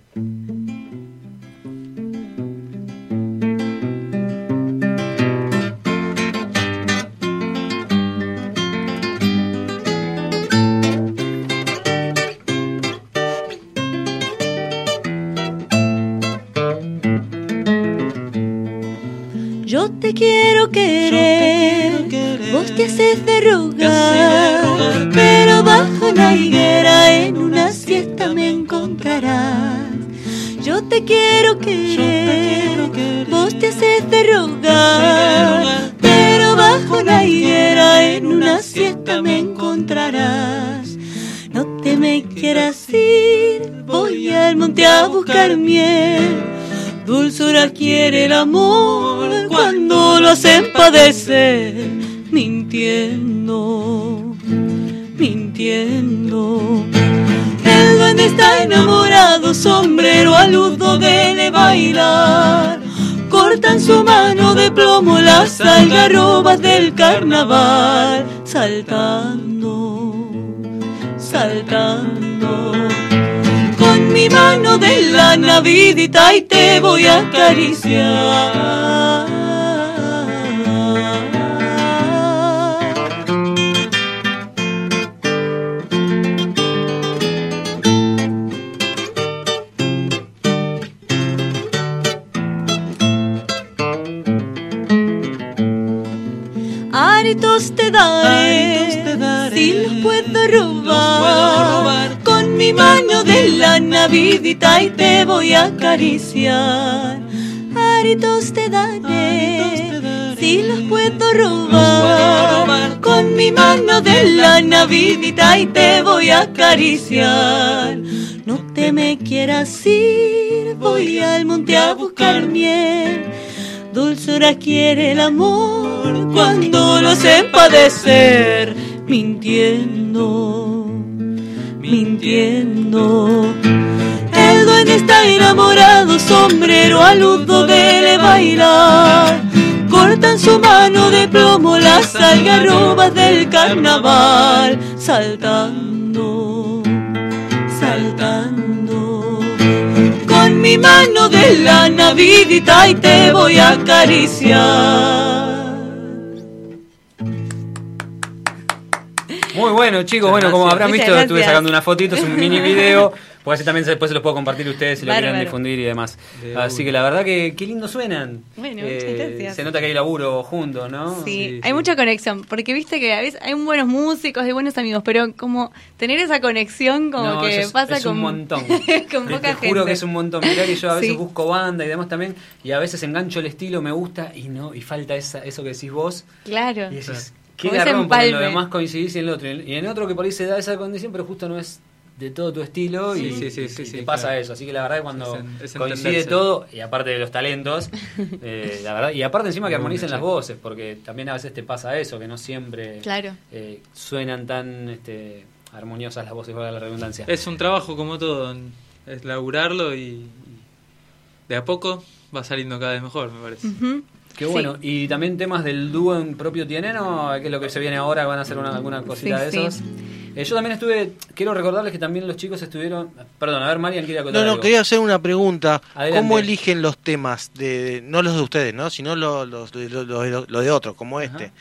Yo te quiero querer, vos te haces de rogar, pero bajo una higuera en una siesta me encontrarás. Yo te quiero querer, vos te haces de rogar, pero bajo una higuera en una siesta me encontrarás. No te me quieras ir, voy al monte a buscar miel. Dulzura quiere el amor cuando lo hacen padecer, mintiendo, mintiendo. El duende está enamorado, sombrero aludo de bailar. Cortan su mano de plomo las algarrobas del carnaval, saltando, saltando mi mano de la navidita y te voy a acariciar. Aritos te daré, si los puedo robar, mi mano de la navidita y te voy a acariciar. Aritos te daré, si los puedo robar, con mi mano de la navidita y te voy a acariciar. No te me quieras ir, voy al monte a buscar miel. Dulzura quiere el amor cuando lo hacen padecer, mintiendo, mintiendo. El duende está enamorado, sombrero aludo de bailar. Cortan su mano de plomo las algarrobas del carnaval, saltando, saltando con mi mano de la navidita y te voy a acariciar. Muy bueno, chicos. Bueno, como habrán Muchas visto, estuve sacando una fotito, es un mini video. Porque así también después se los puedo compartir a ustedes si lo quieren difundir y demás. De Así que la verdad que qué lindo suenan. Bueno, muchas Eh, gracias. Se nota que hay laburo juntos, ¿no? Sí, hay mucha conexión, porque viste que a veces hay buenos músicos, hay buenos amigos, pero como tener esa conexión como No, que es, pasa es con un montón. con Te- poca te gente. juro que es un montón. Mirá que yo a veces Sí. busco banda y demás también, y a veces engancho el estilo, me gusta, y no, y falta esa, eso que decís vos. Claro. Y decís, qué garrón, porque en lo demás coincidís y en el otro. Y en otro que por ahí se da esa condición, pero justo no es de todo tu estilo y, Sí, sí, sí, y sí, te sí, pasa claro. eso. Así que la verdad cuando Es en- es coincide entenderse. todo, y aparte de los talentos, eh, la verdad, y aparte encima que armonicen las voces, porque también a veces te pasa eso, que no siempre Claro. eh, suenan tan este, armoniosas las voces, valga la redundancia. Es un trabajo como todo, es laburarlo y, y de a poco va saliendo cada vez mejor, me parece. Qué bueno. ¿Y también temas del dúo en propio tienen o qué es lo que se viene ahora? ¿Van a hacer una, alguna cosita Sí, de sí. esos? Eh, yo también estuve, quiero recordarles que también los chicos estuvieron... Perdón, a ver, Marian quiere acotar No, no, algo. quería hacer una pregunta. Adelante. ¿Cómo eligen los temas? de No los de ustedes, ¿no? Sino los, los, de- los, los- los de otros, como este.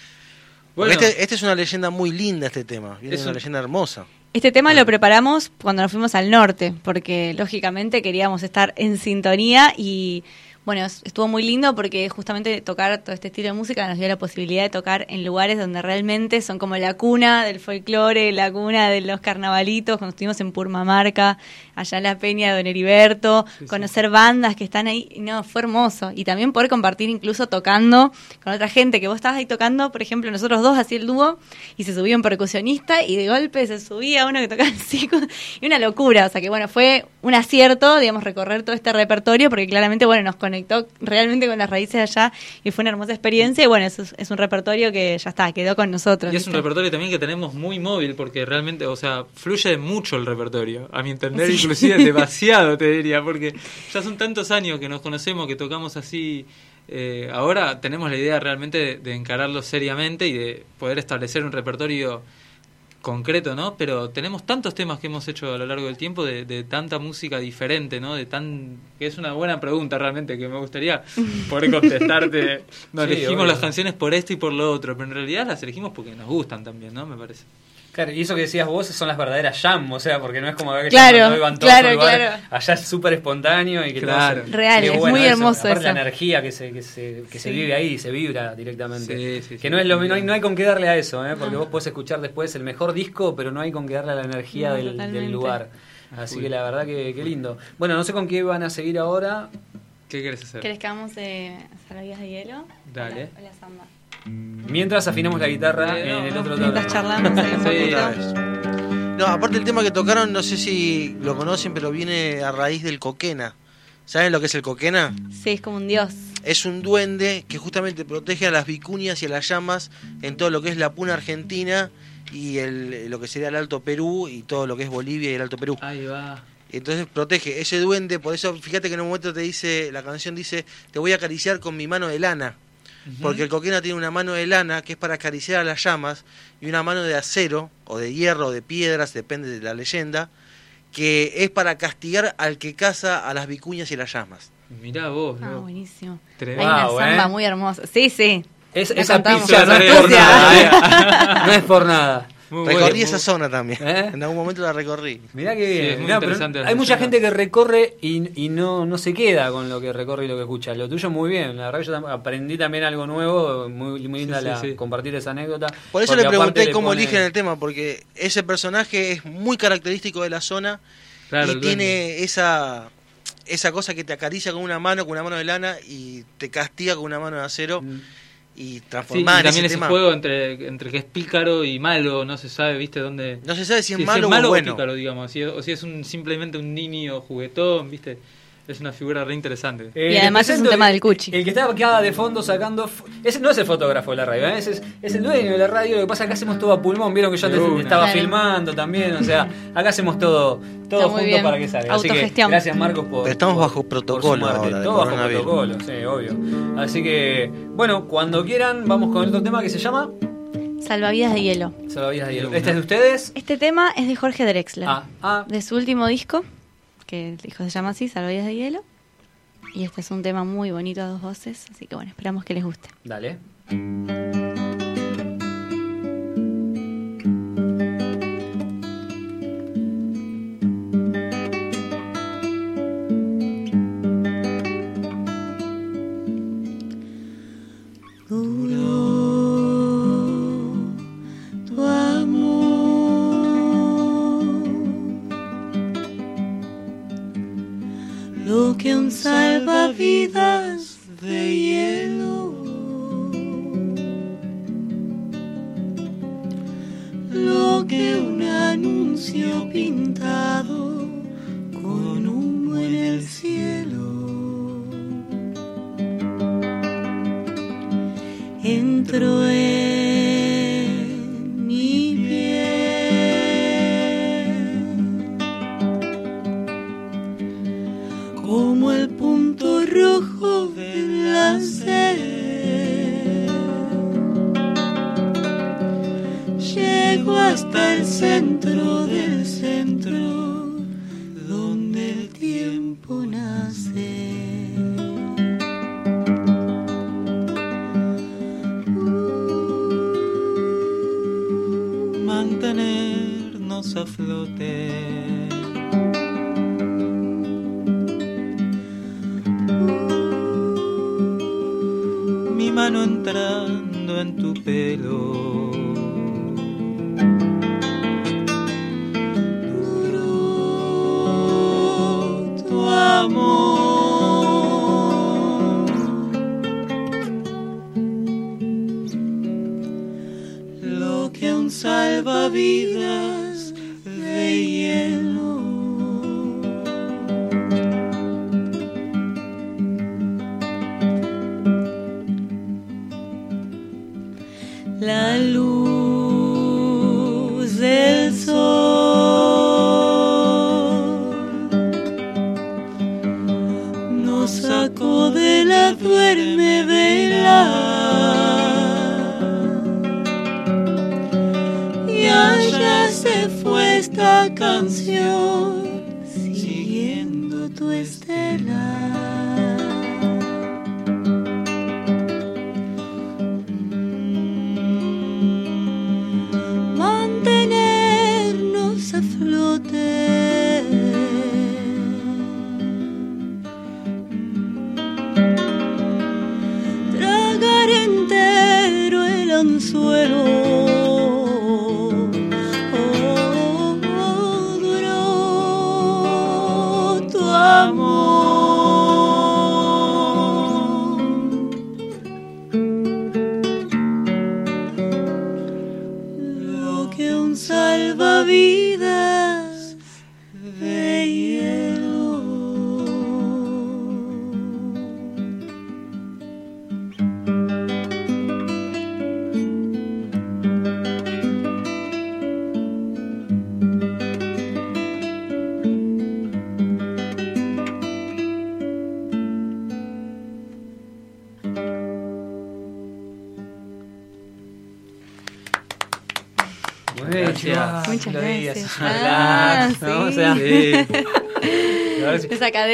Bueno. este, este es una leyenda muy linda, este tema. Viene Es una un- leyenda hermosa. Este tema lo preparamos cuando nos fuimos al norte, porque lógicamente queríamos estar en sintonía y bueno, es- estuvo muy lindo porque justamente tocar todo este estilo de música nos dio la posibilidad de tocar en lugares donde realmente son como la cuna del folclore, la cuna de los carnavalitos, cuando estuvimos en Purmamarca, allá en la Peña de Don Heriberto, conocer bandas que están ahí, no, fue hermoso. Y también poder compartir incluso tocando con otra gente, que vos estabas ahí tocando, por ejemplo, nosotros dos así el dúo, y se subía un percusionista y de golpe se subía uno que tocaba el cico, y una locura, o sea que bueno, fue un acierto, digamos, recorrer todo este repertorio, porque claramente, bueno, nos conectó realmente con las raíces de allá y fue una hermosa experiencia. Y bueno, eso es, es un repertorio que ya está, quedó con nosotros. Y es un repertorio también que tenemos muy móvil, porque realmente, o sea, fluye mucho el repertorio. A mi entender, Sí. inclusive demasiado, te diría, porque ya son tantos años que nos conocemos, que tocamos así. eh, ahora tenemos la idea realmente de, de encararlo seriamente y de poder establecer un repertorio concreto, ¿no? Pero tenemos tantos temas que hemos hecho a lo largo del tiempo de, de tanta música diferente, ¿no? De tan que es una buena pregunta realmente que me gustaría poder contestarte. No Sí, elegimos obvio. las canciones por esto y por lo otro, pero en realidad las elegimos porque nos gustan también, ¿no? Me parece. Claro, y eso que decías vos son las verdaderas jam, o sea, porque no es como que Claro, cantando iban todos claro. Allá es súper espontáneo y que Claro. todo se- Real, es bueno muy hermoso Aparte eso. la energía que se, que se, que se vive ahí, se vibra directamente. Sí, sí, que sí. no es lo no hay, no hay con qué darle a eso, ¿eh? porque vos podés escuchar después el mejor disco, pero no hay con qué darle a la energía No, del, lugar. Así Uy. que la verdad que, que lindo. Bueno, no sé con qué van a seguir ahora. ¿Qué quieres hacer? ¿Querés que hagamos eh, Salvavidas de hielo? Dale. O la, o la samba. Mientras afinamos la guitarra Eh, no, en el no, otro Mientras tono. charlamos. No, aparte el tema que tocaron, no sé si lo conocen, pero viene a raíz del coquena. ¿Saben lo que es el coquena? Sí, es como un dios. Es un duende que justamente protege a las vicuñas y a las llamas en todo lo que es la puna argentina y el, lo que sería el Alto Perú y todo lo que es Bolivia y el Alto Perú. Ahí va. Entonces protege ese duende, por eso fíjate que en un momento te dice, la canción dice, te voy a acariciar con mi mano de lana. Porque el coquena tiene una mano de lana que es para acariciar a las llamas y una mano de acero o de hierro o de piedras, depende de la leyenda, que es para castigar al que caza a las vicuñas y las llamas. Mirá vos, Ah, loco. buenísimo. Tremendo. Hay una samba ¿eh? muy hermosa. Sí, sí. Es, esa pizza no es por Sucia. nada, ¿eh? No es por nada. Muy recorrí bueno, esa muy- zona también. ¿Eh? En algún momento la recorrí. Mirá que Sí, bien. es muy Mirá, pero hay mucha gente que recorre y, y no, no se queda con lo que recorre y lo que escucha. Lo tuyo muy bien. La verdad que yo aprendí también algo nuevo. Muy, muy linda Sí, la- sí, sí. compartir esa anécdota. Por eso le pregunté cómo pone- eligen el tema, porque ese personaje es muy característico de la zona Claro, y tiene esa esa cosa que te acaricia con una mano, con una mano de lana y te castiga con una mano de acero Mm. Y Sí, y transformar también ese ese tema. juego entre, entre que es pícaro y malo, no se sabe, ¿viste? dónde No se sabe si es si malo, malo o bueno. pícaro, digamos. si- o si es un, simplemente un niño juguetón, ¿viste? Es una figura re interesante. Eh, Y además es un tema el- del Cuchi. El que está acá de fondo sacando. Ese no es el fotógrafo de la radio, ¿eh? ese es, es el dueño de la radio. Lo que pasa es que hacemos todo a pulmón. Vieron que yo antes estaba Claro. filmando también. O sea, acá hacemos todo, todo junto bien. para que salga. Así que gracias, Marcos, por. Pero estamos por- bajo protocolo ahora Todo bajo protocolo, sí, obvio. Así que, bueno, cuando quieran, vamos con otro tema que se llama Salvavidas de hielo. Salvavidas de hielo. ¿Este es de ustedes? Este tema es de Jorge Drexler. Ah, ah. De su último disco, que el disco se llama así, Salvavidas de hielo. Y este es un tema muy bonito a dos voces, así que bueno, esperamos que les guste. Dale. Salvavidas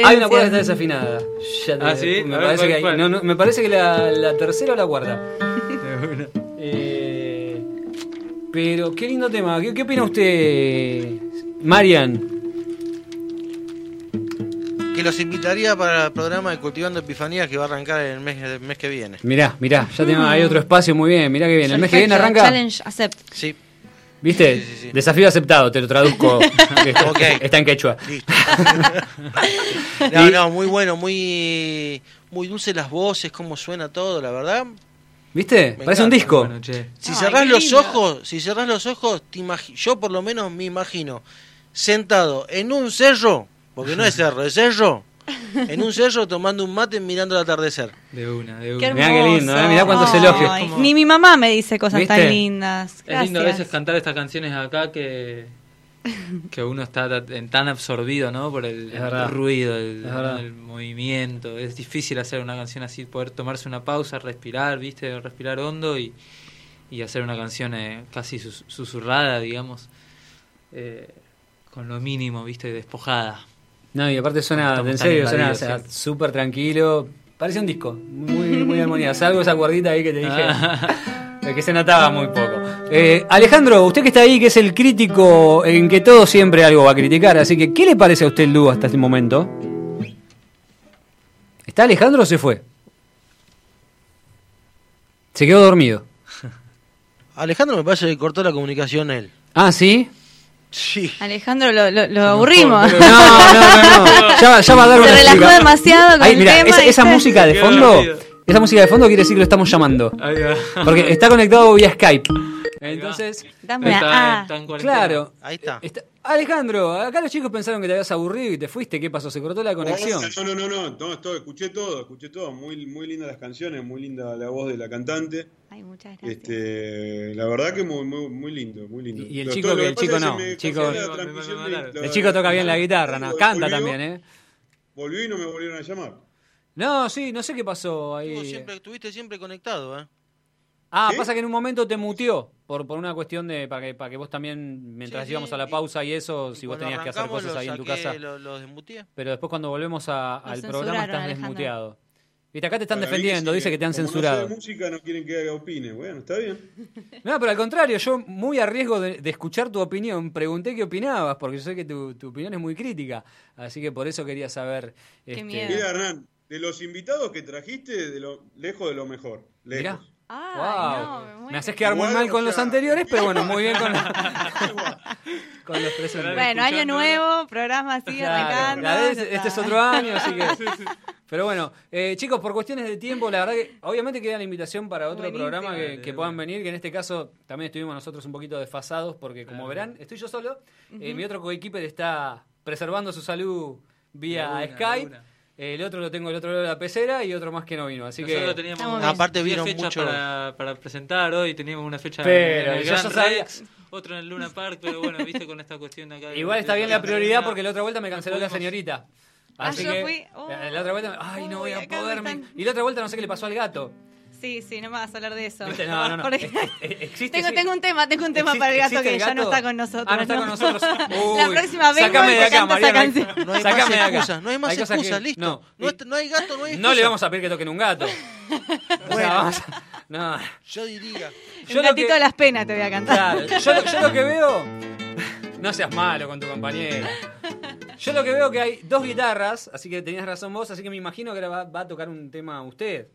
Hay una cuerda que está desafinada. Ya te- Ah, ¿sí? Me ver, parece, ¿cuál- que hay- cuál? no, no, me parece que la, la tercera o la cuarta. Eh, pero qué lindo tema. ¿Qué, qué opina usted, Marian? Que los invitaría para el programa de Cultivando Epifanías que va a arrancar el mes, el mes que viene. Mirá, mirá, ya tenemos, hay otro espacio muy bien. Mirá que bien. El mes que viene arranca. Challenge accept. Sí. ¿Viste? Sí, sí, sí. Desafío aceptado, te lo traduzco. Está- en quechua. Listo. no, no, muy bueno, muy muy dulce las voces, cómo suena todo, la verdad. ¿Viste? Me Parece un encanta. disco. Bueno, che. Si Ay, cerrás los lindo. ojos, si cerrás los ojos, te yo por lo menos me imagino sentado en un cerro, porque no es cerro, es cerro, en un cerro tomando un mate mirando el atardecer. De una, de Qué una. Mirá qué lindo, hermoso. ¿eh? Mirá cuántos elogios. Como- Ni mi mamá me dice cosas ¿Viste? tan lindas. Es lindo a veces cantar estas canciones acá que, que uno está tan absorbido ¿no? por el, ruido, el, movimiento. Es difícil hacer una canción así, poder tomarse una pausa, respirar, ¿viste? Respirar hondo y, y hacer una canción eh, casi sus- susurrada, digamos, eh, con lo mínimo, ¿viste? Despojada. No, y aparte suena, Estamos en serio, suena o invadidos, sea, sí. súper tranquilo. Parece un disco, muy, muy armonía. Salvo esa cuerdita ahí que te dije, de que se notaba muy poco. Eh, Alejandro, usted que está ahí, que es el crítico en que todo siempre algo va a criticar, así que, ¿qué le parece a usted el dúo hasta este momento? ¿Está Alejandro o se fue? Se quedó dormido. Alejandro me parece que cortó la comunicación él. Ah, ¿sí? Sí. Alejandro, lo, lo, lo aburrimos. No, no, no, no. Ya, va- ya va a dar Se una relajó explica- demasiado con el mira, tema. esa, esa está- música de fondo. Esa música de fondo quiere decir que lo estamos llamando. Porque está conectado vía Skype. Entonces, Dame Está, A. está en claro. Ahí está. está- Alejandro, acá los chicos pensaron que te habías aburrido y te fuiste. ¿Qué pasó? ¿Se cortó la conexión? No, no, no, no, no, todo, escuché todo, escuché todo. Muy, muy lindas las canciones, muy linda la voz de la cantante. Ay, muchas gracias. Este, la verdad que muy, muy, muy lindo, muy lindo. Y- y el chico que- el chico no, el chico- El toca bien la guitarra, ¿no? Canta volvió, también, ¿eh? Volvió y no me volvieron a llamar. No, sí, no sé qué pasó ahí. Estuvo siempre, estuviste siempre conectado, ¿eh? Ah, ¿Sí? pasa que en un momento te muteó por, por una cuestión de para que, para que vos también, mientras Sí, sí, íbamos a la y- pausa y eso, si Y vos tenías que hacer cosas ahí en tu casa. Lo, lo desmuteé. Pero después cuando volvemos a- al programa estás Alejandro. desmuteado. Viste, acá te están defendiendo, sí, dice que te han como censurado. No sé de música, no quieren que opine. Bueno, está bien. No, pero al contrario, yo muy a riesgo de, de escuchar tu opinión, pregunté qué opinabas, porque yo sé que tu, tu opinión es muy crítica, así que por eso quería saber. este, miedo. Mira, Hernán, de los invitados que trajiste, de lo, lejos de lo mejor. Lejos. Mirá. Ay, Wow. no, me haces quedar muy mal o con los anteriores, pero bueno, muy bien con, Igual. con los presentes. Bueno, año nuevo, programa así Claro, arrancando. la vez- este está. es otro año, así que. Pero bueno, eh, chicos, por cuestiones de tiempo, la verdad que obviamente queda la invitación para otro Buenísimo. programa que, puedan venir, que en este caso también estuvimos nosotros un poquito desfasados, porque como verán, estoy yo solo, eh, mi otro coequiper está preservando su salud vía una, Skype. una. El otro lo tengo del otro lado de la pecera y otro más que no vino. Así que. Teníamos una-. Aparte vieron fechas mucho- para, para presentar hoy, teníamos una fecha Pero en el Gran Rex, otro en el Luna Park, pero bueno, viste con esta cuestión de acá. de- Igual está de- bien la prioridad porque la otra vuelta me canceló la señorita. Ah, Así yo que fui. Oh, eh, la otra vuelta, ay, no voy a acá me poder. están- Y la otra vuelta no sé qué le pasó al gato. Sí, sí, no me vas a hablar de eso. ¿Viste? No, no, no. Porque- Eh, eh, existe, tengo, sí. tengo un tema, tengo un tema ¿Existe- para el gato que el ya no está con nosotros. Ah, no está con nosotros. la Uy, próxima vengo sácame y de acá, Mariano. canción. No hay Sácame más de acá. excusas, no hay más Hay cosas que- excusas, listo. no. No, no hay gato, no hay No excusa. le vamos a pedir que toquen un gato. O sea, vamos a- no. Yo diría. Un Yo gatito que- de las penas te voy a cantar. Claro, yo, lo- yo lo que veo. No seas malo con tu compañero. Yo lo que veo que hay dos guitarras, así que tenías razón vos, así que me imagino que ahora va, va a tocar un tema usted.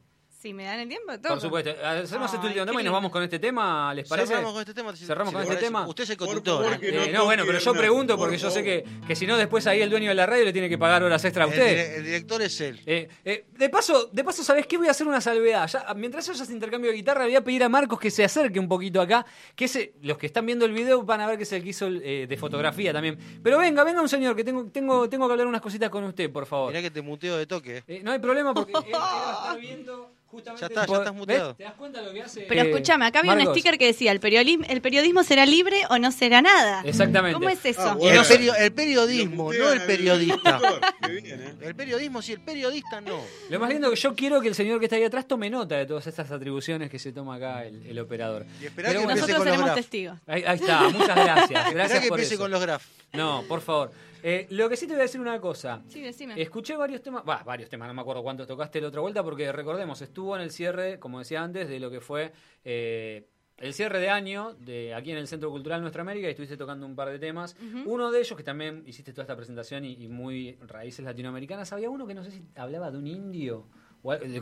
Si me dan el tiempo, Por toco. supuesto. Hacemos este Ay, último tema y nos vamos con este tema, ¿les parece? Cerramos con este tema. si- Cerramos con este tema. Usted es el Por conductor. Eh, no no, bueno, pero yo pregunto por porque yo sé que, que si no después ahí el dueño de la radio le tiene que pagar horas extra a usted. el director es él. Eh, eh, de paso, de paso, ¿sabes qué? Voy a hacer una salvedad. Ya, mientras haya ese intercambio de guitarra, voy a pedir a Marcos que se acerque un poquito acá. Que ese, los que están viendo el video van a ver que es el que hizo eh, de fotografía también. Pero venga, venga un señor, que tengo, tengo, tengo que hablar unas cositas con usted, por favor. Mirá que te muteo de toque. Eh, no hay problema porque él, él va a estar viendo justamente. Ya está, ya estás muteado. ¿Ves? ¿Te das cuenta lo que hace? Pero eh, escúchame, acá había un sticker que decía, ¿el periodismo, ¿el periodismo será libre o no será nada? Exactamente. ¿Cómo es eso? Ah, bueno. el, perio- el periodismo, no el periodista. ¿eh? El periodismo sí, el periodista no. Lo más lindo que yo quiero que el señor que está ahí atrás tome nota de todas estas atribuciones que se toma acá el, el operador. Y esperá Pero que bueno, Nosotros seremos testigos. Ahí, ahí está, muchas gracias. Esperá Gracias que por empiece eso. con los graf. No, por favor. Eh, lo que sí te voy a decir una cosa. Sí, decime. Escuché varios temas, va, varios temas, no me acuerdo cuántos tocaste la otra vuelta, porque recordemos, estuvo en el cierre, como decía antes, de lo que fue eh, el cierre de año de aquí en el Centro Cultural Nuestra América y estuviste tocando un par de temas. Uno de ellos, que también hiciste toda esta presentación y, y muy raíces latinoamericanas, había uno que no sé si hablaba de un indio.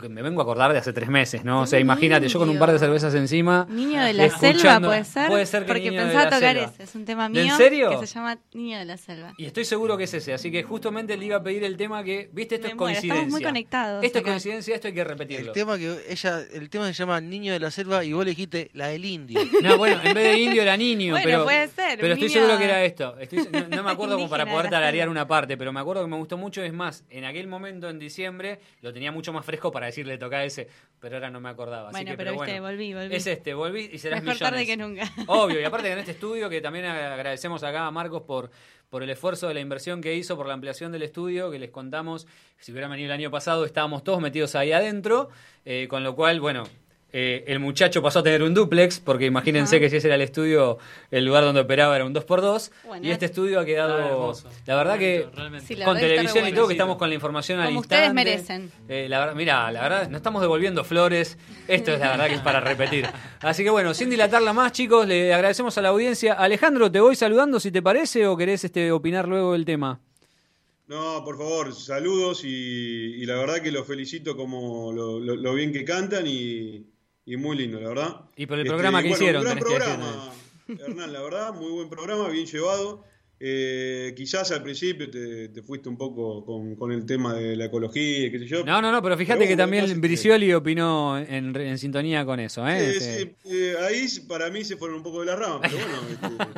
Me vengo a acordar de hace tres meses, ¿no? O sea, imagínate, yo con un par de cervezas encima. Niño de la selva, ¿puede ser? Puede ser que Porque Niño de pensaba la tocar Selva. ese. Es un tema ¿En mío serio? que se llama Niño de la selva. Y estoy seguro que es ese, así que justamente le iba a pedir el tema que, viste, esto Me es muero, coincidencia. estamos muy conectados Esto es acá. coincidencia, esto hay que repetirlo. El tema que ella, el tema se llama Niño de la Selva y vos le dijiste la del indio. No, bueno, en vez de indio era niño, Bueno, pero, puede ser, pero estoy niño- seguro que era esto. Estoy- no, no me acuerdo como para poder tararear una parte, pero me acuerdo que me gustó mucho. Es más, en aquel momento en diciembre lo tenía mucho más fresco para decirle toca ese, pero ahora no me acordaba. así Bueno, que, pero pero viste, bueno. volví, volví. Es este, volví y serás Mejor tarde millones. que nunca. Obvio, y aparte que en este estudio, que también agradecemos acá a Marcos por, por el esfuerzo de la inversión que hizo, por la ampliación del estudio, que les contamos, si hubieran venido el año pasado, estábamos todos metidos ahí adentro, eh, con lo cual, bueno, eh, el muchacho pasó a tener un duplex, porque imagínense Ajá. que si ese era el estudio, el lugar donde operaba era un 2x2, Bueno. y este estudio ha quedado, Ah, la verdad que... Sí, la con televisión y todo, que estamos con la información al Como instante. ustedes merecen. Eh, la verdad, mira, la verdad, no estamos devolviendo flores. Esto es la verdad que es para repetir. Así que bueno, sin dilatarla más, chicos, le agradecemos a la audiencia. Alejandro, te voy saludando si te parece o querés este, opinar luego del tema. No, por favor, saludos y, y la verdad que los felicito como lo, lo- lo bien que cantan y, y muy lindo, la verdad. Y por el programa que hicieron, Un gran que programa, Hernán, la verdad, muy buen programa, bien llevado. Eh, quizás al principio te, te fuiste un poco con, con el tema de la ecología, y qué sé yo. No, no, no, pero fíjate Pero que también Bricioli opinó en, en sintonía con eso. ¿eh? Sí, Este, sí, eh, ahí para mí se fueron un poco de la rama, pero bueno.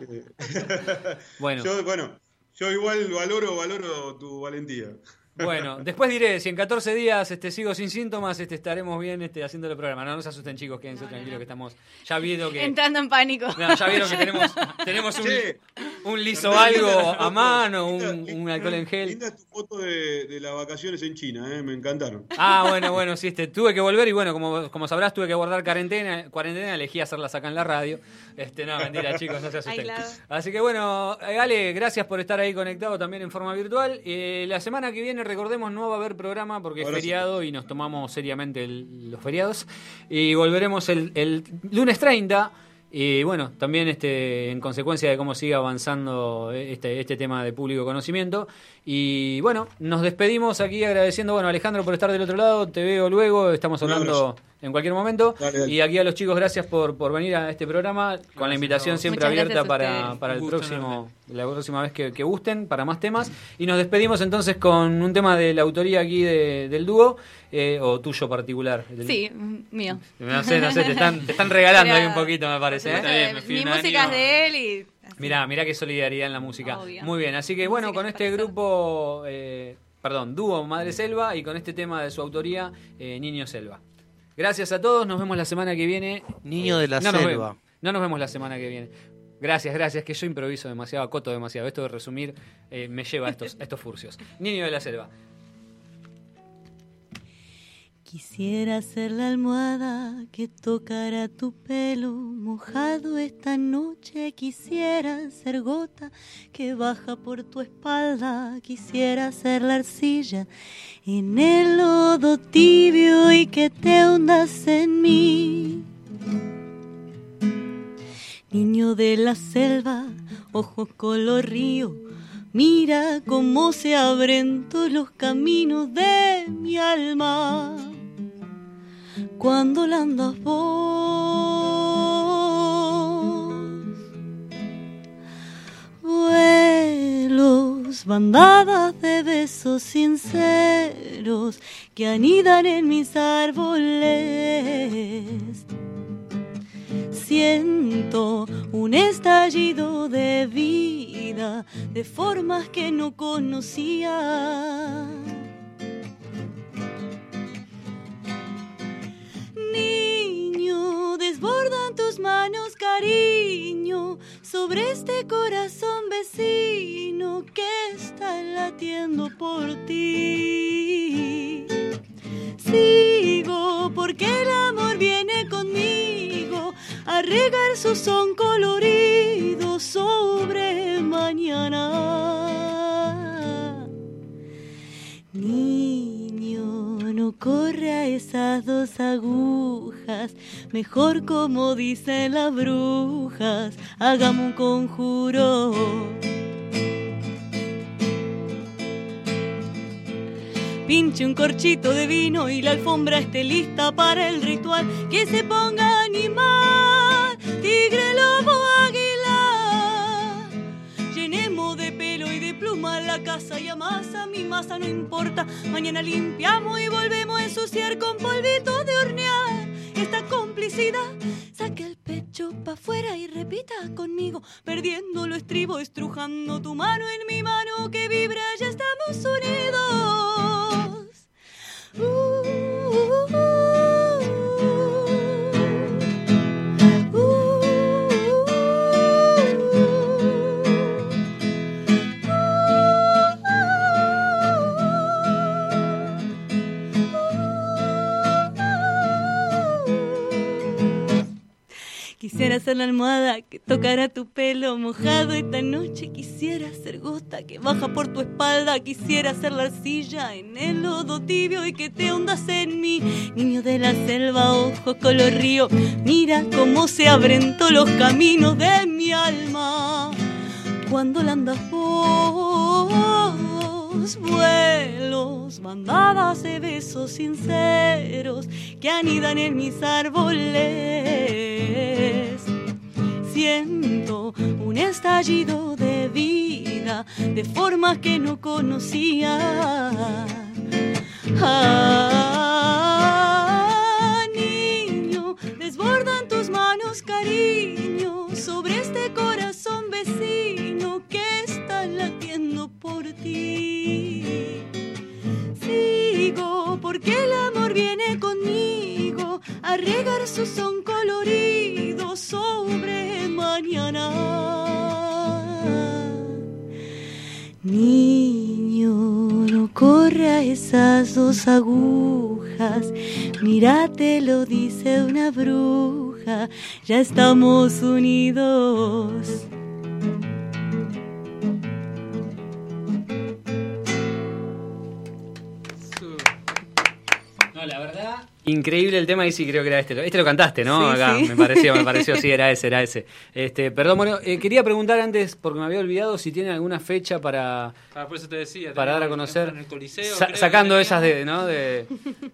este, eh, Bueno. Yo, bueno, yo igual valoro, valoro tu valentía. Bueno, después diré, si en 14 días este, sigo sin síntomas, este, estaremos bien este, haciendo el programa. No, no se asusten chicos, quédense tranquilos que estamos... Ya viendo que... Entrando en pánico. No, ya vieron que tenemos, tenemos un, Che, un liso algo a mano, un, alcohol en gel. Linda tu foto de, de las vacaciones en China, eh, me encantaron. Ah, bueno, bueno, sí, este, tuve que volver y bueno, como, como sabrás, tuve que guardar cuarentena, cuarentena, elegí hacerlas acá en la radio. Este, no, mentira, chicos, no se asusten. Así que bueno, eh, Ale, gracias por estar ahí conectado también en forma virtual. Eh, la semana que viene, recordemos, no va a haber programa porque es sí. feriado y nos tomamos seriamente el- los feriados. Y volveremos el, el lunes 30. Y bueno, también este, en consecuencia de cómo sigue avanzando este, este tema de público conocimiento. Y bueno, nos despedimos aquí agradeciendo bueno, Alejandro por estar del otro lado. Te veo luego, estamos hablando. En cualquier momento. Dale, dale. Y aquí a los chicos, gracias por, por venir a este programa, con la invitación siempre Muchas abierta para, para el gusto próximo, la próxima vez que, que gusten, para más temas. Y nos despedimos entonces con un tema de la autoría aquí de- del dúo, eh, o tuyo particular. Del- Sí, mío. No sé, no sé, te están, te están regalando ahí un poquito, me parece. ¿eh? Está bien, me fui Mi música año- es de él y... Mirá, mirá qué solidaridad en la música. Obvio. Muy bien, así que bueno, con es este grupo eh, perdón, dúo Madre Selva y con este tema de su autoría, eh, Niño Selva. Gracias a todos, nos vemos la semana que viene. Niño de la no selva. no nos vemos la semana que viene. Gracias, gracias, que yo improviso demasiado, acoto demasiado. Esto de resumir eh, me lleva a estos, a estos furcios. Niño de la Selva. Quisiera ser la almohada que tocara tu pelo mojado esta noche. Quisiera ser gota que baja por tu espalda. Quisiera ser la arcilla en el lodo tibio y que te hundas en mí. Niño de la selva, ojos color río, mira cómo se abren todos los caminos de mi alma. Cuando la andas vos, vuelos, bandadas de besos sinceros que anidan en mis árboles. Siento un estallido de vida de formas que no conocía. Niño, desbordan tus manos, cariño, sobre este corazón vecino que está latiendo por ti. Sigo porque el amor viene conmigo a regar su son colorido sobre mañana. Niño, no corre a esas dos agujas, mejor como dicen las brujas, hagamos un conjuro. Pinche un corchito de vino y la alfombra esté lista para el ritual. Que se ponga animal, tigre, lobo, águila. La casa y amasa mi masa, no importa. Mañana limpiamos y volvemos a ensuciar con polvito de hornear. Esta complicidad, saque el pecho pa' afuera y repita conmigo, perdiendo lo estribo, estrujando tu mano en mi mano que vibra, ya estamos unidos. Quisiera ser la almohada que tocara tu pelo mojado esta noche. Quisiera ser gota que baja por tu espalda. Quisiera ser la arcilla en el lodo tibio y que te hundas en mí. Niño de la selva, ojos color río. Mira cómo se abren todos los caminos de mi alma. Cuando la andas vos, vuelos, bandadas de besos sinceros que anidan en mis árboles. Siento un estallido de vida de formas que no conocía. Ah, niño, desbordan tus manos, cariño, sobre este corazón vecino que está latiendo por ti. Porque el amor viene conmigo a regar su son colorido sobre mañana. Niño, no corre a esas dos agujas. Mírate, lo dice una bruja. Ya estamos unidos. Increíble el tema y sí creo que era este. Este lo cantaste, ¿no? Sí, Acá sí. me pareció, me pareció, sí, era ese, era ese. Este, perdón, bueno, eh, quería preguntar antes, porque me había olvidado, si tienen alguna fecha para, Ah, por eso te decía. para dar a tenemos conocer, en el Coliseo, sa- creo sacando esas de, ¿no? De,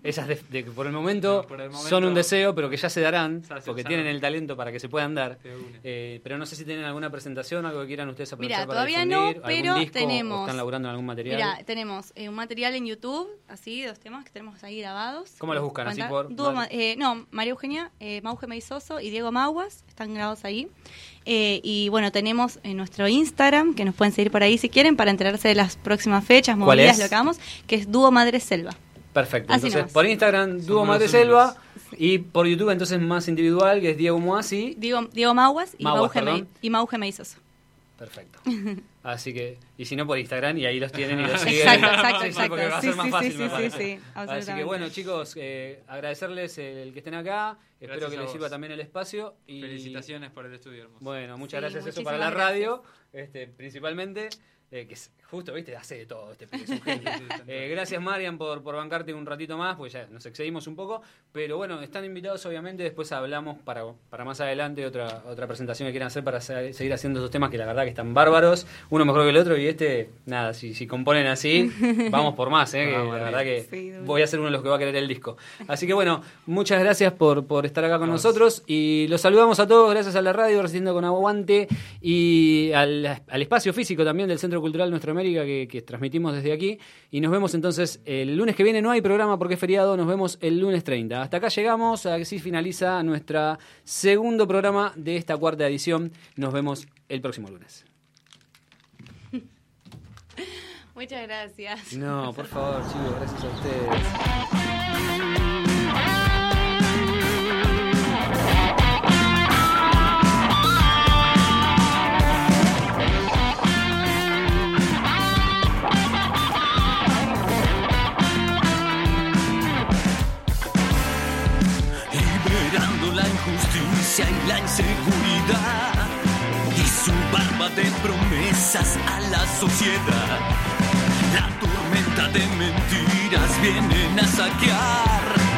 esas de, de que por el momento Por el momento- son un deseo, pero que ya se darán, porque tienen el talento para que se puedan dar. Eh, pero no sé si tienen alguna presentación, algo que quieran ustedes aprovechar Mira, para todavía difundir, no, algún pero disco, o tenemos- están laburando en algún material. Mira, tenemos eh, un material en YouTube, así, dos temas que tenemos ahí grabados. ¿Cómo los buscan? ¿Así anotar. por- Dúo vale. Ma- eh, no, María Eugenia, eh, Mauge Meizoso y Diego Maguas están grabados ahí. Eh, y bueno, tenemos en nuestro Instagram, que nos pueden seguir por ahí si quieren, para enterarse de las próximas fechas, ¿Cuál movidas, lo que hagamos, que es Dúo Madre Selva. Perfecto. Así Entonces, nomás. por Instagram, Dúo Madre Selva. Y por YouTube, entonces, más individual, que es Diego Moasi. Diego, Diego Maguas y Mauge, perdón. Mei- y Mauge Meizoso. Perfecto. Así que, y si no por Instagram, y ahí los tienen y los Exacto, siguen. exacto, Sí, sí, porque exacto. va a Sí, ser más sí, fácil, sí, me sí, parece. sí, Así que bueno, chicos, eh, agradecerles el que estén acá. Espero Gracias que les sirva también el espacio. Y... Felicitaciones por el estudio hermoso. Bueno, muchas Sí, gracias eso para la gracias. radio, este, principalmente. eh, que es- justo, viste, hace de todo este pibe, es un genio. Eh, gracias Marian por, por bancarte un ratito más, pues ya nos excedimos un poco, pero bueno, están invitados obviamente, después hablamos para, para más adelante otra, otra presentación que quieran hacer para se- seguir haciendo estos temas que la verdad que están bárbaros, uno mejor que el otro y este, nada, si, si componen así, vamos por más, eh, que la verdad que Sí, voy a ser uno de los que va a querer el disco. Así que bueno, muchas gracias por, por estar acá con nosotros y los saludamos a todos, gracias a la radio Resistiendo con Aguante y al, al espacio físico también del Centro Cultural Nuestra América que, que transmitimos desde aquí. Y nos vemos entonces el lunes que viene, no hay programa porque es feriado, nos vemos el lunes 30. Hasta acá llegamos, así finaliza nuestra segundo programa de esta cuarta edición. Nos vemos el próximo lunes. Muchas gracias. No, por favor, chicos, gracias a ustedes. La injusticia y la inseguridad y su barba de promesas a la sociedad. La tormenta de mentiras vienen a saquear